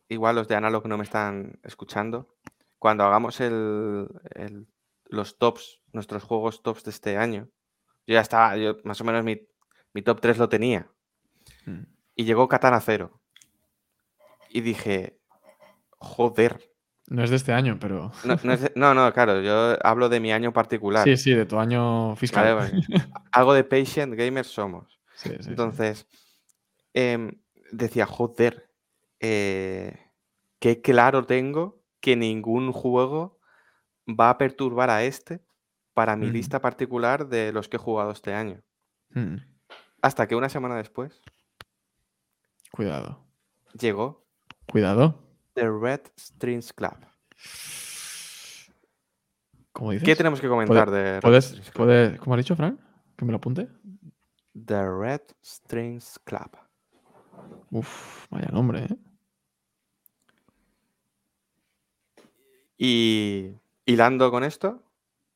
igual los de Analog no me están escuchando, cuando hagamos el, el- los tops, nuestros juegos tops de este año, yo ya estaba, yo más o menos mi, mi top 3 lo tenía. Mm. Y llegó Katana Zero. Y dije, joder. no es de este año, pero No, no, es de- no, no, claro, yo hablo de mi año particular. sí, sí, de tu año fiscal. Vale, vale. Algo de patient gamers somos. Sí, sí, sí. Em, decía, joder, eh, qué claro tengo que ningún juego va a perturbar a este para mi Ujú. lista particular de los que he jugado este año. Mm, Hasta que una semana después Cuidado, llegó cuidado. The Red Strings Club. ¿Cómo dices? ¿Qué tenemos que comentar de Red ¿Puedes, Strings Club? puedes, ¿Cómo has dicho, Frank? Que me lo apunte. The Red Strings Club. Uf, vaya nombre, ¿eh? Y hilando con esto,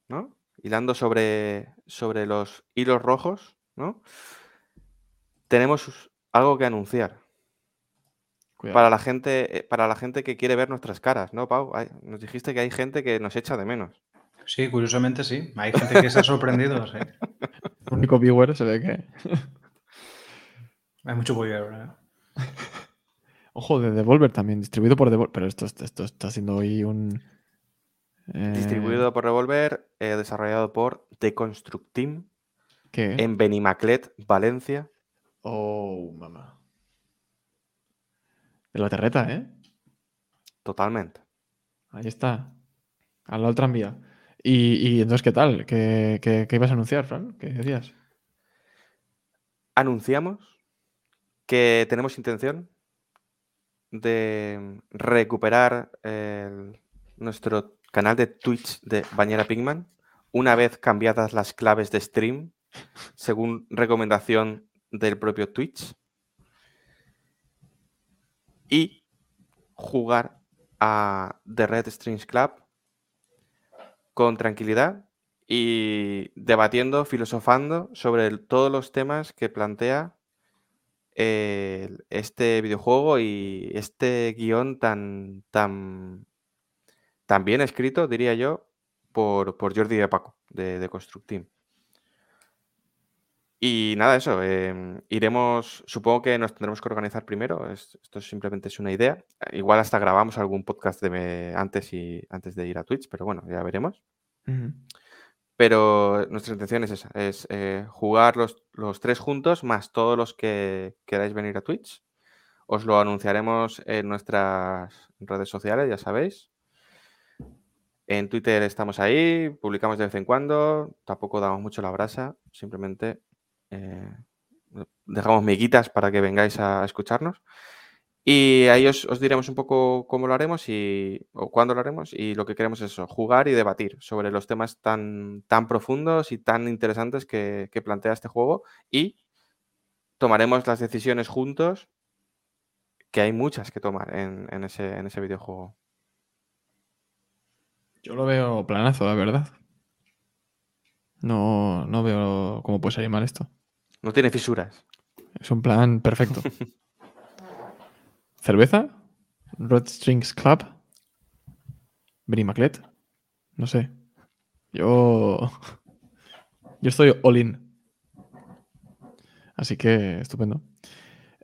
¿no? Hilando sobre, sobre los hilos rojos, ¿no? Tenemos algo que anunciar Cuidado. para la gente, eh, para la gente que quiere ver nuestras caras, ¿no, Pau? Hay- nos dijiste que hay gente que nos echa de menos. Sí, curiosamente sí. Hay gente que se ha sorprendido. sí. El único viewer se ve que. Hay mucho bollo ahora. Ojo, de Devolver también, distribuido por Devolver. Pero esto, esto está haciendo hoy un. eh, Distribuido por Revolver, eh, desarrollado por The Construct Team ¿Qué? en Benimaclet, Valencia. Oh, mamá. De la terreta, ¿eh? Totalmente. Ahí está. Al lado del tranvía. Y, y entonces, ¿qué tal? ¿Qué, qué- qué ibas a anunciar, Fran? ¿Qué decías? Anunciamos que tenemos intención de recuperar nuestro canal de Twitch de Bañera Pigman una vez cambiadas las claves de stream según recomendación del propio Twitch y jugar a The Red Strings Club con tranquilidad y debatiendo, filosofando sobre todos los temas que plantea este videojuego y este guion tan, tan, tan bien escrito, diría yo, por, por Jordi de Paco, de, de Construct Team. Y nada, eso, em, iremos, supongo que nos tendremos que organizar primero, esto simplemente es una idea. Igual hasta grabamos algún podcast de antes, y, antes de ir a Twitch, pero bueno, ya veremos. Pero nuestra intención es esa, es eh, jugar los, los, tres juntos más todos los que queráis venir a Twitch. Os lo anunciaremos en nuestras redes sociales, ya sabéis. En Twitter estamos ahí, publicamos de vez en cuando, tampoco damos mucho la brasa, simplemente eh, dejamos miguitas para que vengáis a escucharnos. Y ahí os, diremos un poco cómo lo haremos y, o cuándo lo haremos. Y lo que queremos es eso, jugar y debatir sobre los temas tan, tan profundos y tan interesantes que, plantea este juego. Y tomaremos las decisiones juntos, que hay muchas que tomar en, en, ese, en ese videojuego. Yo lo veo planazo, la verdad. No, no veo cómo puede salir mal esto. No tiene fisuras. Es un plan perfecto. ¿Cerveza? Red Strings Club. Benny Maclet. No sé. Yo. Yo estoy all in. Así que estupendo.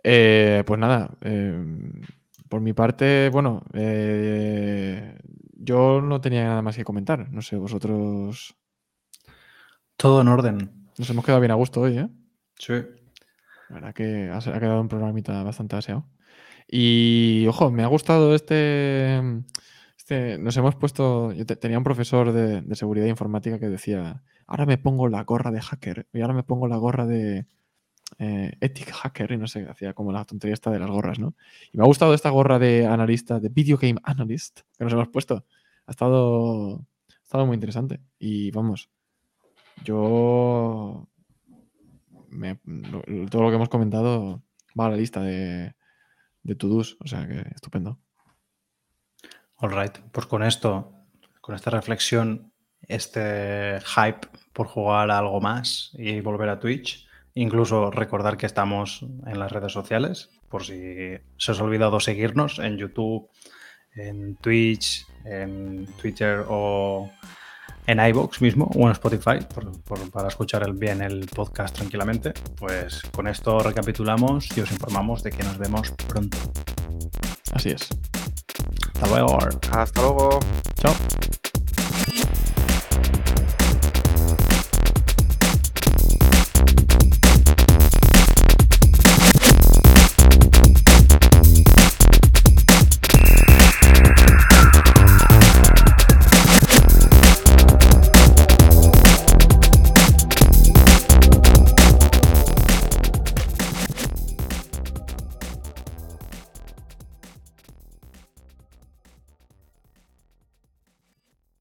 Eh, pues nada. Em, por mi parte, bueno. Eh, yo no tenía nada más que comentar. No sé, vosotros. Todo en orden. Nos hemos quedado bien a gusto hoy, ¿eh? Sí. La verdad que ha, quedado un programita bastante aseado. Y ojo, me ha gustado este. este nos hemos puesto. Yo tenía un profesor de, seguridad informática que decía: Ahora me pongo la gorra de hacker y ahora me pongo la gorra de eh, ethic hacker y no sé, hacía como la tontería esta de las gorras, ¿no? Y me ha gustado esta gorra de analista, de video game analyst que nos hemos puesto. Ha estado, ha estado muy interesante. Y vamos, yo todo lo que hemos comentado va a la lista de, de to-dos, o sea que estupendo. All right, pues con esto, con esta reflexión, este hype por jugar algo más y volver a Twitch, incluso recordar que estamos en las redes sociales, por si se os ha olvidado seguirnos en YouTube, en Twitch, en Twitter o en iBox mismo o en Spotify para escuchar el, bien el podcast tranquilamente. Pues con esto recapitulamos y os informamos de que nos vemos pronto. Así es. Hasta luego. Hasta luego. Chao.